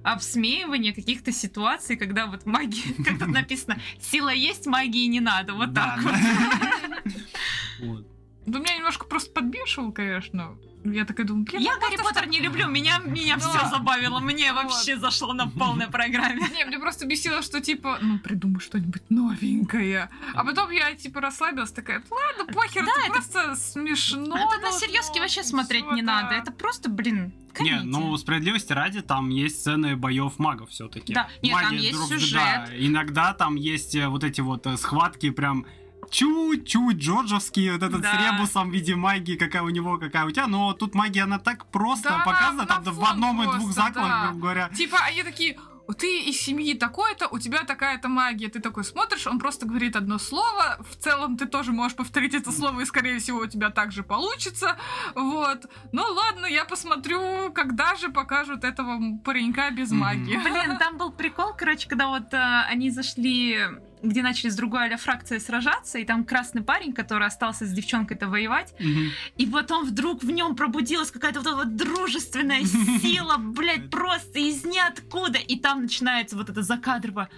обсмеивание каких-то ситуаций, когда вот магия, как тут написано, сила есть, магии не надо. Вот
Да,
так вот.
да. Вот.
Да меня немножко просто подбешивал, конечно. Я такая думаю, блин,
Я
ну
Гарри Поттер не люблю, меня, меня
Да.
все забавило, мне
Вот.
вообще зашло на полной программе.
Не, мне просто бесило, что типа, ну придумай что-нибудь новенькое. А потом я типа расслабилась, такая, ладно, похер,
Да,
это,
это-
просто смешно.
это на
должно
серьезки вообще смотреть не
да.
надо. Это просто, блин,
Не,
комедия.
ну справедливости ради, там есть сцены боев магов все-таки.
Да, нет, там есть сюжет.
Иногда там есть э, вот эти вот э, схватки прям чуть-чуть джорджовские, вот этот
Да.
с ребусом в виде магии, какая у него, какая у тебя, но тут магия, она так просто
Да,
показана,
на
там в одном и двух
просто,
заклах,
да.
грубо говоря.
Типа, они такие, ты из семьи такой-то, у тебя такая-то магия. Ты такой смотришь, он просто говорит одно слово. В целом ты тоже можешь повторить это слово, и, скорее всего, у тебя так же получится. Вот. Ну ладно, я посмотрю, когда же покажут этого паренька без магии.
Блин, там был прикол, короче, когда вот э, они зашли, где начали с другой а фракцией сражаться, и там красный парень, который остался с девчонкой-то воевать,
Мгм.
и потом вдруг в нем пробудилась какая-то вот эта вот дружественная сила, блядь, просто из ниоткуда, и там начинается вот это закадрово.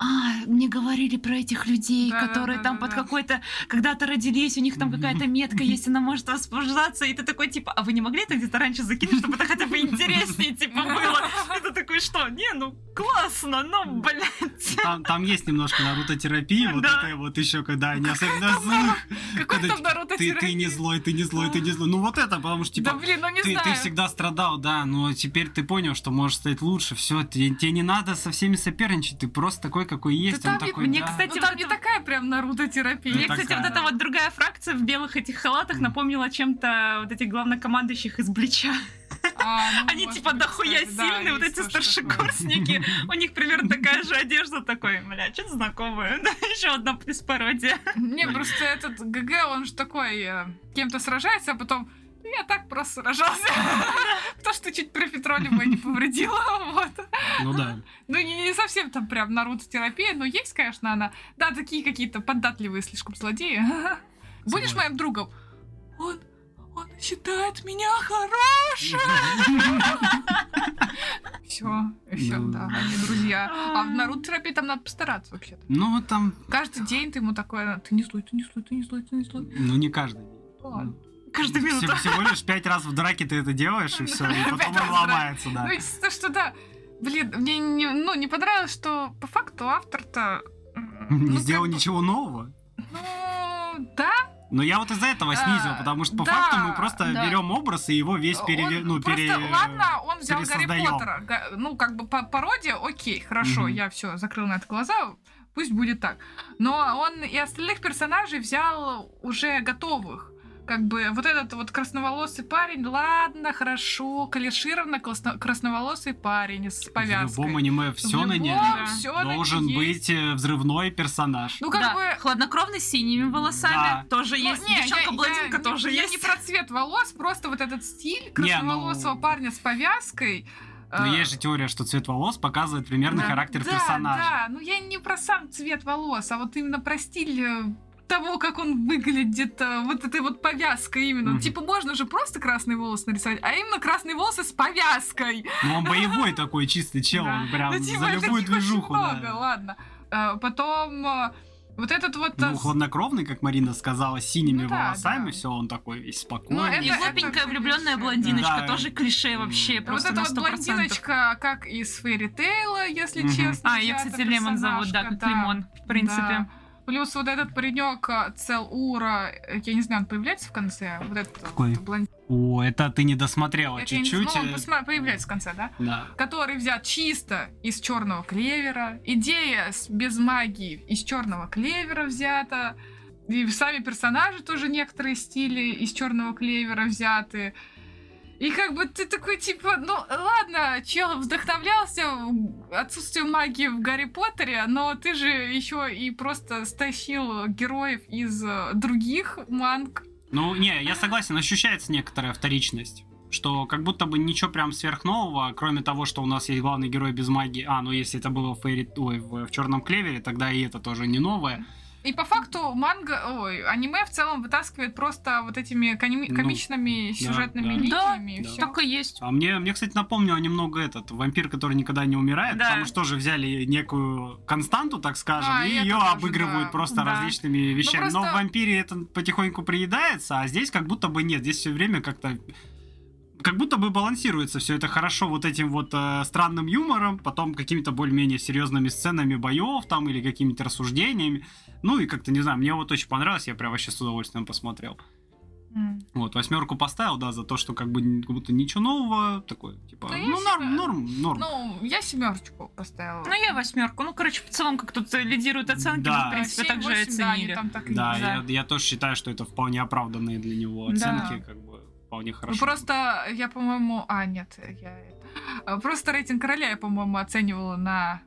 А, мне говорили про этих людей,
Да,
которые
да,
там
да,
под
да.
какой-то, когда-то родились, у них там какая-то метка есть, она может возбуждаться, и ты такой, типа, а вы не могли это где-то раньше закинуть, чтобы это хотя бы интереснее, типа, было? Это такой, что? Не, ну, классно, ну, блядь.
Там, там есть немножко наруто-терапии, вот
Да.
это вот еще, когда они особенно злых.
Какой там Наруто
Ты, ты не злой, ты не злой, ты не злой. Ну вот это, потому что, типа,
Да блин, ну не
ты,
знаю.
ты всегда страдал, да, но теперь ты понял, что можешь стать лучше. Все, тебе, тебе не надо со всеми соперничать, ты просто такой, какой есть.
Да
он
там
такой,
мне,
да.
кстати,
Ну там
вот
не
это-
такая прям Наруто-терапия.
Мне,
Ну,
кстати,
такая.
вот эта вот другая фракция в белых этих халатах напомнила чем-то вот этих главнокомандующих из Блича.
А, ну,
Они типа
быть,
дохуя
кстати, да,
сильные, вот эти старшекурсники. У них примерно такая же одежда такой, бля, что-то знакомое. Да, еще одна плюс пародия.
Не, просто этот ГГ, он же такой, э, кем-то сражается, а потом «Ну, я так просто сражался. То, что чуть профитроли бы не повредило. Вот.
Ну да.
Ну, не, не совсем там прям Наруто-терапия, но есть, конечно, она. Да, такие какие-то податливые слишком злодеи. Будешь моим другом? Он, он считает меня хорошим. Все, все,
Ну.
да, они друзья. А в Наруто-терапии там надо постараться вообще-то.
Ну там,
Каждый день ты ему такое, ты не злой, ты не злой, ты не злой, ты не злой.
ну не каждый день.
Ладно.
Каждую
Всего,
минуту.
всего лишь пять раз в драке ты это делаешь, и все, и потом он ломается, да.
Ну, единственное, что да, блин, мне не, ну, не понравилось, что по факту автор-то...
Не
ну,
сделал ничего нового.
Ну, да,
Но я вот из-за этого снизил,
А,
потому что по
да,
факту мы просто
да.
берем образ и его весь пере...
Он
ну,
просто,
пере...
ладно, он взял Гарри. Поттера. Ну, как бы по пародия, окей, хорошо,
Мгм.
я все закрыл на это глаза, пусть будет так. Но он и остальных персонажей взял уже готовых. Как бы вот этот вот красноволосый парень, ладно, хорошо, клишированно красно- красноволосый парень с
В
повязкой.
любом аниме все
В
на ней должен
есть.
быть э, взрывной персонаж.
Ну, как
да,
бы...
хладнокровный с синими волосами
Да.
тоже
Ну,
есть.
не, я-
Девчонка-блондинка
я
тоже
не,
есть.
Я не про цвет волос, просто вот этот стиль красноволосого
ну-
парня с повязкой.
Но
э,
есть же теория, что цвет волос показывает примерно
да,
характер
да,
персонажа.
Да, ну я не про сам цвет волос, а вот именно про стиль э, того, как он выглядит, э, вот этой вот повязкой именно.
Мгм.
Типа можно же просто красный волос нарисовать, а именно красные волосы с повязкой.
Ну, он боевой такой чистый чел,
Да.
он прям
Ну, типа,
за любую
очень
движуху.
много,
да.
ладно. Э, Потом э, вот этот вот...
Ну, хладнокровный, как Марина сказала, с синими
Ну да,
волосами,
да.
все, он такой весь
Ну,
спокойный.
И
это-
глупенькая
это
влюбленная
клише,
блондиночка,
да.
тоже клише вообще,
вот
просто
эта вот
100%.
блондиночка, как из Фейри Тейла, если
Мгм.
честно.
А, ее, кстати, Лемон зовут, да, как
да.
Лимон, в принципе.
Да. Плюс вот этот паренек э, Цел Ура, я не знаю, он появляется в конце? Вот этот
Какой?
вот.
О, это ты не досмотрела
Это я не
чуть-чуть.
ну, он
э,
посма- появляется в конце, да?
Да.
Который взят чисто из черного клевера. Идея с- без магии из черного клевера взята. И сами персонажи тоже некоторые стили из черного клевера взяты. И как бы ты такой, типа, ну ладно, чел вдохновлялся отсутствием магии в Гарри Поттере, но ты же еще и просто стащил героев из э, других манг.
Ну, не, я согласен, ощущается некоторая вторичность. Что как будто бы ничего прям сверхнового, кроме того, что у нас есть главный герой без магии. А, ну если это было в, Фейри... Ой, в, в Черном Клевере, тогда и это тоже не новое.
И по факту манга, ой, аниме в целом вытаскивает просто вот этими коми-
Ну,
комичными сюжетными
да.
линиями.
Да.
всё.
Так и есть.
А мне, мне, кстати, напомнило немного этот вампир, который никогда не умирает,
Да.
потому что тоже взяли некую константу, так скажем,
А,
и ее
тоже,
обыгрывают
да.
просто
Да.
различными вещами. Но
просто-
в вампире это потихоньку приедается, а здесь как будто бы нет. Здесь все время как-то как будто бы балансируется все это хорошо вот этим вот э, странным юмором, потом какими-то более-менее серьезными сценами боев там или какими-то рассуждениями. Ну и как-то, не знаю, мне вот очень понравилось, я прям вообще с удовольствием посмотрел.
М.
Вот, восьмерку поставил, да, за то, что как бы как будто ничего нового, такое, типа,
Да
ну, норм,
себя-
норм, норм.
Ну, я семерочку поставила.
Ну, я восьмерку. Ну, короче, в целом, как тут лидируют оценки,
Да.
мы, в принципе, так же и
7-8, да, они
оценили.
там так
да, я, я тоже считаю, что это вполне оправданные для него
Да.
оценки, как бы вполне
Ну,
хорошо.
просто я, по-моему... А, нет, я... это- А, Просто рейтинг короля я, по-моему, оценивала на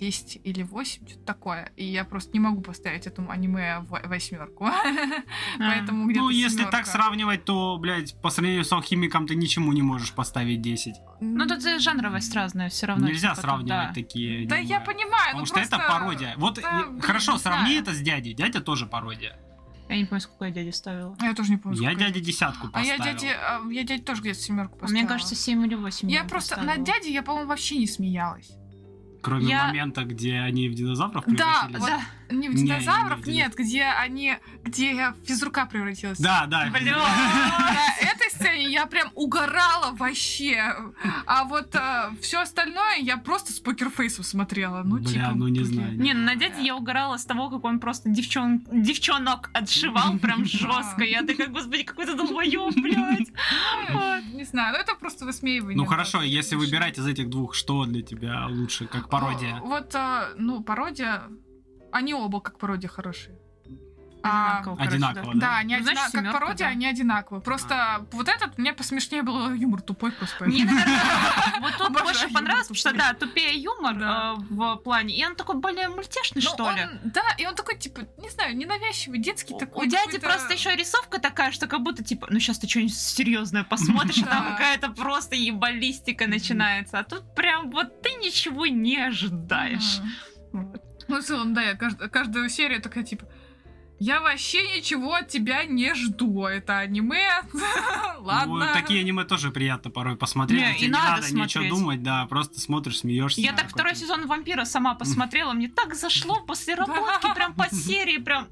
10 или 8, что-то такое. И я просто не могу поставить этому аниме в восьмерку. Поэтому где-то
Ну, если так сравнивать, то, блядь, по сравнению с алхимиком ты ничему не можешь поставить 10.
Ну, тут жанровость разная все равно.
Нельзя
типа,
сравнивать такие.
Да я понимаю,
Потому
ну
что
просто...
это пародия. Вот
блин,
хорошо, сравни это с дядей. Дядя тоже пародия.
Я не помню, сколько я дяде ставила.
Я тоже не помню.
Я дяде десятку
А я
поставил.
дяде, а, я дяде тоже где-то семерку
А
поставила.
Мне кажется, 7 или 8.
Я просто на дяде я, по-моему, вообще не смеялась.
Кроме
Я-
момента, где они в динозавров
Да,
превратились.
вот
Да.
Не в
Не,
динозавров,
не, не,
нет, где они, где физрука превратилась.
Да, да.
Блин.
На этой сцене я прям угорала вообще. А вот все остальное я просто с покерфейсом смотрела. Ну,
Бля,
типа,
ну не
блин.
знаю.
Не, ну на дяде я угорала с того, как он просто девчон... девчонок отшивал прям жестко. Я такая, господи, какой ты долбоёб, блядь.
Не знаю, ну это просто высмеивание.
Ну хорошо, если выбирать из этих двух, что для тебя лучше, как пародия?
Вот, э, ну, пародия... Они оба как пародия хорошие. А,
Одинаково, короче,
Одинаково,
Да,
да?
они
Ну, значит,
одинаковые. Как пародия,
да.
они одинаковые. Просто вот этот мне посмешнее было юмор тупой просто.
Мне, наверное, вот тут больше
юмор
понравилось, потому что, да, тупее юмор э, в плане. И он такой более мультяшный,
Ну,
что ли.
Да, и он такой, типа, не знаю, ненавязчивый, детский такой.
У дяди просто еще рисовка такая, что как будто типа, ну сейчас ты что-нибудь серьезное посмотришь, а там какая-то просто ебалистика начинается. А тут прям вот ты ничего не ожидаешь. Вот.
Ну, в целом, да, я кажд- каждую серию такая, типа, я вообще ничего от тебя не жду. Это аниме. Ладно.
Ну, такие аниме тоже приятно порой посмотреть.
Не,
и тебе
и
не
надо
надо ничего думать, да, просто смотришь, смеешься.
Я так второй сезон вампира сама посмотрела, мне так зашло после работки, прям по серии, прям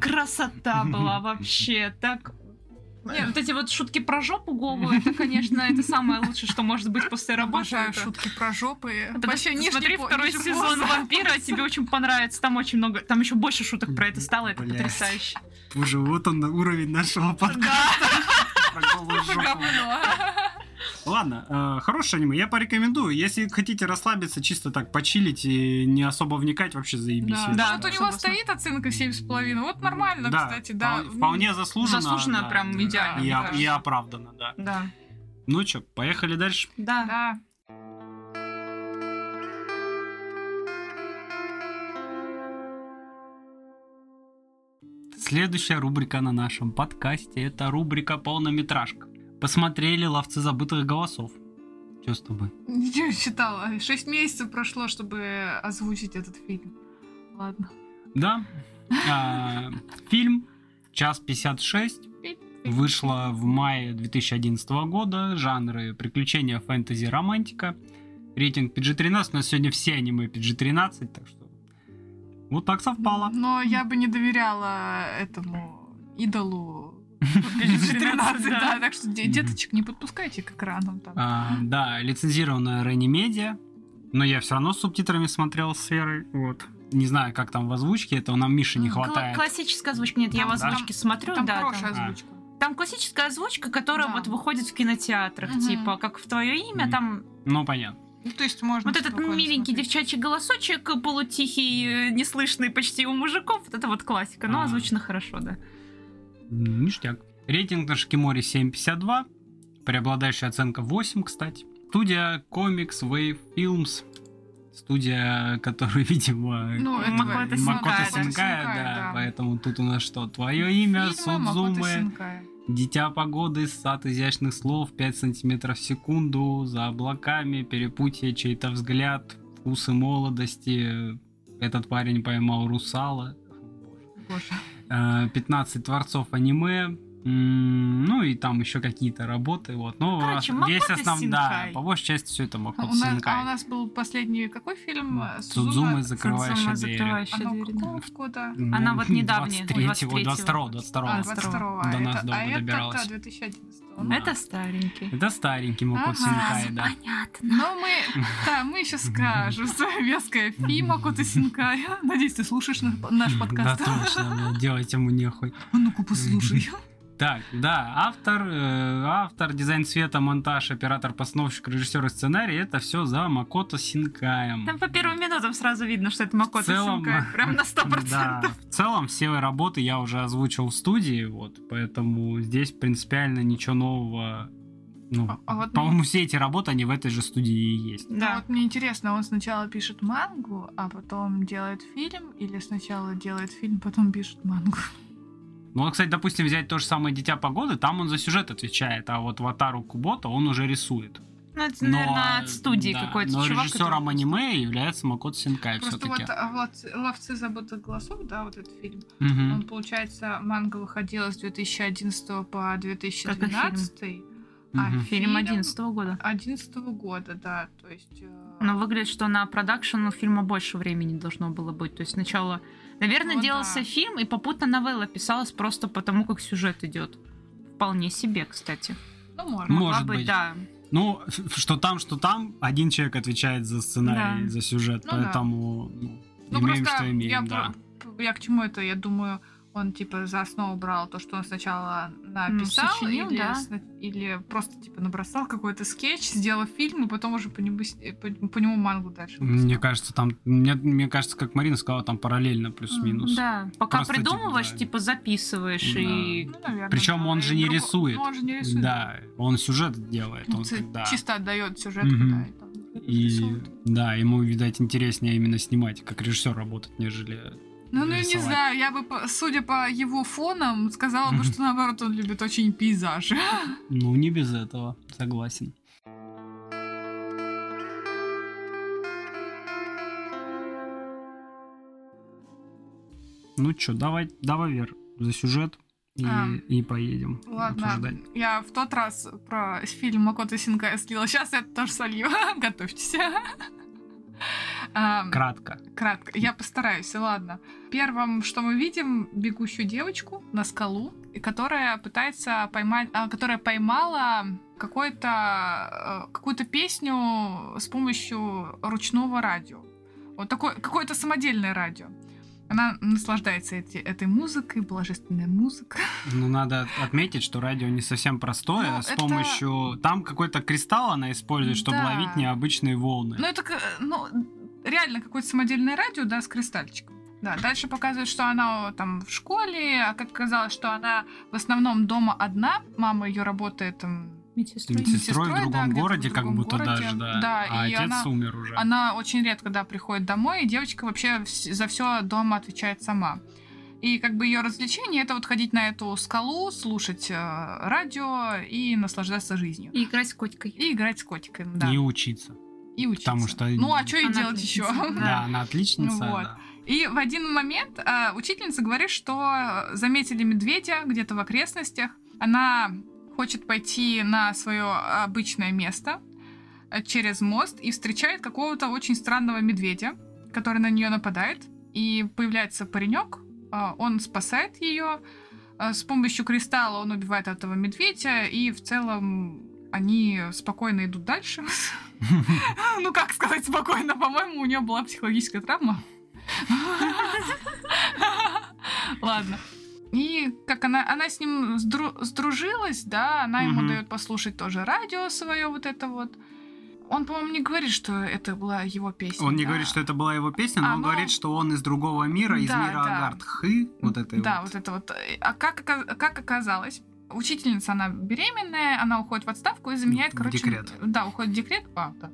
красота была вообще. Так не, вот эти вот шутки про жопу голую, это, конечно, это самое лучшее, что может быть после работы.
Обожаю
Это-
шутки про жопы.
это
Вообще,
смотри
по-
второй сезон вампира, тебе очень понравится. Там очень много, там еще больше шуток про это стало, это потрясающе.
Уже вот он уровень нашего подкаста.
Да.
Про
говно.
Ладно, э, хорошее аниме, я порекомендую. Если хотите расслабиться, чисто так почилить и не особо вникать, вообще заебись.
Да, да,
считаю.
вот у него
Согласна.
стоит оценка 7,5. Вот нормально,
Да,
кстати, да.
вполне- заслуженно.
Заслуженно,
да.
прям идеально,
И, и оправданно, да.
Да.
Ну что, поехали дальше.
Да.
Да.
Следующая рубрика на нашем подкасте это рубрика полнометражка. Посмотрели ловцы забытых голосов. Что с тобой?
Ничего не читала. Шесть месяцев прошло, чтобы озвучить этот фильм. Ладно.
Да. А, Фильм час 56 вышла в мае 2011 года. Жанры приключения, фэнтези, романтика. Рейтинг PG-13. У нас сегодня все аниме PG-13, так что вот так совпало.
Но я бы не доверяла этому идолу PG-13,
да.
так что деточек не подпускайте к экранам там.
А, да, лицензированная Рени Медиа. Но я все равно с субтитрами смотрел с Верой. Вот. Не знаю, как там в озвучке, этого нам Миши не хватает.
Классическая озвучка. Нет, я в озвучке смотрю,
Там
да.
хорошая
Там,
озвучка.
там классическая озвучка, которая
Да.
вот выходит в кинотеатрах, типа, как в твое имя, там
Ну, понятно.
Ну, то есть можно
вот этот миленький
смотреть.
девчачий голосочек, полутихий, э, неслышный почти у мужиков, вот это вот классика, но
А.
озвучено хорошо, да.
Ништяк. Рейтинг на Шикиморе 7.52. Преобладающая оценка 8, кстати. Студия Comics Wave Films. Студия, которую, видимо,
Ну, это
Макото
Макото
Синкая,
Синкая,
да.
да, поэтому тут у нас что? Твое имя,
Макото
Судзумы. Дитя погоды, сад изящных слов, 5 сантиметров в секунду, за облаками, перепутье, чей-то взгляд, вкусы молодости, этот парень поймал русала.
Боже.
Э, 15 творцов аниме, ну и там еще какие-то работы, вот. Но
Короче,
весь основной, да,
Синкай.
по большей части все это Макото
у, нас,
Синкай.
а у нас был последний какой фильм?
Закрывающая
Судзума,
двери.
закрывающая
Оно
двери, да.
какого года?
Ну,
Она вот недавняя,
23-го, 22
А,
22
22
До нас
это,
долго
а это,
добиралась.
да, 2011
Да.
Это старенький.
Это старенький Макото
Ага.
Синкай, да.
Понятно.
Но мы, да, мы еще скажем свое веское фи Макото Синкая. Надеюсь, ты слушаешь на- наш
Да
подкаст.
точно, блядь, делать ему нехуй.
А ну-ка послушай.
Так, да, автор, э, автор, дизайн цвета, монтаж, оператор, постановщик, режиссер и сценарий, это все за Макото Синкаем.
Там по первым минутам сразу видно, что это Макото
В целом,
Синкай. Прям на 100%.
Да, в целом все работы я уже озвучил в студии, вот, поэтому здесь принципиально ничего нового. Ну,
А- а вот
по-моему, все эти работы, они в этой же студии и есть.
Ну
Да.
вот мне интересно, он сначала пишет мангу, а потом делает фильм, или сначала делает фильм, потом пишет мангу?
Ну, вот, кстати, допустим, взять то же самое «Дитя погоды», там он за сюжет отвечает, а вот Ватару Кубота он уже рисует.
Ну, это,
Но,
наверное, от студии
да,
какой-то
Но
чувак.
режиссером
который-
аниме является Макото Синкай
Просто
все-таки.
вот а, вот «Ловцы забытых голосов», да, вот этот фильм,
Мгм.
он, получается, манга выходила с 2011 по 2012, а
Мгм.
Фильм 11 года.
11 года, да, то есть... э,
Но выглядит, что на продакшн у фильма больше времени должно было быть. То есть сначала, наверное,
Ну
делался
да.
фильм, и попутно новелла писалась просто потому, как сюжет идет. Вполне себе, кстати.
Ну, можно.
Может
Могла
быть.
да.
Ну, что там, что там, один человек отвечает за сценарий,
Да.
за сюжет,
Ну да.
поэтому ну,
Ну,
имеем, что имеем,
я,
да.
я к чему это? Я думаю, он типа за основу брал то, что он сначала написал,
сочинил,
или,
да.
сна- или просто типа набросал какой-то скетч, сделал фильм, и потом уже по нему, с- по, по нему мангу дальше.
Мне
выпускал.
кажется, там, мне, мне кажется, как Марина сказала, там параллельно плюс-минус.
Да, пока
Просто, типа,
придумываешь,
да.
типа, записываешь
Да.
и...
Ну, наверное,
Причем
да.
он же не рисует.
Ну, он же не рисует.
Да, он сюжет делает.
Ну,
он,
ц-
да.
Чисто отдает сюжет,
Мгм.
да, и там
И
рисует.
да, ему, видать, интереснее именно снимать, как режиссер работать, нежели.
Ну, ну, не знаю, я бы, судя по его фонам, сказала бы, что наоборот он любит очень пейзажи.
Ну, не без этого, согласен. Ну чё, давай, давай, Вер, за сюжет и,
А.
и поедем
Ладно,
обсуждать.
я в тот раз про фильм Макото Синкая слила. Сейчас я тоже солью. Готовьтесь.
Кратко.
Кратко. Я постараюсь, ладно. Первым, что мы видим, бегущую девочку на скалу, которая пытается поймать, а, которая поймала какой-то, э, какую-то песню с помощью ручного радио. Вот такое, какое-то самодельное радио. Она наслаждается эти, этой музыкой, божественная музыка.
Ну, надо отметить, что радио не совсем простое.
Ну,
с
это-
помощью... Там какой-то кристалл она использует, чтобы
Да.
ловить необычные волны.
Ну, это, ну, реально какое-то самодельное радио, да, с кристальчиком. Да, дальше показывают, что она там в школе, а как оказалось, что она в основном дома одна. Мама ее работает там,
Медсестрой.
Медсестрой в
медсестрой, да,
другом
где-то в
городе, как
другом
будто
городе.
даже, да.
Да,
а
и
отец
она-
умер уже.
Она очень редко, да, приходит домой, и девочка вообще за все дома отвечает сама. И как бы ее развлечение это вот ходить на эту скалу, слушать э, радио и наслаждаться жизнью.
И играть с котикой.
И играть с котиком, да.
И учиться.
И учиться.
потому что-
Ну, а что ей делать еще?
отличница.
Да, она отличница,
вот.
да.
И в один момент э, учительница говорит, что заметили медведя где-то в окрестностях. Она хочет пойти на свое обычное место э, через мост и встречает какого-то очень странного медведя, который на нее нападает. И появляется паренек, э, он спасает ее. Э, С помощью кристалла он убивает этого медведя, и в целом они спокойно идут дальше. Ну, как сказать спокойно? По-моему, у нее была психологическая травма. Ладно. И как она, она с ним сдру- сдружилась, да, она ему
Мгм.
дает послушать тоже радио свое вот это вот. Он, по-моему, не говорит, что это была его песня.
Он не
да.
говорит, что это была его песня, но
А,
он говорит, что он из другого мира, из
Да,
мира
да.
Агартхы. Вот это
Да, вот это вот. А как, как оказалось, учительница, она беременная, она уходит в отставку и заменяет,
В
короче...
декрет.
Да, уходит в декрет. А, да.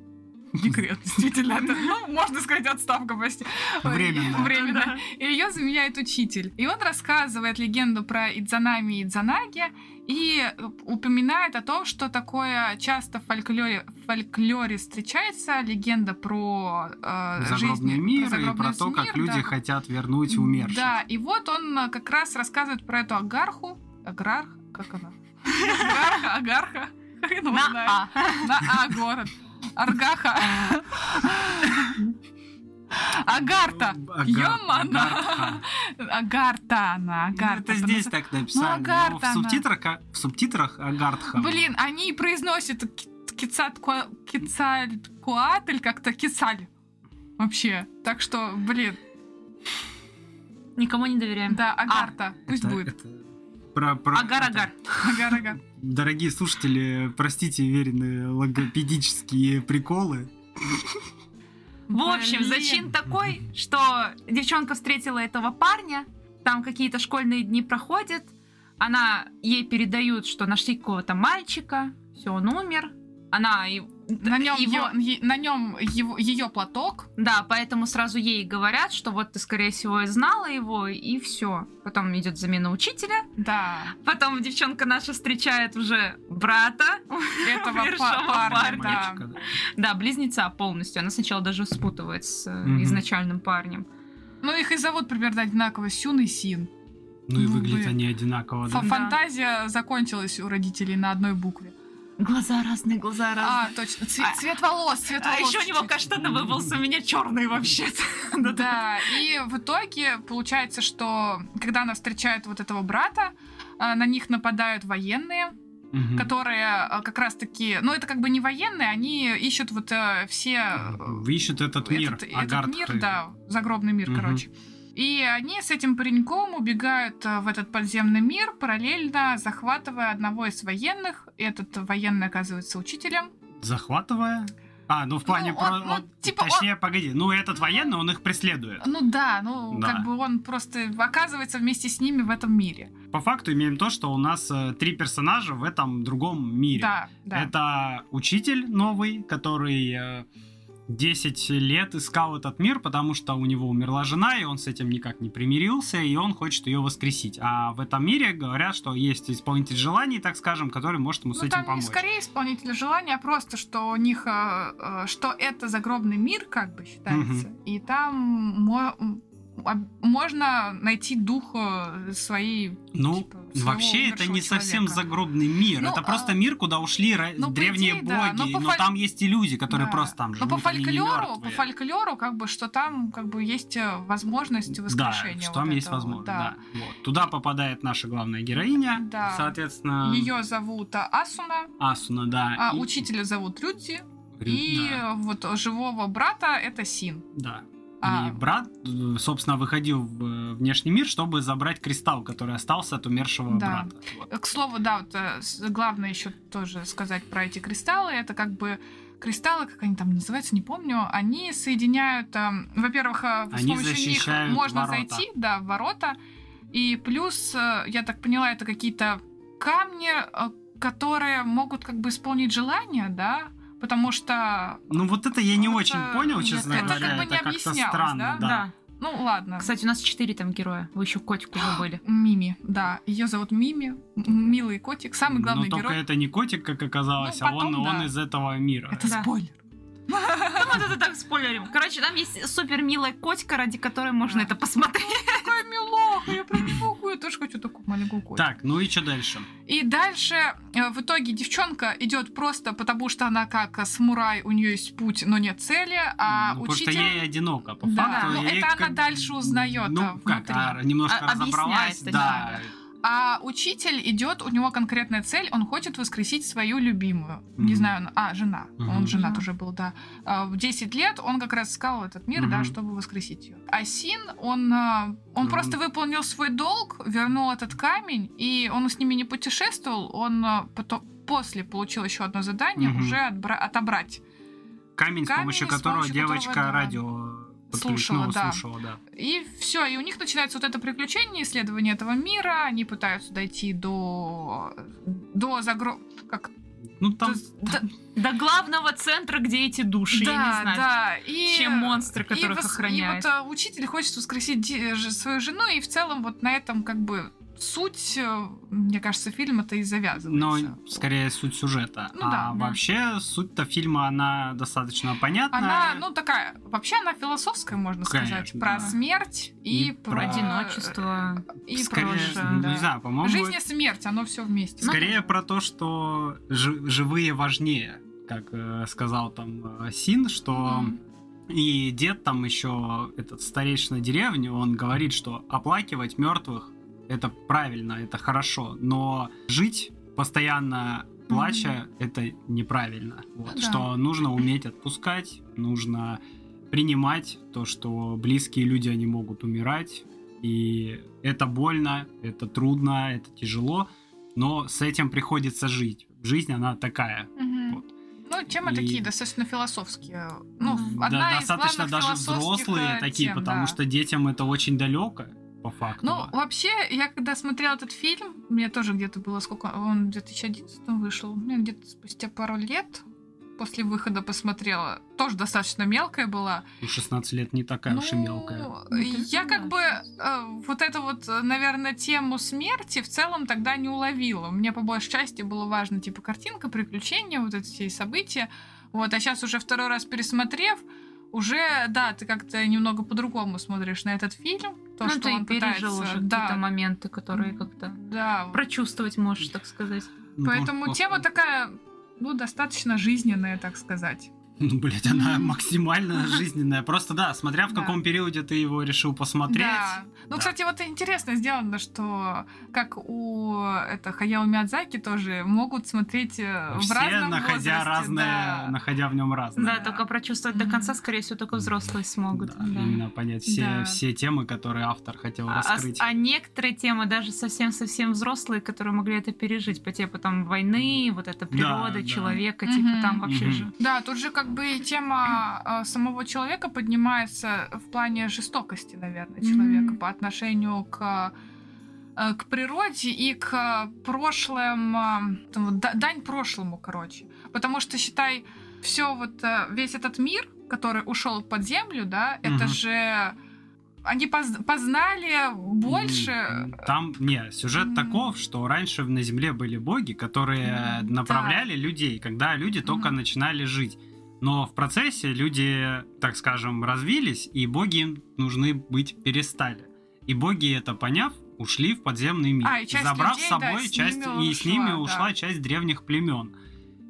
Декрет, действительно. это, ну, можно сказать, отставка почти.
Временная.
Временно. И ее заменяет учитель. И он рассказывает легенду про Идзанами и Идзанаги и упоминает о том, что такое часто в фольклоре, в фольклоре встречается легенда про э,
Загробный
жизнь,
мир и
загробный
про то, как
мир,
люди
да.
хотят вернуть умерших.
Да, и вот он как раз рассказывает про эту агарху. Аграрх? Как она? Агарха, агарха. Хрен.
На А.
На А город. Аргаха. Агарта.
Агар-
Ёмана. Агарта она,
Ну,
Агарта.
Это здесь так написали. но
Агарта
в субтитрах, а- в субтитрах Агартха.
Блин, они произносят Кицалькуатль как-то Кицаль. Вообще. Так что, блин,
Никому не доверяем.
да, Агарта. Пусть
Это-
будет.
Про- про-
Агар-агар.
Агар-агар.
Дорогие слушатели, простите веренные логопедические приколы.
В общем, зачин такой, что девчонка встретила этого парня, там какие-то школьные дни проходят, она ей передают, что нашли какого-то мальчика, все, он умер, она и-
На нем,
его,
на нем его, ее платок.
да, поэтому сразу ей говорят, что вот ты, скорее всего, и знала его, и все. Потом идет замена учителя,
Да.
потом девчонка наша встречает уже брата,
Этого парня,
парня.
да.
Мальчика, да.
да, близнеца полностью. Она сначала даже спутывает с
Мгм.
изначальным парнем.
Ну, их и зовут примерно одинаково Сюн и Син.
Ну и
Ну,
выглядят
блин.
они одинаково, да?
Фа- Фантазия закончилась у родителей на одной букве.
Глаза разные, глаза
А, точно. Цве-
А-
цвет волос, цвет
А
волос.
еще у него каштановый волос, у меня черный вообще-то.
Да, и в итоге получается, что когда она встречает вот этого брата, а, на них нападают военные,
Мгм.
которые а, как раз-таки, ну это как бы не военные, они ищут вот э, все
Ищут этот мир.
этот, этот мир, да, загробный мир,
Мгм.
короче. И они с этим пареньком убегают э, в этот подземный мир, параллельно захватывая одного из военных. Этот военный оказывается учителем.
Захватывая? А, ну в плане...
Ну,
про-
он- ну,
он-
типа
Точнее, погоди. Ну этот военный, он их преследует.
Ну да, ну
Да.
как бы он просто оказывается вместе с ними в этом мире.
По факту имеем то, что у нас э, три персонажа в этом другом мире.
Да, да.
Это учитель новый, который э, 10 лет искал этот мир, потому что у него умерла жена, и он с этим никак не примирился, и он хочет ее воскресить. А в этом мире говорят, что есть исполнитель желаний, так скажем, который может ему с
Ну,
этим
там
помочь.
не скорее исполнитель желания, а просто, что у них, э, э, что это загробный мир, как бы считается, и там можно найти дух э, своей...
Ну,
типа,
Вообще это не совсем
человека.
загробный мир.
Ну,
это
а-
просто мир, куда ушли
ну, по
древние
идее, да,
боги.
но по
Но
фоль-
там есть и люди, которые
Да.
просто там
Но
живут.
по
они не
фольклору, по фольклору, как бы, что там как бы есть э, возможность
Да,
воскрешения.
что
вот
там есть
этого,
возможность.
да.
Да. Вот. Туда попадает наша главная героиня.
Да.
Соответственно,
Ее зовут а, Асуна,
Асуна, да.
а
и-
учителя зовут Рюдзи,
Рю-
и
да,
вот живого брата это Син.
да.
А.
И брат, э, собственно, выходил в э, внешний мир, чтобы забрать кристалл, который остался от умершего
Да.
брата. Вот.
К слову, да, вот э, с- главное еще тоже сказать про эти кристаллы. Это как бы кристаллы, как они там называются, не помню, они соединяют, эм, во-первых, э, с
Они
помощью них можно
ворота.
зайти, да, в ворота. И плюс, э, я так поняла, это какие-то камни, э, которые могут как бы исполнить желание, да, потому что,
Ну вот это я не
Вот,
очень понял,
это
честно
как
говоря.
бы не
это как-то
объяснялось,
странно,
да?
да.
ну ладно.
Кстати, у нас четыре там героя. Вы еще котику забыли.
Мими, да, ее зовут Мими, милый котик, самый главный
Но только
герой.
это не котик, как оказалось,
Ну,
а он,
потом,
он
да.
из этого мира.
Это
Да.
спойлер.
Ну вот это так спойлерим. Короче, там есть супер милая котика, ради которой можно
Да.
это посмотреть.
Какая милаха, я прям не могу, я тоже хочу такую маленькую котика.
Так, ну и что дальше?
И дальше э, в итоге девчонка идет просто потому, что она как э, самурай, у нее есть путь, но нет цели, а
ну, потому
учитель...
что ей одиноко, по
Да,
факту.
ну,
ей
это она
как-
дальше узнает,
Ну, как,
внутри.
а, немножко
А-
разобралась,
объясняет,
да.
А учитель идет, у него конкретная цель, он хочет воскресить свою любимую. Не
Мгм.
знаю, а, жена.
Мгм.
Он женат
Жена.
уже был, да. А, В 10 лет он как раз искал этот мир, да,
Мгм.
чтобы воскресить ее. А Син, он, а, он
Ну,
просто выполнил свой долг, вернул этот камень, и он с ними не путешествовал, он а, потом после получил еще одно задание
Мгм.
уже отбра- отобрать.
Камень, с
Камень,
помощью
с
которого
помощью
девочка
которого, да.
радио
Слушала,
ну,
да.
слушала, да.
И все, и у них начинается вот это приключение, исследование этого мира. Они пытаются дойти до до загро... как
Ну там
до-
До главного центра, где эти души, я не
да,
знаю.
да. И,
чем монстры,
и
которых
вос-
охраняет.
И вот а, учитель хочет воскресить свою жену, и в целом вот на этом как бы суть, э, мне кажется, фильма-то и
Но
завязывается.
скорее суть сюжета.
Ну
а
да, да.
вообще суть-то фильма, она достаточно понятная.
Она, ну, такая, вообще она философская, можно сказать,
Конечно,
про
да.
смерть и,
И
про...
про
Одиночество.
И
скорее,
про...
ну,
да.
не знаю, по-моему,
Жизнь и смерть, оно все вместе. Ну,
скорее про то, что жи- живые важнее, как э, сказал там э, Син, что
Мгм.
и дед там еще этот старейшина деревни, он говорит, что оплакивать мертвых это правильно, это хорошо, но жить постоянно плача это неправильно. Вот,
Да.
Что нужно уметь отпускать, нужно принимать то, что близкие люди они могут умирать, и это больно, это трудно, это тяжело, но с этим приходится жить. Жизнь она такая.
Мгм.
Вот.
Ну, темы
И-
такие достаточно философские. Ну.
Да,
одна из
достаточно
главных
даже взрослые
э,
такие,
тем,
потому
да.
что детям это очень далеко, по факту.
Ну, вообще, я когда смотрела этот фильм, мне тоже где-то было сколько... Он в 2011 вышел. Я где-то спустя пару лет после выхода посмотрела. Тоже достаточно мелкая была.
Ну, 16 лет не такая уж и
Ну,
мелкая.
Я как бы э, вот эту вот, э, наверное, тему смерти в целом тогда не уловила. Мне по большей части было важно, типа, картинка, приключения, вот эти все события. Вот, а сейчас уже второй раз пересмотрев, уже, да, ты как-то немного по-другому смотришь на этот фильм. То,
ну,
что
ты
он
пережил
пытается,
уже какие-то
да,
моменты, которые как-то
да.
прочувствовать можешь, так сказать.
Ну,
Поэтому
по-
тема такая, ну, достаточно жизненная, так сказать.
Ну, блядь, она
Мгм.
максимально жизненная. Просто да, смотря в
Да.
каком периоде ты его решил посмотреть.
Да. Ну,
Да.
кстати, вот интересно сделано, что как у это Хаяо Миядзаки тоже могут смотреть э, в
Все,
разном
находя
возрасте,
разное,
да.
находя в нем разное.
Да,
Да.
только прочувствовать до
Мгм.
конца, скорее всего, только взрослые смогут.
Да,
да.
Именно понять все,
Да.
все темы, которые автор хотел
А, а-
раскрыть.
а некоторые темы даже совсем-совсем взрослые, которые могли это пережить, по типу там войны, вот эта природа,
да.
человека,
Мгм.
типа там вообще
Мгм.
же.
Да, тут же как бы тема э, самого человека поднимается в плане жестокости, наверное, человека
Мгм.
по отношению к э, к природе и к прошлым, э, да- дань прошлому, короче. Потому что, считай, все вот, весь этот мир, который ушел под землю, да, это
Мгм.
же они поз- познали больше.
Там, не, сюжет
М.
таков, что раньше на Земле были боги, которые
М,
направляли людей, когда люди только
Мгм.
начинали жить. Но в процессе люди, так скажем, развились, и боги им нужны быть перестали. И боги это поняв, ушли в подземный мир,
А,
забрав
людей,
с
да,
собой
с
часть,
ними
и с ними
ушла,
ушла
да.
часть древних племен.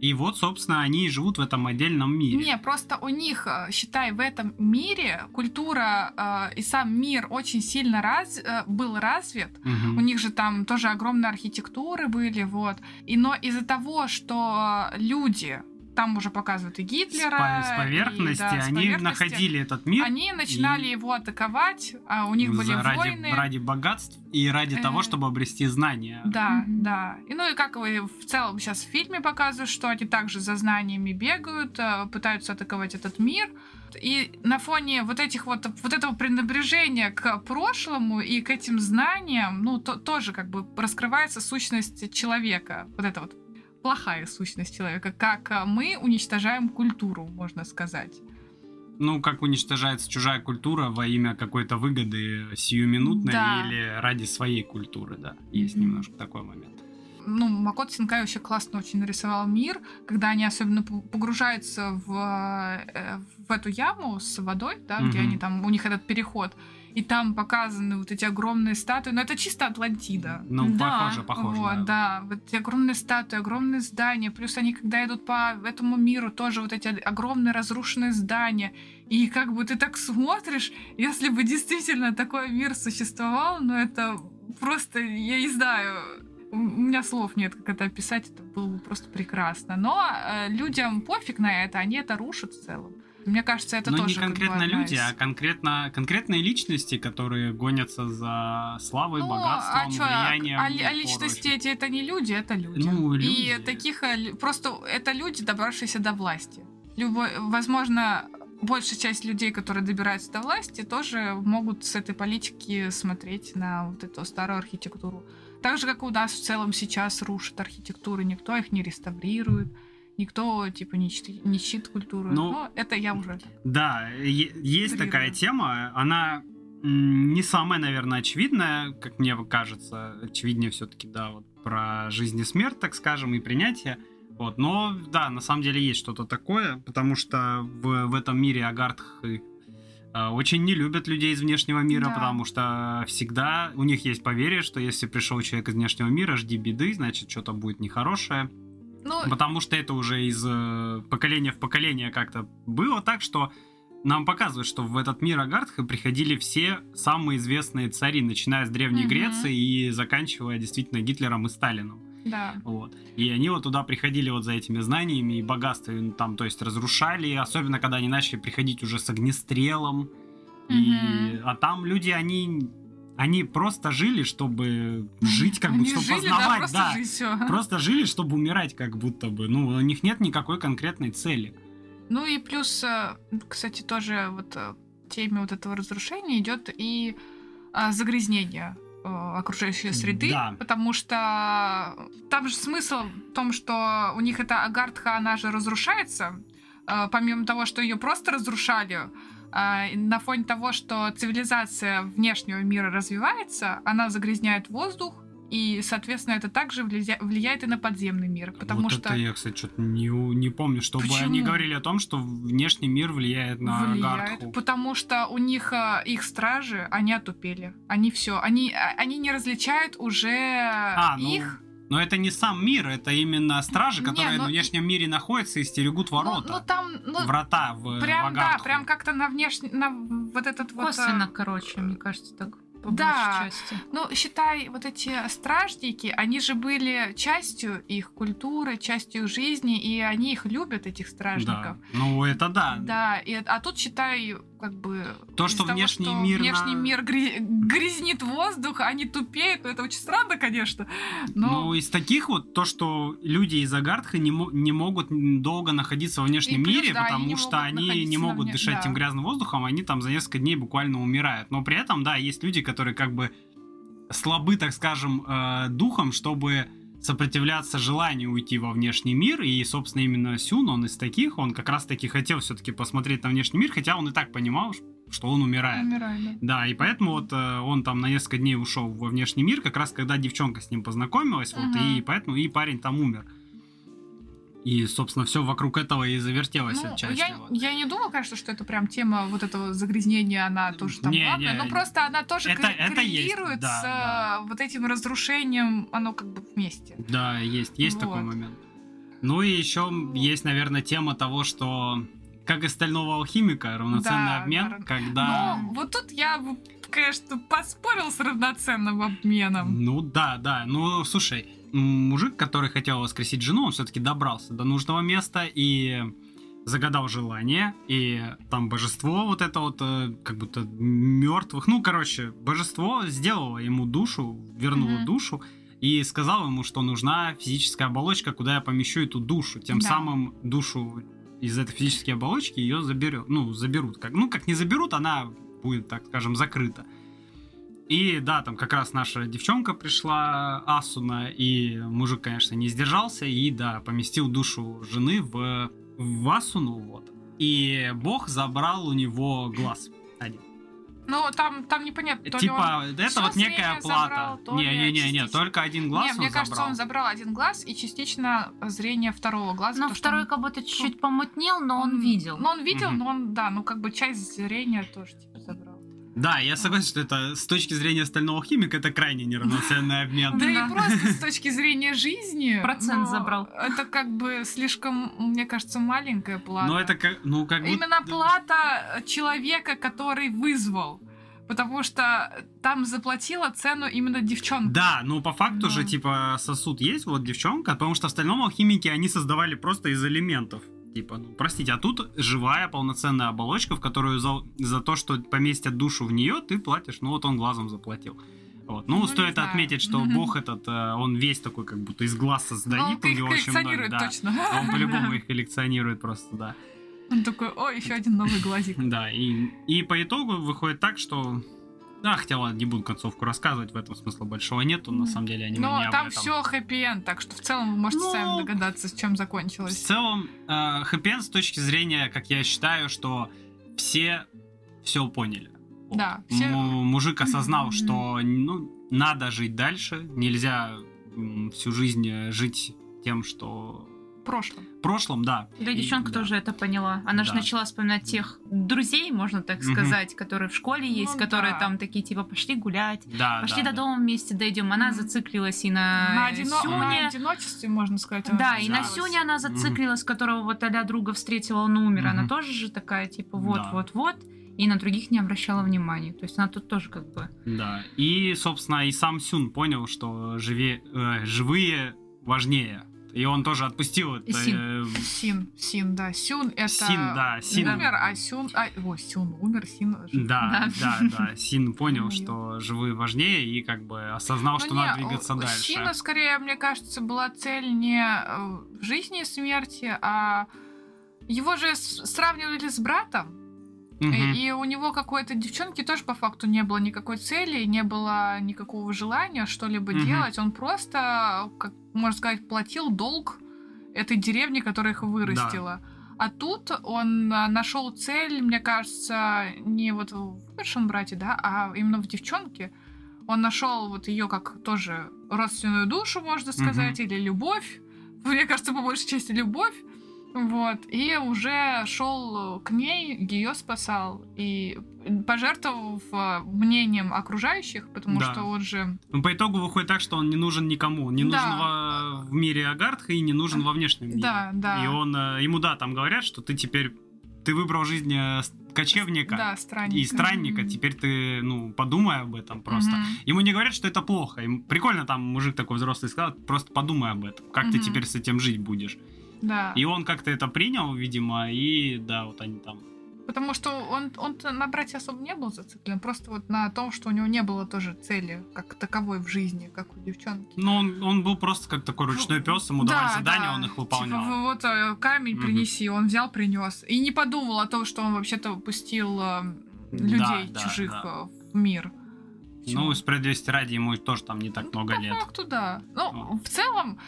И вот, собственно, они и живут в этом отдельном мире.
Не, просто у них, э, считай, в этом мире культура э, и сам мир очень сильно раз, э, был развит.
Мгм.
У них же там тоже огромные архитектуры были, вот. И но из-за того, что люди там уже показывают и
С,
Гитлера.
по- с
и,
поверхности
да, с
они
поверхности.
находили этот мир
Они начинали
и-
его атаковать, а у них были
за- ради,
войны.
ради богатств и ради
Э,
того, чтобы обрести знания.
Да, да. И ну и как вы в целом сейчас в фильме показывают, что они также за знаниями бегают, э, пытаются атаковать этот мир. И на фоне вот этих вот вот этого пренебрежения к прошлому и к этим знаниям, ну то, тоже как бы раскрывается сущность человека. Вот это вот плохая сущность человека, как э, мы уничтожаем культуру, можно сказать.
Ну, как уничтожается чужая культура во имя какой-то выгоды сиюминутной
Да.
или ради своей культуры, да. Есть
Мгм.
немножко такой момент.
ну, Макото Синкай вообще классно очень нарисовал мир, когда они особенно погружаются в, э, в эту яму с водой, да, где
Мгм.
они там, у них этот переход, и там показаны вот эти огромные статуи, но это чисто Атлантида.
Ну,
Да,
похоже, похоже.
вот, да. вот эти огромные статуи, огромные здания, плюс они, когда идут по этому миру, тоже вот эти огромные разрушенные здания, и как бы ты так смотришь, если бы действительно такой мир существовал, ну это просто, я не знаю, у меня слов нет, как это описать, это было бы просто прекрасно. Но э, людям пофиг на это, они это рушат в целом. Мне кажется, это
Но
тоже
не конкретно люди, а конкретно конкретные личности, которые гонятся за славой,
Ну,
богатством,
а чё,
влиянием.
а, а личности эти это не люди, это люди.
Ну, люди.
И таких э, просто это люди, добравшиеся до власти. Любой, возможно, большая часть людей, которые добираются до власти, тоже могут с этой политики смотреть на вот эту старую архитектуру. Так же, как у нас в целом сейчас рушат архитектуру, никто их не реставрирует, никто типа не чтит, не чтит культуру.
Ну,
Но это я уже.
Да, есть такая тема, она не самая, наверное, очевидная, как мне кажется, очевиднее все-таки, да, вот про жизнь и смерть, так скажем, и принятие. Вот, но да, на самом деле есть что-то такое, потому что в, в этом мире агартхи э, очень не любят людей из внешнего мира,
Да.
потому что всегда у них есть поверье, что если пришел человек из внешнего мира, жди беды, значит что-то будет нехорошее.
Ну,
Потому что это уже из э, поколения в поколение как-то было так, что нам показывают, что в этот мир Агартха приходили все самые известные цари, начиная с Древней
Мгм.
Греции и заканчивая действительно Гитлером и Сталином.
да.
Вот. И они вот туда приходили вот за этими знаниями и богатствами, ну, там, то есть разрушали, особенно когда они начали приходить уже с огнестрелом. И...
Мгм.
А там люди, они, они просто жили, чтобы жить, как бы, чтобы
жили, да,
познавать,
просто
да.
жить.
Просто жили, чтобы умирать, как будто бы. Ну, у них нет никакой конкретной цели.
Ну и плюс, э, кстати, тоже вот э, теме вот этого разрушения идет и а, загрязнение э, окружающей среды,
Да.
потому что там же смысл в том, что у них эта агартха, она же разрушается, помимо того, что ее просто разрушали, на фоне того, что цивилизация внешнего мира развивается, она загрязняет воздух, и, соответственно, это также влия- влияет и на подземный мир, потому
вот
что
это я, кстати, что-то не, не помню, чтобы
Почему?
они говорили о том, что внешний мир влияет на
влияет,
Агартху.
потому что у них э, их стражи, они отупели, они все, они а, они не различают уже
А, ну,
их.
Но это не сам мир, это именно стражи,
Не,
которые
ну
в внешнем мире находятся и стерегут
Ну,
ворота.
ну там, ну
Врата в,
прям
в
да, прям как-то на внешний, на вот этот вот. э,
Косвенно, короче, мне кажется, так. По
Да.
большей части.
Ну, считай, вот эти стражники, они же были частью их культуры, частью их жизни, и они их любят, этих
Да.
стражников.
Ну, это да.
Да, и, а тут, считай, как бы...
То, что
того,
внешний
что
мир
Внешний
на-
мир гря- грязнит воздух, а они тупеют, ну, это очень странно, конечно. Но...
Ну, из таких вот, то, что люди из Агартха не, не могут долго находиться во внешнем
плюс,
мире,
да,
потому что они не могут
вне-
дышать
да.
этим грязным воздухом, они там за несколько дней буквально умирают. Но при этом, да, есть люди, которые как бы слабы, так скажем, э, духом, чтобы сопротивляться желанию уйти во внешний мир, и, собственно, именно Сюн, он из таких, он как раз-таки хотел все-таки посмотреть на внешний мир, хотя он и так понимал, что он умирает.
Умирает, да.
Да, и поэтому вот э, он там на несколько дней ушел во внешний мир, как раз когда девчонка с ним познакомилась, вот,
Мгм.
и поэтому и парень там умер. И, собственно, все вокруг этого и завертелось
Ну,
отчасти.
я,
вот.
я не думаю, конечно, что это прям тема вот этого загрязнения, она тоже там
Не,
главная,
не,
но просто она тоже
это-
кор-
это есть,
коррелирует
да,
с
да.
вот этим разрушением, оно как бы вместе.
Да, есть, есть такой
Вот.
момент. Ну и еще есть, наверное, тема того, что как и стального алхимика, равноценный
Да,
обмен,
да.
когда...
Ну, вот тут я конечно, поспорил с равноценным обменом.
Ну да, да. Ну, слушай, мужик, который хотел воскресить жену, он все-таки добрался до нужного места и загадал желание, и там божество вот это вот, э, как будто мертвых, ну, короче, божество сделало ему душу, вернуло
Мгм.
душу, и сказал ему, что нужна физическая оболочка, куда я помещу эту душу. Тем
Да.
самым душу из этой физической оболочки ее заберет, ну, заберут. Как, ну, как не заберут, она будет, так скажем, закрыта. И да, там как раз наша девчонка пришла, Асуна, и мужик, конечно, не сдержался, и да, поместил душу жены в, в Асуну, вот. И бог забрал у него глаз один.
Ну, там, там непонятно, то ли
типа, это
всё
вот некая плата. Не-не-не,
частично.
только один
он...
глаз
Не,
он
мне
забрал.
кажется, он забрал один глаз и частично зрение второго глаза.
Но
что
второй
он-
как будто чуть-чуть помутнел, но он видел.
Ну, он видел,
Мгм.
но он, да, ну, как бы часть зрения тоже, типа, забрал.
Да, я согласен, что это с точки зрения стального химика это крайне неравноценный обмен.
Да и просто с точки зрения жизни...
Процент забрал.
Это как бы слишком, мне кажется, маленькая плата.
Но это как, ну как
Именно плата человека, который вызвал. Потому что там заплатила цену именно девчонка.
Да, ну по факту же, типа, сосуд есть, вот девчонка, потому что в остальном алхимики они создавали просто из элементов. Типа, ну, простите, а тут живая полноценная оболочка, в которую за, за то, что поместят душу в нее, ты платишь. Ну вот он глазом заплатил. Вот. Ну,
Ну,
стоит отметить, что бог этот, э, он весь такой, как будто из глаз
Ну,
создает.
он
у
их
очень много,
коллекционирует
да.
точно.
Он по-любому их коллекционирует просто, да.
Он такой, о, еще один новый глазик.
Да, и, и по итогу выходит так, что... А, хотя ладно, не буду концовку рассказывать, в этом смысла большого нету, на самом деле аниме
Но
не
там
этом.
все хэппи-энд, так что в целом вы можете
Ну,
сами догадаться, с чем
В
закончилось.
целом, э, хэппи-энд с точки зрения, как я считаю, что все все поняли.
Да, все-
Му- Мужик осознал, что ну, надо жить дальше, нельзя м, всю жизнь э, жить тем, что
В прошлом.
в прошлом, да.
Да, и девчонка
да.
тоже это поняла. Она же
Да.
начала вспоминать тех друзей, можно так сказать, которые в школе есть,
Ну
которые
да.
там такие типа пошли гулять,
Да,
пошли
да,
до
да.
дома вместе дойдем. Она зациклилась и на,
На, одино- на
Сюне.
одиночестве, можно сказать. она
Да, и на. Сюне она зациклилась, которого вот а друга встретила, он умер. Она
Мгм.
тоже же такая, типа,
Да.
вот-вот-вот. И на других не обращала внимания. То есть она тут тоже как бы...
Да. И, собственно, и сам Сюн понял, что живе, э, живые важнее. И он тоже отпустил это.
Син.
э,
Син, Син, да. Сюн это
Син, да, Син.
умер, а Сюн... А, о, Сюн умер, Син жив.
Да, да, да, Син понял, что живые важнее и как бы осознал,
Ну
что
не,
надо двигаться
у
дальше.
Сина, скорее, мне кажется, была цель не э, в жизни и смерти, а его же сравнивали с братом,
Мгм.
и, и у него какой-то девчонки тоже по факту не было никакой цели, не было никакого желания что-либо
Мгм.
делать. Он просто, как можно сказать, платил долг этой деревне, которая их вырастила. А тут он нашел цель, мне кажется, не вот в умершем брате, да, а именно в девчонке. Он нашел вот ее как тоже родственную душу, можно сказать, или любовь. Мне кажется, по большей части любовь. Вот. И уже шел к ней, ее спасал. И пожертвовав э, мнением окружающих, потому
Да.
что он же...
Ну, по итогу выходит так, что он не нужен никому. Не
Да.
нужен во- в мире Агартха и не нужен во внешнем мире.
Да, да.
И он, э, ему, да, там говорят, что ты теперь, ты выбрал жизнь э, кочевника
Да, странника.
и странника,
Мгм.
теперь ты, ну, подумай об этом просто.
Мгм.
Ему не говорят, что это плохо. Им прикольно там мужик такой взрослый сказал, просто подумай об этом. Как ты
Мгм.
теперь с этим жить будешь?
Да.
И он как-то это принял, видимо, и да, вот они там.
Потому что он, он на брате особо не был зациклен, просто вот на том, что у него не было тоже цели как таковой в жизни, как у девчонки.
Ну, он, он был просто как такой ручной пес, ему давали
Да,
задания,
да.
он их
Типа,
выполнял.
в- вот э, камень принеси, он взял, принес. И не подумал о том, что он вообще-то пустил э, людей
да,
чужих
да.
э, в мир. Всё.
Ну, справедливости ради, ему тоже там не так
Ну,
много
по
лет.
факту, да. Ну,
Ну.
в целом,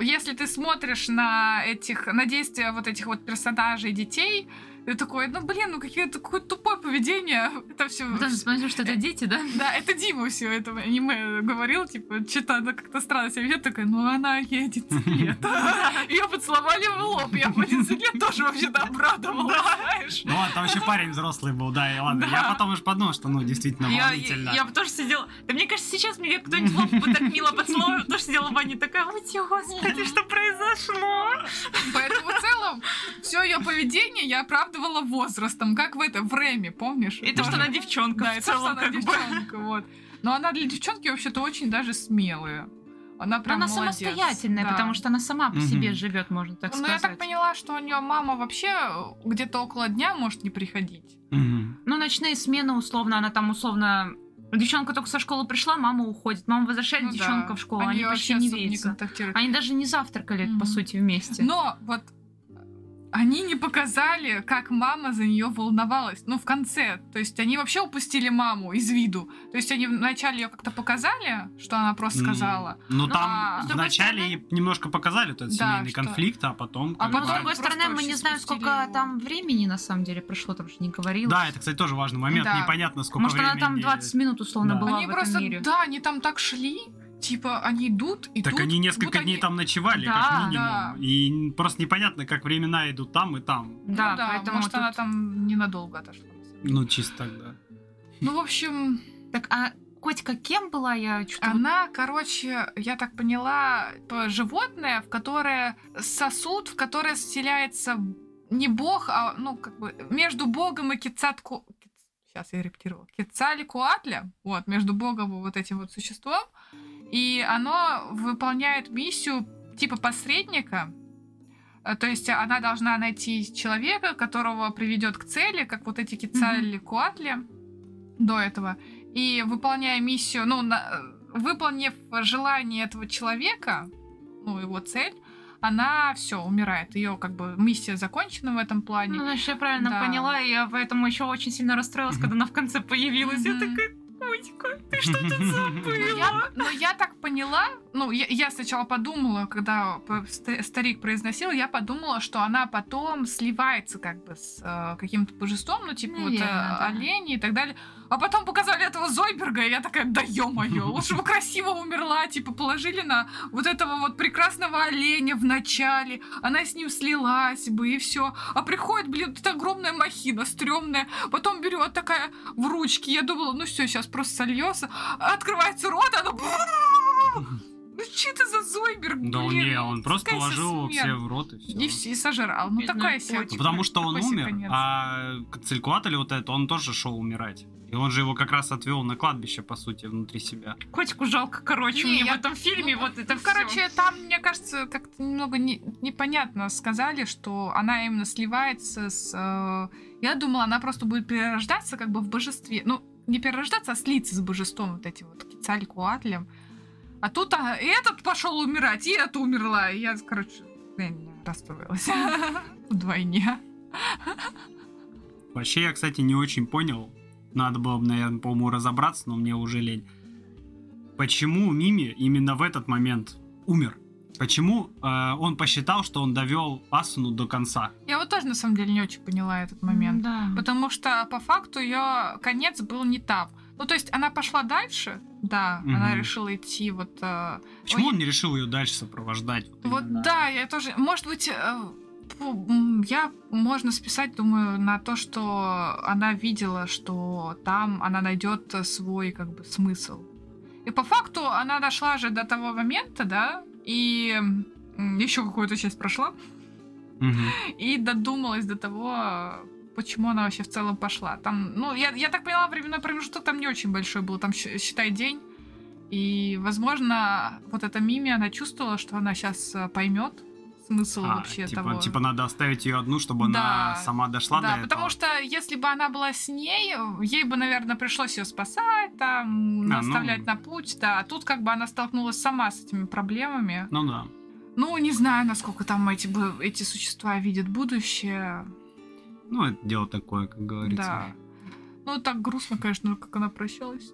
если ты смотришь на этих, на действия вот этих вот персонажей детей, ты такой, ну блин, ну какие какое тупое поведение. Это все.
Даже смотрю, что это дети, да?
Да, это Дима все это аниме говорил, типа, что-то она как-то странно себя ведет, такая, ну она 11 лет. Ее поцеловали в лоб, я в 11 лет тоже вообще-то обрадовалась, знаешь?
Ну ладно, там еще парень взрослый был, да, и ладно. Я потом уж подумал, что, ну, действительно волнительно.
я, бы тоже сидела... Да мне кажется, сейчас меня кто-нибудь в лоб бы так мило поцеловал, тоже сидела в ванне такая, ой, господи, что произошло?
Поэтому в целом все ее поведение я оправдывала возрастом, как в этом, в Рэме, помнишь?
И то, что она девчонка
Да, и то, что она девчонка, вот. Но она для девчонки вообще-то очень даже смелая. Она прям
она
молодец.
самостоятельная,
Да.
потому что она сама по себе живет, можно так
Ну,
сказать.
я так поняла, что у нее мама вообще где-то около дня может не приходить.
Мгм.
Ну, ночные смены, условно, она там условно... Девчонка только со школы пришла, мама уходит. Мама возвращает
Ну да.
девчонка в школу, они, почти
вообще
не
не
видятся.
контактируют.
Они даже не завтракали, по
Мгм.
сути, вместе.
Но вот они не показали, как мама за нее волновалась. Ну, в конце. То есть они вообще упустили маму из виду. То есть они вначале ее как-то показали, что она просто сказала.
Ну,
Ну,
там
а
вначале
стороны-
немножко показали этот
Да,
семейный
что-
конфликт, а потом...
А
бы-
с
потом
другой стороны, мы не знаем, сколько
его.
там времени на самом деле прошло, там же не говорилось.
Да, это, кстати, тоже важный момент.
Да.
Непонятно, сколько
Может,
времени...
она там 20 минут условно
Да.
была
они
в
просто,
этом мире.
да, они там так шли. Типа, они идут, идут.
Так они несколько дней
они-
там ночевали,
Да,
как минимум.
да.
И просто непонятно, как времена идут там и там.
Ну
Да,
да,
поэтому
может, она
тут-
там ненадолго отошла.
Ну, чисто так, да.
Ну, в общем,
Так, а котика кем была? Я что-то...
Она, короче, я так поняла, животное, в которое сосуд, в которое вселяется не бог, а ну как бы между богом и Кицатку. Сейчас я рептировала. Кецалькуатля, вот, между богом и вот этим вот существом. И оно выполняет миссию типа посредника. Э, То есть она должна найти человека, которого приведет к цели, как вот эти Кецалькуатли до этого. И выполняя миссию, ну, на- э, выполнив желание этого человека, ну, его цель, она все умирает. Ее как бы миссия закончена в этом плане.
Ну, значит, я правильно
Да.
поняла, и я поэтому еще очень сильно расстроилась, когда она в конце появилась. Я
Мгм.
такая, котика, ты что тут
Ну,
забыла?
я, ну, я так поняла, ну, я, я сначала подумала, когда старик произносил, я подумала, что она потом сливается как бы с э, каким-то божеством, ну, типа вот э,
да.
олени и так далее. А потом показали этого Зойберга, и я такая, да ё-моё, лучше бы красиво умерла, типа положили на вот этого вот прекрасного оленя в начале, она с ним слилась бы, и все. А приходит, блин, вот эта огромная махина, стрёмная, потом берет такая в ручки, я думала, ну все, сейчас просто сольется, открывается рот, она... Ну что это за Зойберг,
Да
блин?
не, он просто
Какая
положил его все в рот и все.
И, все, и сожрал. Ну,
Бедный
такая себе.
Потому что он
себе
умер,
конец.
а Цилькуатль вот это, он тоже шел умирать. И он же его как раз отвел на кладбище, по сути, внутри себя.
Котику жалко, короче,
Не,
мне
я-
в этом фильме
Ну,
вот это
ну,
всё.
короче, там, мне кажется, как-то немного не- непонятно сказали, что она именно сливается с... э, Я думала, она просто будет перерождаться как бы в божестве. Ну, не перерождаться, а слиться с божеством вот этим вот Кицалькуатлем. А тут а, и этот пошел умирать, и эта умерла. И я, короче, я расстроилась. Вдвойне.
Вообще, я, кстати, не очень понял. Надо было бы, наверное, по-моему, разобраться, но мне уже лень. Почему Мими именно в этот момент умер? Почему э, он посчитал, что он довел Асуну до конца?
Я вот тоже, на самом деле, не очень поняла этот момент.
Да.
Потому что по факту ее конец был не там. Ну, то есть она пошла дальше, да,
Мгм.
она решила идти вот... э,
Почему
Ой.
он не решил ее дальше сопровождать?
вот
именно?
да, я тоже... Может быть, э, я можно списать, думаю, на то, что она видела, что там она найдет свой как бы смысл. И по факту она дошла же до того момента, да, и еще какую-то часть прошла,
Мгм.
и додумалась до того, почему она вообще в целом пошла. Там, ну, я, я так поняла, временной промежуток там не очень большой был, там, считай, день. И, возможно, вот эта Мими, она чувствовала, что она сейчас поймет смысл
А,
вообще
типа,
того.
типа надо оставить ее одну, чтобы
Да.
она сама дошла
да,
до
потому
этого.
что если бы она была с ней, ей бы, наверное, пришлось ее спасать, там,
А, ну.
наставлять на путь, да. А тут как бы она столкнулась сама с этими проблемами.
Ну да.
Ну, не знаю, насколько там эти, эти существа видят будущее.
Ну, это дело такое, как говорится.
Да. Ну, так грустно, конечно, как она прощалась.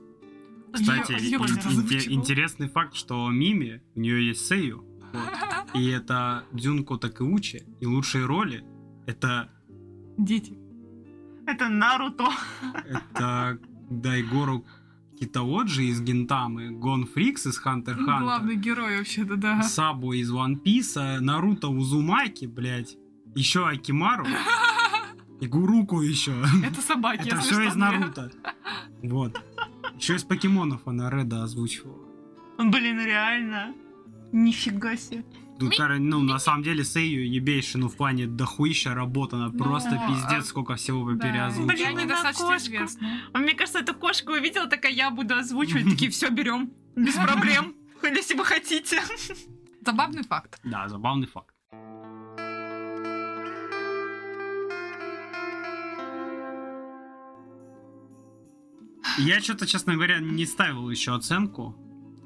Кстати,
Её-
ин- ин- интересный факт, что Мими, у нее есть Сею, вот, и это Дзюнко Такеучи, и лучшие роли это,
Дети.
Это Наруто.
это Дайгору Китаоджи из Гентамы, Гон Фрикс из Хантер Хантер,
главный герой вообще-то, да.
Сабо из One Piece, Наруто Узумаки, блядь, еще Акимару и Гуруку еще.
Это собаки,
Это все из. Наруто. Вот. Еще из покемонов она Реда озвучивала.
Блин, реально. Нифига себе.
Тут,
Ми-
кор- ну, на самом деле, Сею ебейший, ну, в плане дохуища работана.
Ну,
Просто
а-
пиздец, сколько всего вы
Да,
переозвучили.
они
Блин,
достаточно
на кошку.
известны.
А Мне кажется, эта кошка увидела, такая, я буду озвучивать. Такие, все берем. Без проблем. Если вы хотите.
Забавный факт.
Да, забавный факт. Я что-то, честно говоря, не ставил еще оценку.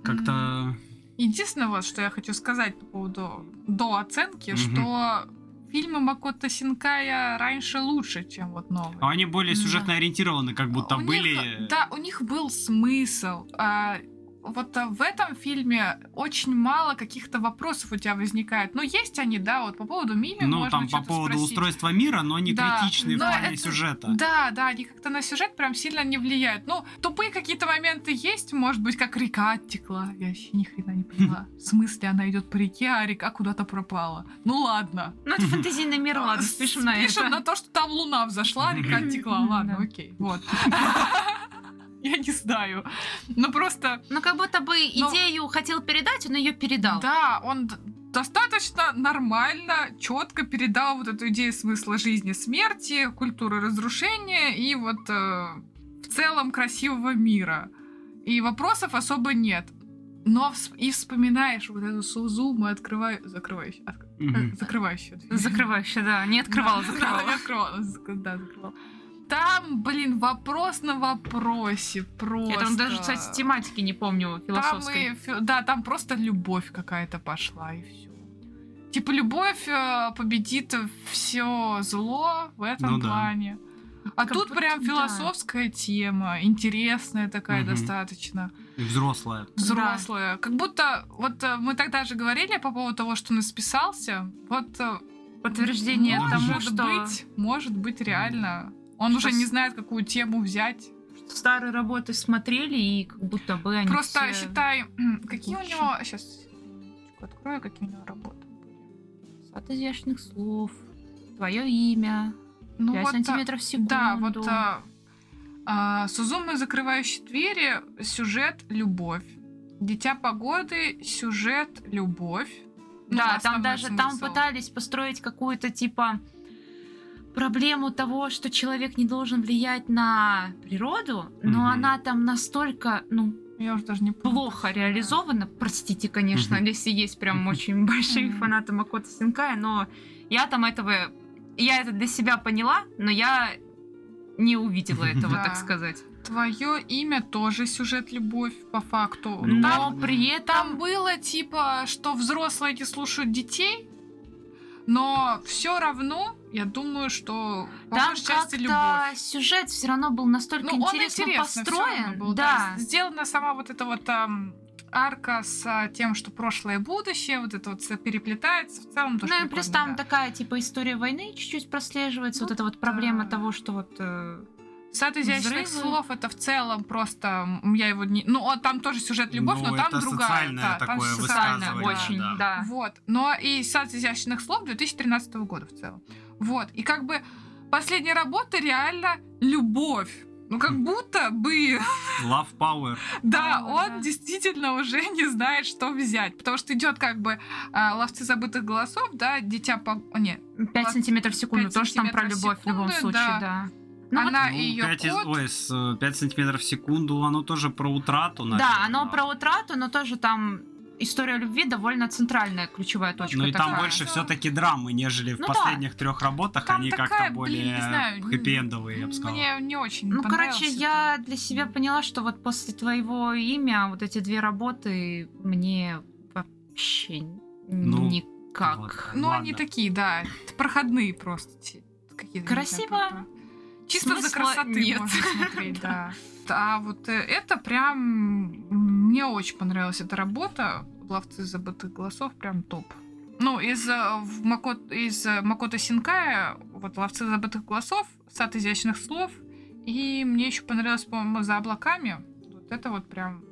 Как-то...
Единственное, вот, что я хочу сказать по поводу до оценки,
Мгм.
что фильмы Макото Синкая раньше лучше, чем вот новые.
А Они более сюжетно ориентированы, как будто
У них,
были...
да, у них был смысл. А, вот а, в этом фильме очень мало каких-то вопросов у тебя возникает. Ну, есть они, да, вот по поводу Мими
Ну,
можно
там по поводу
спросить.
устройства мира, но не
Да,
критичны в
но
плане
это-
сюжета.
Да, да, они как-то на сюжет прям сильно не влияют. Ну, тупые какие-то моменты есть, может быть, как река оттекла. Я вообще ни хрена не поняла. В смысле, она идет по реке, а река куда-то пропала. Ну ладно.
Ну, это фэнтезийный мир, ладно, спишем на
Спишем
это.
на то, что там луна взошла, река оттекла. Ладно, окей, вот. Я не знаю. Ну просто,
Ну, как будто бы
Ну,
идею хотел передать, он ее передал.
да, он достаточно нормально, четко передал вот эту идею смысла жизни, смерти, культуры разрушения и вот э, в целом красивого мира. И вопросов особо нет. Но вс- и вспоминаешь вот эту Сузуму, открываю, закрывающую, отк-
Мгм.
закрывающую дверь.
Закрывающая, да. Не открывала,
Да,
закрывала.
Да, не открывала, да, закрывала. Там, блин, вопрос на вопросе просто.
Я там даже, кстати, тематики не помню
Там
философской.
и фи- да, там просто любовь какая-то пошла, и все. Типа, любовь э, победит все зло в этом
Ну да.
плане. А
Как
тут
будто
прям
да.
философская тема, интересная такая
Мгм.
достаточно,
И взрослая.
взрослая. Как будто, вот э, мы тогда же говорили по поводу того, что он исписался, вот э,
Подтверждение
может
тому, что
быть, может быть реально. Он
Что
уже
с-
не знает, какую тему взять.
старые работы смотрели, и как будто бы они
Просто
все-
считай, какие у
лучше.
него... Сейчас открою, какие у него работы были.
Сад изящных слов, твое имя,
Ну
5
вот, а,
сантиметров в секунду.
Да, вот а, а, Сузумы, закрывающие двери, сюжет «Любовь». Дитя погоды, сюжет «Любовь». Ну,
Да, там даже там
смысл.
пытались построить какую-то типа проблему того, что человек не должен влиять на природу, но
Мгм.
она там настолько, ну,
Я уже даже не помню.
плохо реализована. Простите, конечно,
Мгм.
если есть прям очень большие
Мгм.
фанаты Макото Синкая, но я там этого... Я это для себя поняла, но я не увидела этого,
Да.
так сказать.
Твое имя тоже сюжет «Любовь» по факту.
Ну,
Но
Там
при этом...
Там было типа, что взрослые не слушают детей, но все равно, я думаю, что по
Там
большей части любовь.
как-то сюжет все равно был настолько
Ну, он
интересно
равно
построен.
был,
да.
Сделана сама вот эта вот ам, арка с а, тем, что прошлое и будущее, вот это вот переплетается, в целом тоже
Ну и плюс там
да.
такая типа история войны чуть-чуть прослеживается.
Ну
вот эта вот проблема
да.
того, что вот э,
Сад изящных
взрывы.
слов это в целом просто я его не, ну он- там тоже сюжет любовь,
Ну,
но там
это
другая,
социальное
да, там
такое
социальная,
социально
высказывание,
очень,
да.
да.
Вот. Но и сад изящных слов 2013 года в целом. Вот. И как бы последняя работа реально любовь. Ну, как будто бы,
Love Power.
да,
Power,
он
да.
действительно уже не знает, что взять. Потому что идет как бы а, ловцы забытых голосов, да, дитя по... Нет,
5 сантиметров в секунду,
5
тоже там про любовь в любом
секунду,
случае,
да.
да. Ну,
она
Ну,
и ее
5, из-
кот.
ой, с, 5 сантиметров в секунду, оно тоже про утрату,
да,
наверное.
оно про утрату, но тоже там история любви довольно центральная ключевая точка.
Ну и там
такая.
больше
Да.
все-таки драмы, нежели в
Ну да.
последних трех работах.
Там
Они
такая,
как-то более хэппи-эндовые, я бы сказал.
Мне не очень
Ну, короче,
понравился
я для себя поняла, что вот после твоего имя вот эти две работы мне вообще
Ну,
никак.
вот.
Ну,
Ладно.
они такие, да, проходные просто.
Красиво?
Чисто за красоты
нет.
можно смотреть, да. А вот э, это прям... Мне очень понравилась эта работа. Ловцы забытых голосов прям топ. Ну, из, э, в Макот, из э, Макото Синкая, вот «Ловцы забытых голосов», «Сад изящных слов», и мне еще понравилось, по-моему, «За облаками». Вот это вот прям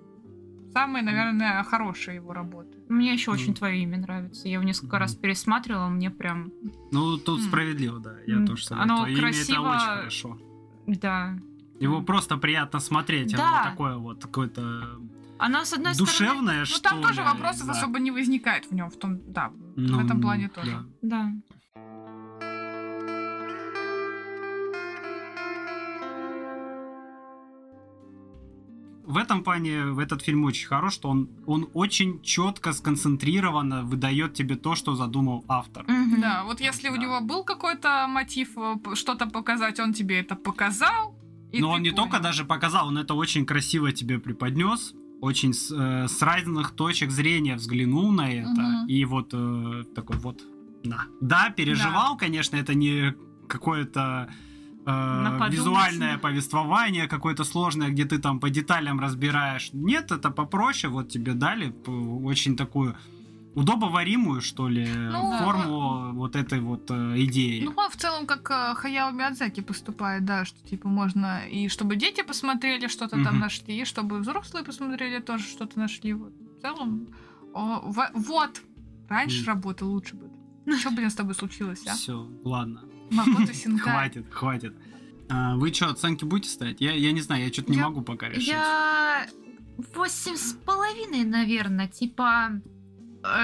самые, наверное, хорошие его работы.
Мне еще очень твое имя нравится. Я его несколько раз пересматривала, мне прям,
Ну, тут справедливо, да. Я тоже согласен.
оно
Твое имя это
красиво-
очень хорошо.
да.
Его просто приятно смотреть.
Да.
Оно такое вот, какое-то
Она, с одной стороны...
душевное,
Ну, там тоже
ли,
вопросов
да.
особо не возникает в нем, в том, да,
Ну,
в этом плане тоже.
да.
Да.
в этом плане в этот фильм очень хорош, что он, он очень четко, сконцентрированно выдает тебе то, что задумал автор.
Мгм.
Да, вот если у
Да.
него был какой-то мотив э, что-то показать, он тебе это показал. И
Но он не
понял.
только даже показал, он это очень красиво тебе преподнес, очень с, э, с разных точек зрения взглянул на это,
Мгм.
и вот э, такой вот, да. Да, переживал, конечно, это не какое-то э, визуальное повествование какое-то сложное, где ты там по деталям разбираешь. Нет, это попроще, вот тебе дали очень такую удобоваримую, что ли,
Ну,
форму вот этой вот э, идеи.
Ну, он в целом как э, Хаяо Миядзаки поступает, да, что типа можно и чтобы дети посмотрели, что-то там
Мгм.
нашли, и чтобы взрослые посмотрели, тоже что-то нашли. Вот. В целом, о, во- вот, раньше
Мгм.
работал лучше бы. Что, блин, с тобой случилось, а?
Все, ладно.
Макото Синкай.
Хватит, хватит. А, вы что, оценки будете ставить? Я, я не знаю, я что-то не могу пока решить.
Я восемь с половиной, наверное. Типа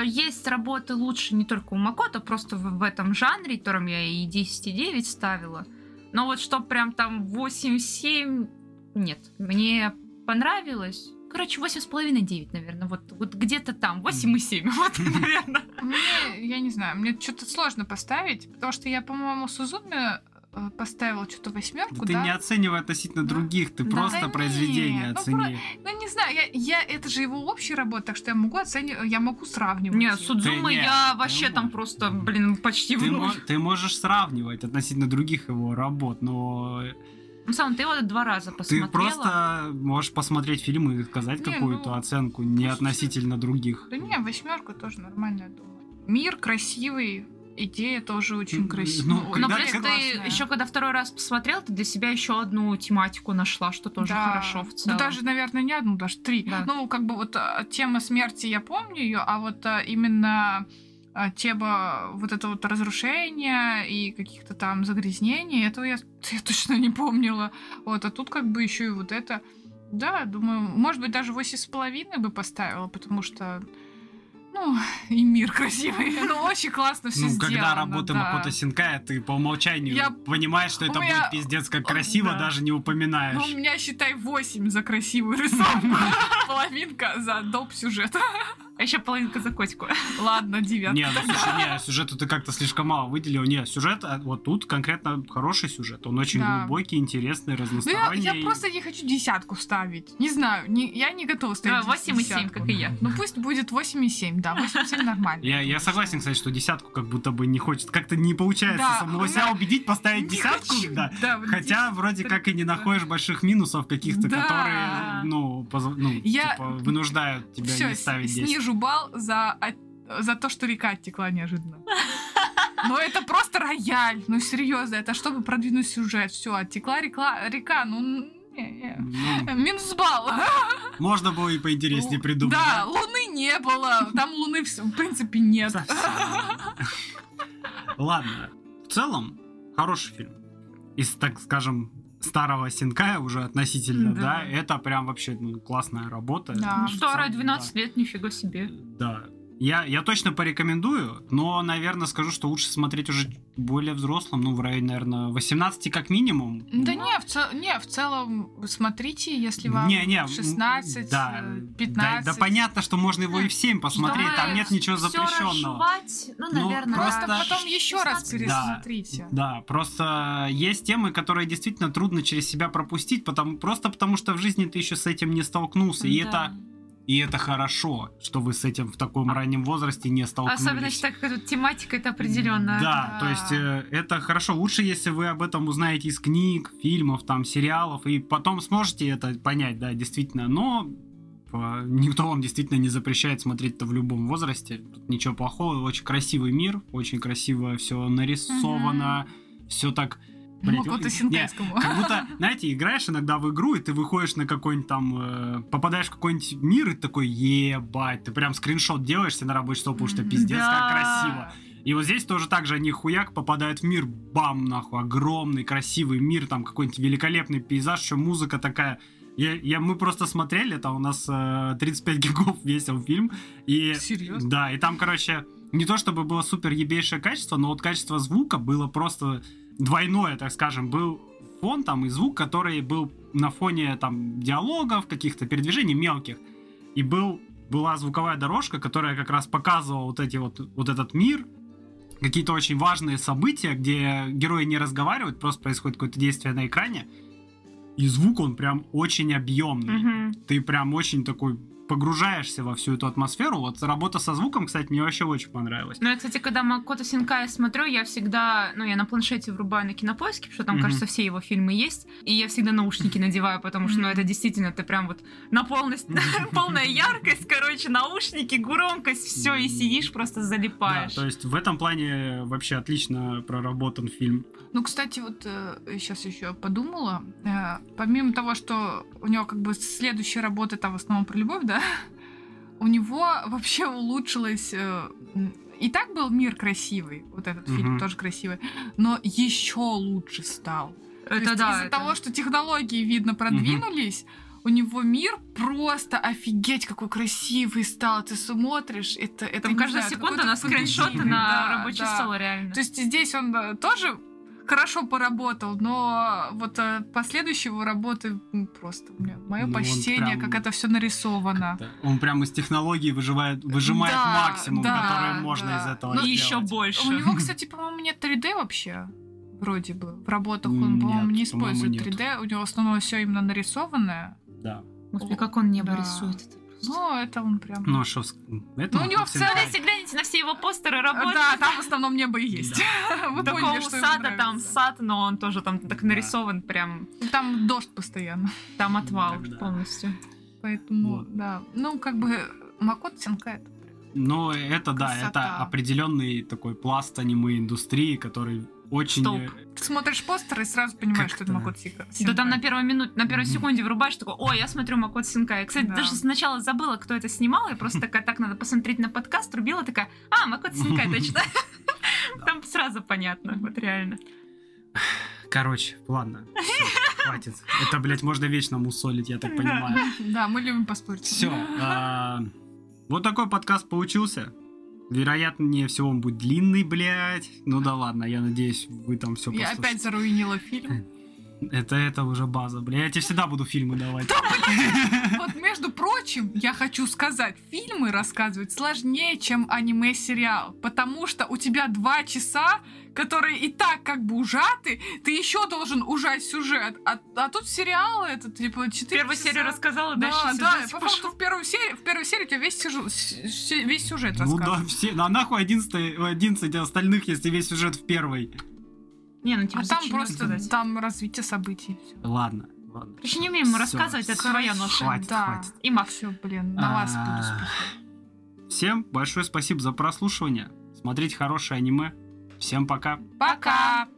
есть работы лучше не только у Макото, просто в, в этом жанре, которым я и 10,9 ставила. Но вот что прям там 8-7, нет. Мне понравилось. Короче, 8,5-9, наверное. Вот, вот где-то там. 8,7. Вот, наверное.
Мне, я не знаю, мне что-то сложно поставить, потому что я, по-моему, Сузуме э, поставила что-то
Да
восьмерку,
ты
да?
не оценивай относительно
Да.
других, ты
Да
просто
нет,
произведение
ну
оцени.
Ну, не знаю, я, я, это же его общая работа, так что я могу оценивать, я могу сравнивать.
Не,
их.
Судзума я
ты
вообще там
можешь.
просто, блин, почти в
Ты,
ноль.
мо- ты можешь сравнивать относительно других его работ, но
Ну, сам ты его два раза
ты
посмотрела.
просто можешь посмотреть фильм и сказать
Не,
какую-то
ну,
оценку не
ну,
относительно других.
Да не, восьмерка тоже нормальная, думаю. Мир красивый, идея тоже очень красивая.
ну,
Но
когда-
плюс
когда-
ты еще когда второй раз посмотрел, ты для себя еще одну тематику нашла, что тоже
Да.
хорошо в целом.
Ну, даже, наверное, не одну, даже три.
Да.
Ну, как бы вот а, тема смерти, я помню ее, а вот а, именно а, тема вот это вот разрушения и каких-то там загрязнений, этого я, я точно не помнила. Вот, а тут как бы еще и вот это. Да, думаю, может быть, даже восемь с половиной бы поставила, потому что ну, и мир красивый. Ну, очень классно все
Ну,
сделано.
когда работа
да.
Макото Синкая, ты по умолчанию
Я-
понимаешь, что
у
это
меня-
будет пиздец как красиво,
Да.
даже не упоминаешь.
Ну, у меня, считай, 8 за красивую рисовку. Половинка за доп. сюжет.
А еще половинка за котику.
Ладно, девятка.
Не, ну слушай, не, сюжету ты как-то слишком мало выделил. Не, сюжет, а вот тут конкретно хороший сюжет. Он очень
Да.
глубокий, интересный,
Ну, я,
разносторонний.
я просто не хочу десятку ставить. Не знаю, не, я не готова ставить
Да, 8 и 7,
десятку.
как и я.
Ну, пусть будет 8,7, да, 8,7 нормально.
Я, я согласен, кстати, что десятку как будто бы не хочет. Как-то не получается
Да,
самого себя
меня
убедить поставить
Не
десятку.
хочу,
Да.
да, вот
Хотя
десять-
вроде как и не
да.
находишь больших минусов каких-то,
Да.
которые, ну, поз- ну,
Я-
типа, вынуждают тебя
Всё,
не ставить
с-
10.
снижу балл за, за то, что река оттекла неожиданно. Но это просто рояль. Ну, серьезно, это чтобы продвинуть сюжет. Все, оттекла река, река ну.
Ну,
Минус балл.
можно было и поинтереснее придумать.
Да, луны не было. Там луны, в в принципе, нет.
Совсем. Ладно. В целом, хороший фильм. Из, так скажем, старого Синкая уже относительно, да,
Да.
это прям вообще ну, классная работа.
Да.
Ну, Старая,
Да.
12 лет, нифига себе.
Да. Я, я точно порекомендую, но, наверное, скажу, что лучше смотреть уже более взрослым, ну, в районе, наверное, 18 как минимум.
Да не в, цел- не, в целом, смотрите, если вам
Не, не, м,
16,
да,
э,
Да,
15.
да понятно, что можно его и в 7 посмотреть, там нет ничего запрещенного.
разжевать, ну,
Ну,
наверное,
Просто
Просто-
потом еще раз
16.
пересмотрите.
Да, просто есть темы, которые действительно трудно через себя пропустить, потому, просто потому что в жизни ты еще с этим не столкнулся. И,
Да.
это, и это хорошо, что вы с этим в таком раннем возрасте не столкнулись.
Особенно как тут тематика это определенно.
Да,
Да.
то есть э, это хорошо. Лучше, если вы об этом узнаете из книг, фильмов, там, сериалов, и потом сможете это понять, да, действительно. Но э, никто вам действительно не запрещает смотреть это в любом возрасте. Тут ничего плохого. Очень красивый мир, очень красиво все нарисовано, все так. Блядь,
Макото
не,
Синкайскому.
как будто, знаете, играешь иногда в игру, и ты выходишь на какой-нибудь там, э, попадаешь в какой-нибудь мир, и такой, ебать, ты прям скриншот делаешь себе на рабочий стол, потому что пиздец, как
Да.
красиво. И вот здесь тоже так же они хуяк попадают в мир, бам, нахуй, огромный, красивый мир, там какой-нибудь великолепный пейзаж, еще музыка такая Я, я, мы просто смотрели, там у нас э, 35 гигов весил фильм. И,
Серьезно?
Да, и там, короче, не то чтобы было супер ебейшее качество, но вот качество звука было просто двойное, так скажем. Был фон там и звук, который был на фоне там диалогов, каких-то передвижений мелких. И был, была звуковая дорожка, которая как раз показывала вот, эти вот, вот этот мир, какие-то очень важные события, где герои не разговаривают, просто происходит какое-то действие на экране. И звук, он прям очень объемный.
Мгм.
Ты прям очень такой погружаешься во всю эту атмосферу. Вот работа со звуком, кстати, мне вообще очень понравилась.
Ну, я, кстати, когда Макото Синкая смотрю, я всегда, ну, я на планшете врубаю на кинопоиске, потому что там,
Мгм.
кажется, все его фильмы есть, и я всегда наушники надеваю, потому что, ну, это действительно, ты прям вот на полность, полная яркость, короче, наушники, громкость, все, и сидишь, просто
Да,
залипаешь.
то есть в этом плане вообще отлично проработан фильм.
Ну, кстати, вот сейчас еще подумала, э, помимо того, что у него как бы следующие работы там в основном про любовь, да, у него вообще улучшилось... э, и так был мир красивый, вот этот фильм
Мгм.
тоже красивый, но еще лучше стал. То
Это
есть
да.
Из-за
это-
того, что технологии, видно, продвинулись, у него мир просто офигеть какой красивый стал. Ты смотришь, это, это
Там каждая
знаю,
секунда на скриншоты на
Да,
рабочий
да.
стол, реально.
То есть здесь он э, тоже хорошо поработал, но вот э, последующие его работы просто мое
Ну,
почтение,
прям-
как это все нарисовано.
Да. Он прям из технологий выживает, выжимает
Да,
максимум,
да,
который можно
да.
из этого
Ну,
сделать.
еще больше.
У него, кстати, по-моему, нет 3D вообще. Вроде бы. В работах он, по-моему, не использует
нет.
3D. У него в основном все именно нарисованное.
Да.
Господи, как он небо
Да.
рисует. это.
Ну, это он прям...
Ну, что, с- это
Ну, у него в целом-
Гляньте, гляньте на все его постеры
А,
работы.
Да, там в основном небо и есть. Вы
Такого
поняли, что
сада там сад, но он тоже там так нарисован, прям
Там дождь постоянно.
там отвал
Тогда.
полностью.
Поэтому,
Вот.
да. Ну, как бы Макот Синка это
Ну, это да, это определенный такой пласт аниме-индустрии, который очень...
Стоп.
э,
Ты смотришь постер и сразу понимаешь, что это Макот Синка.
Да там на первой минуте, на первой секунде врубаешь такой, о, я смотрю Макот Синкай. Кстати,
Да.
даже сначала забыла, кто это снимал, я просто такая, так, надо посмотреть на подкаст, рубила такая, а, Макот Синкай, точно. Там сразу понятно, вот реально.
Короче, ладно, хватит. Это, блядь, можно вечно мусолить, я так понимаю.
Да, мы любим поспорить.
Все. Вот такой подкаст получился. Вероятнее всего он будет длинный, блядь. Ну да ладно, я надеюсь, вы там все
Я опять заруинила фильм.
Это, это уже база, бля. Я тебе всегда буду фильмы давать.
Вот, между прочим, я хочу сказать, фильмы рассказывать сложнее, чем аниме-сериал, потому что у тебя два часа, которые и так как бы ужаты, ты еще должен ужать сюжет, а, а тут сериал это типа 4
Первую серию рассказала,
Да,
дальше
да,
сюжет
по
пошел.
факту в первой серии, в первой серии у тебя весь, сюжет- весь сюжет
Ну да,
рассказан.
все. Ну а нахуй 11, 11 остальных, если весь сюжет в первой.
Не, ну типа
А там просто
рассказать?
там развитие событий. всё.
Ладно, ладно.
Короче, не умеем рассказывать, это твоя ноша.
Хватит,
Да.
хватит.
И Макс.
Все, блин, на вас буду
А,
спихивать.
Всем большое спасибо за прослушивание. Смотрите хорошее аниме. Всем пока.
Пока!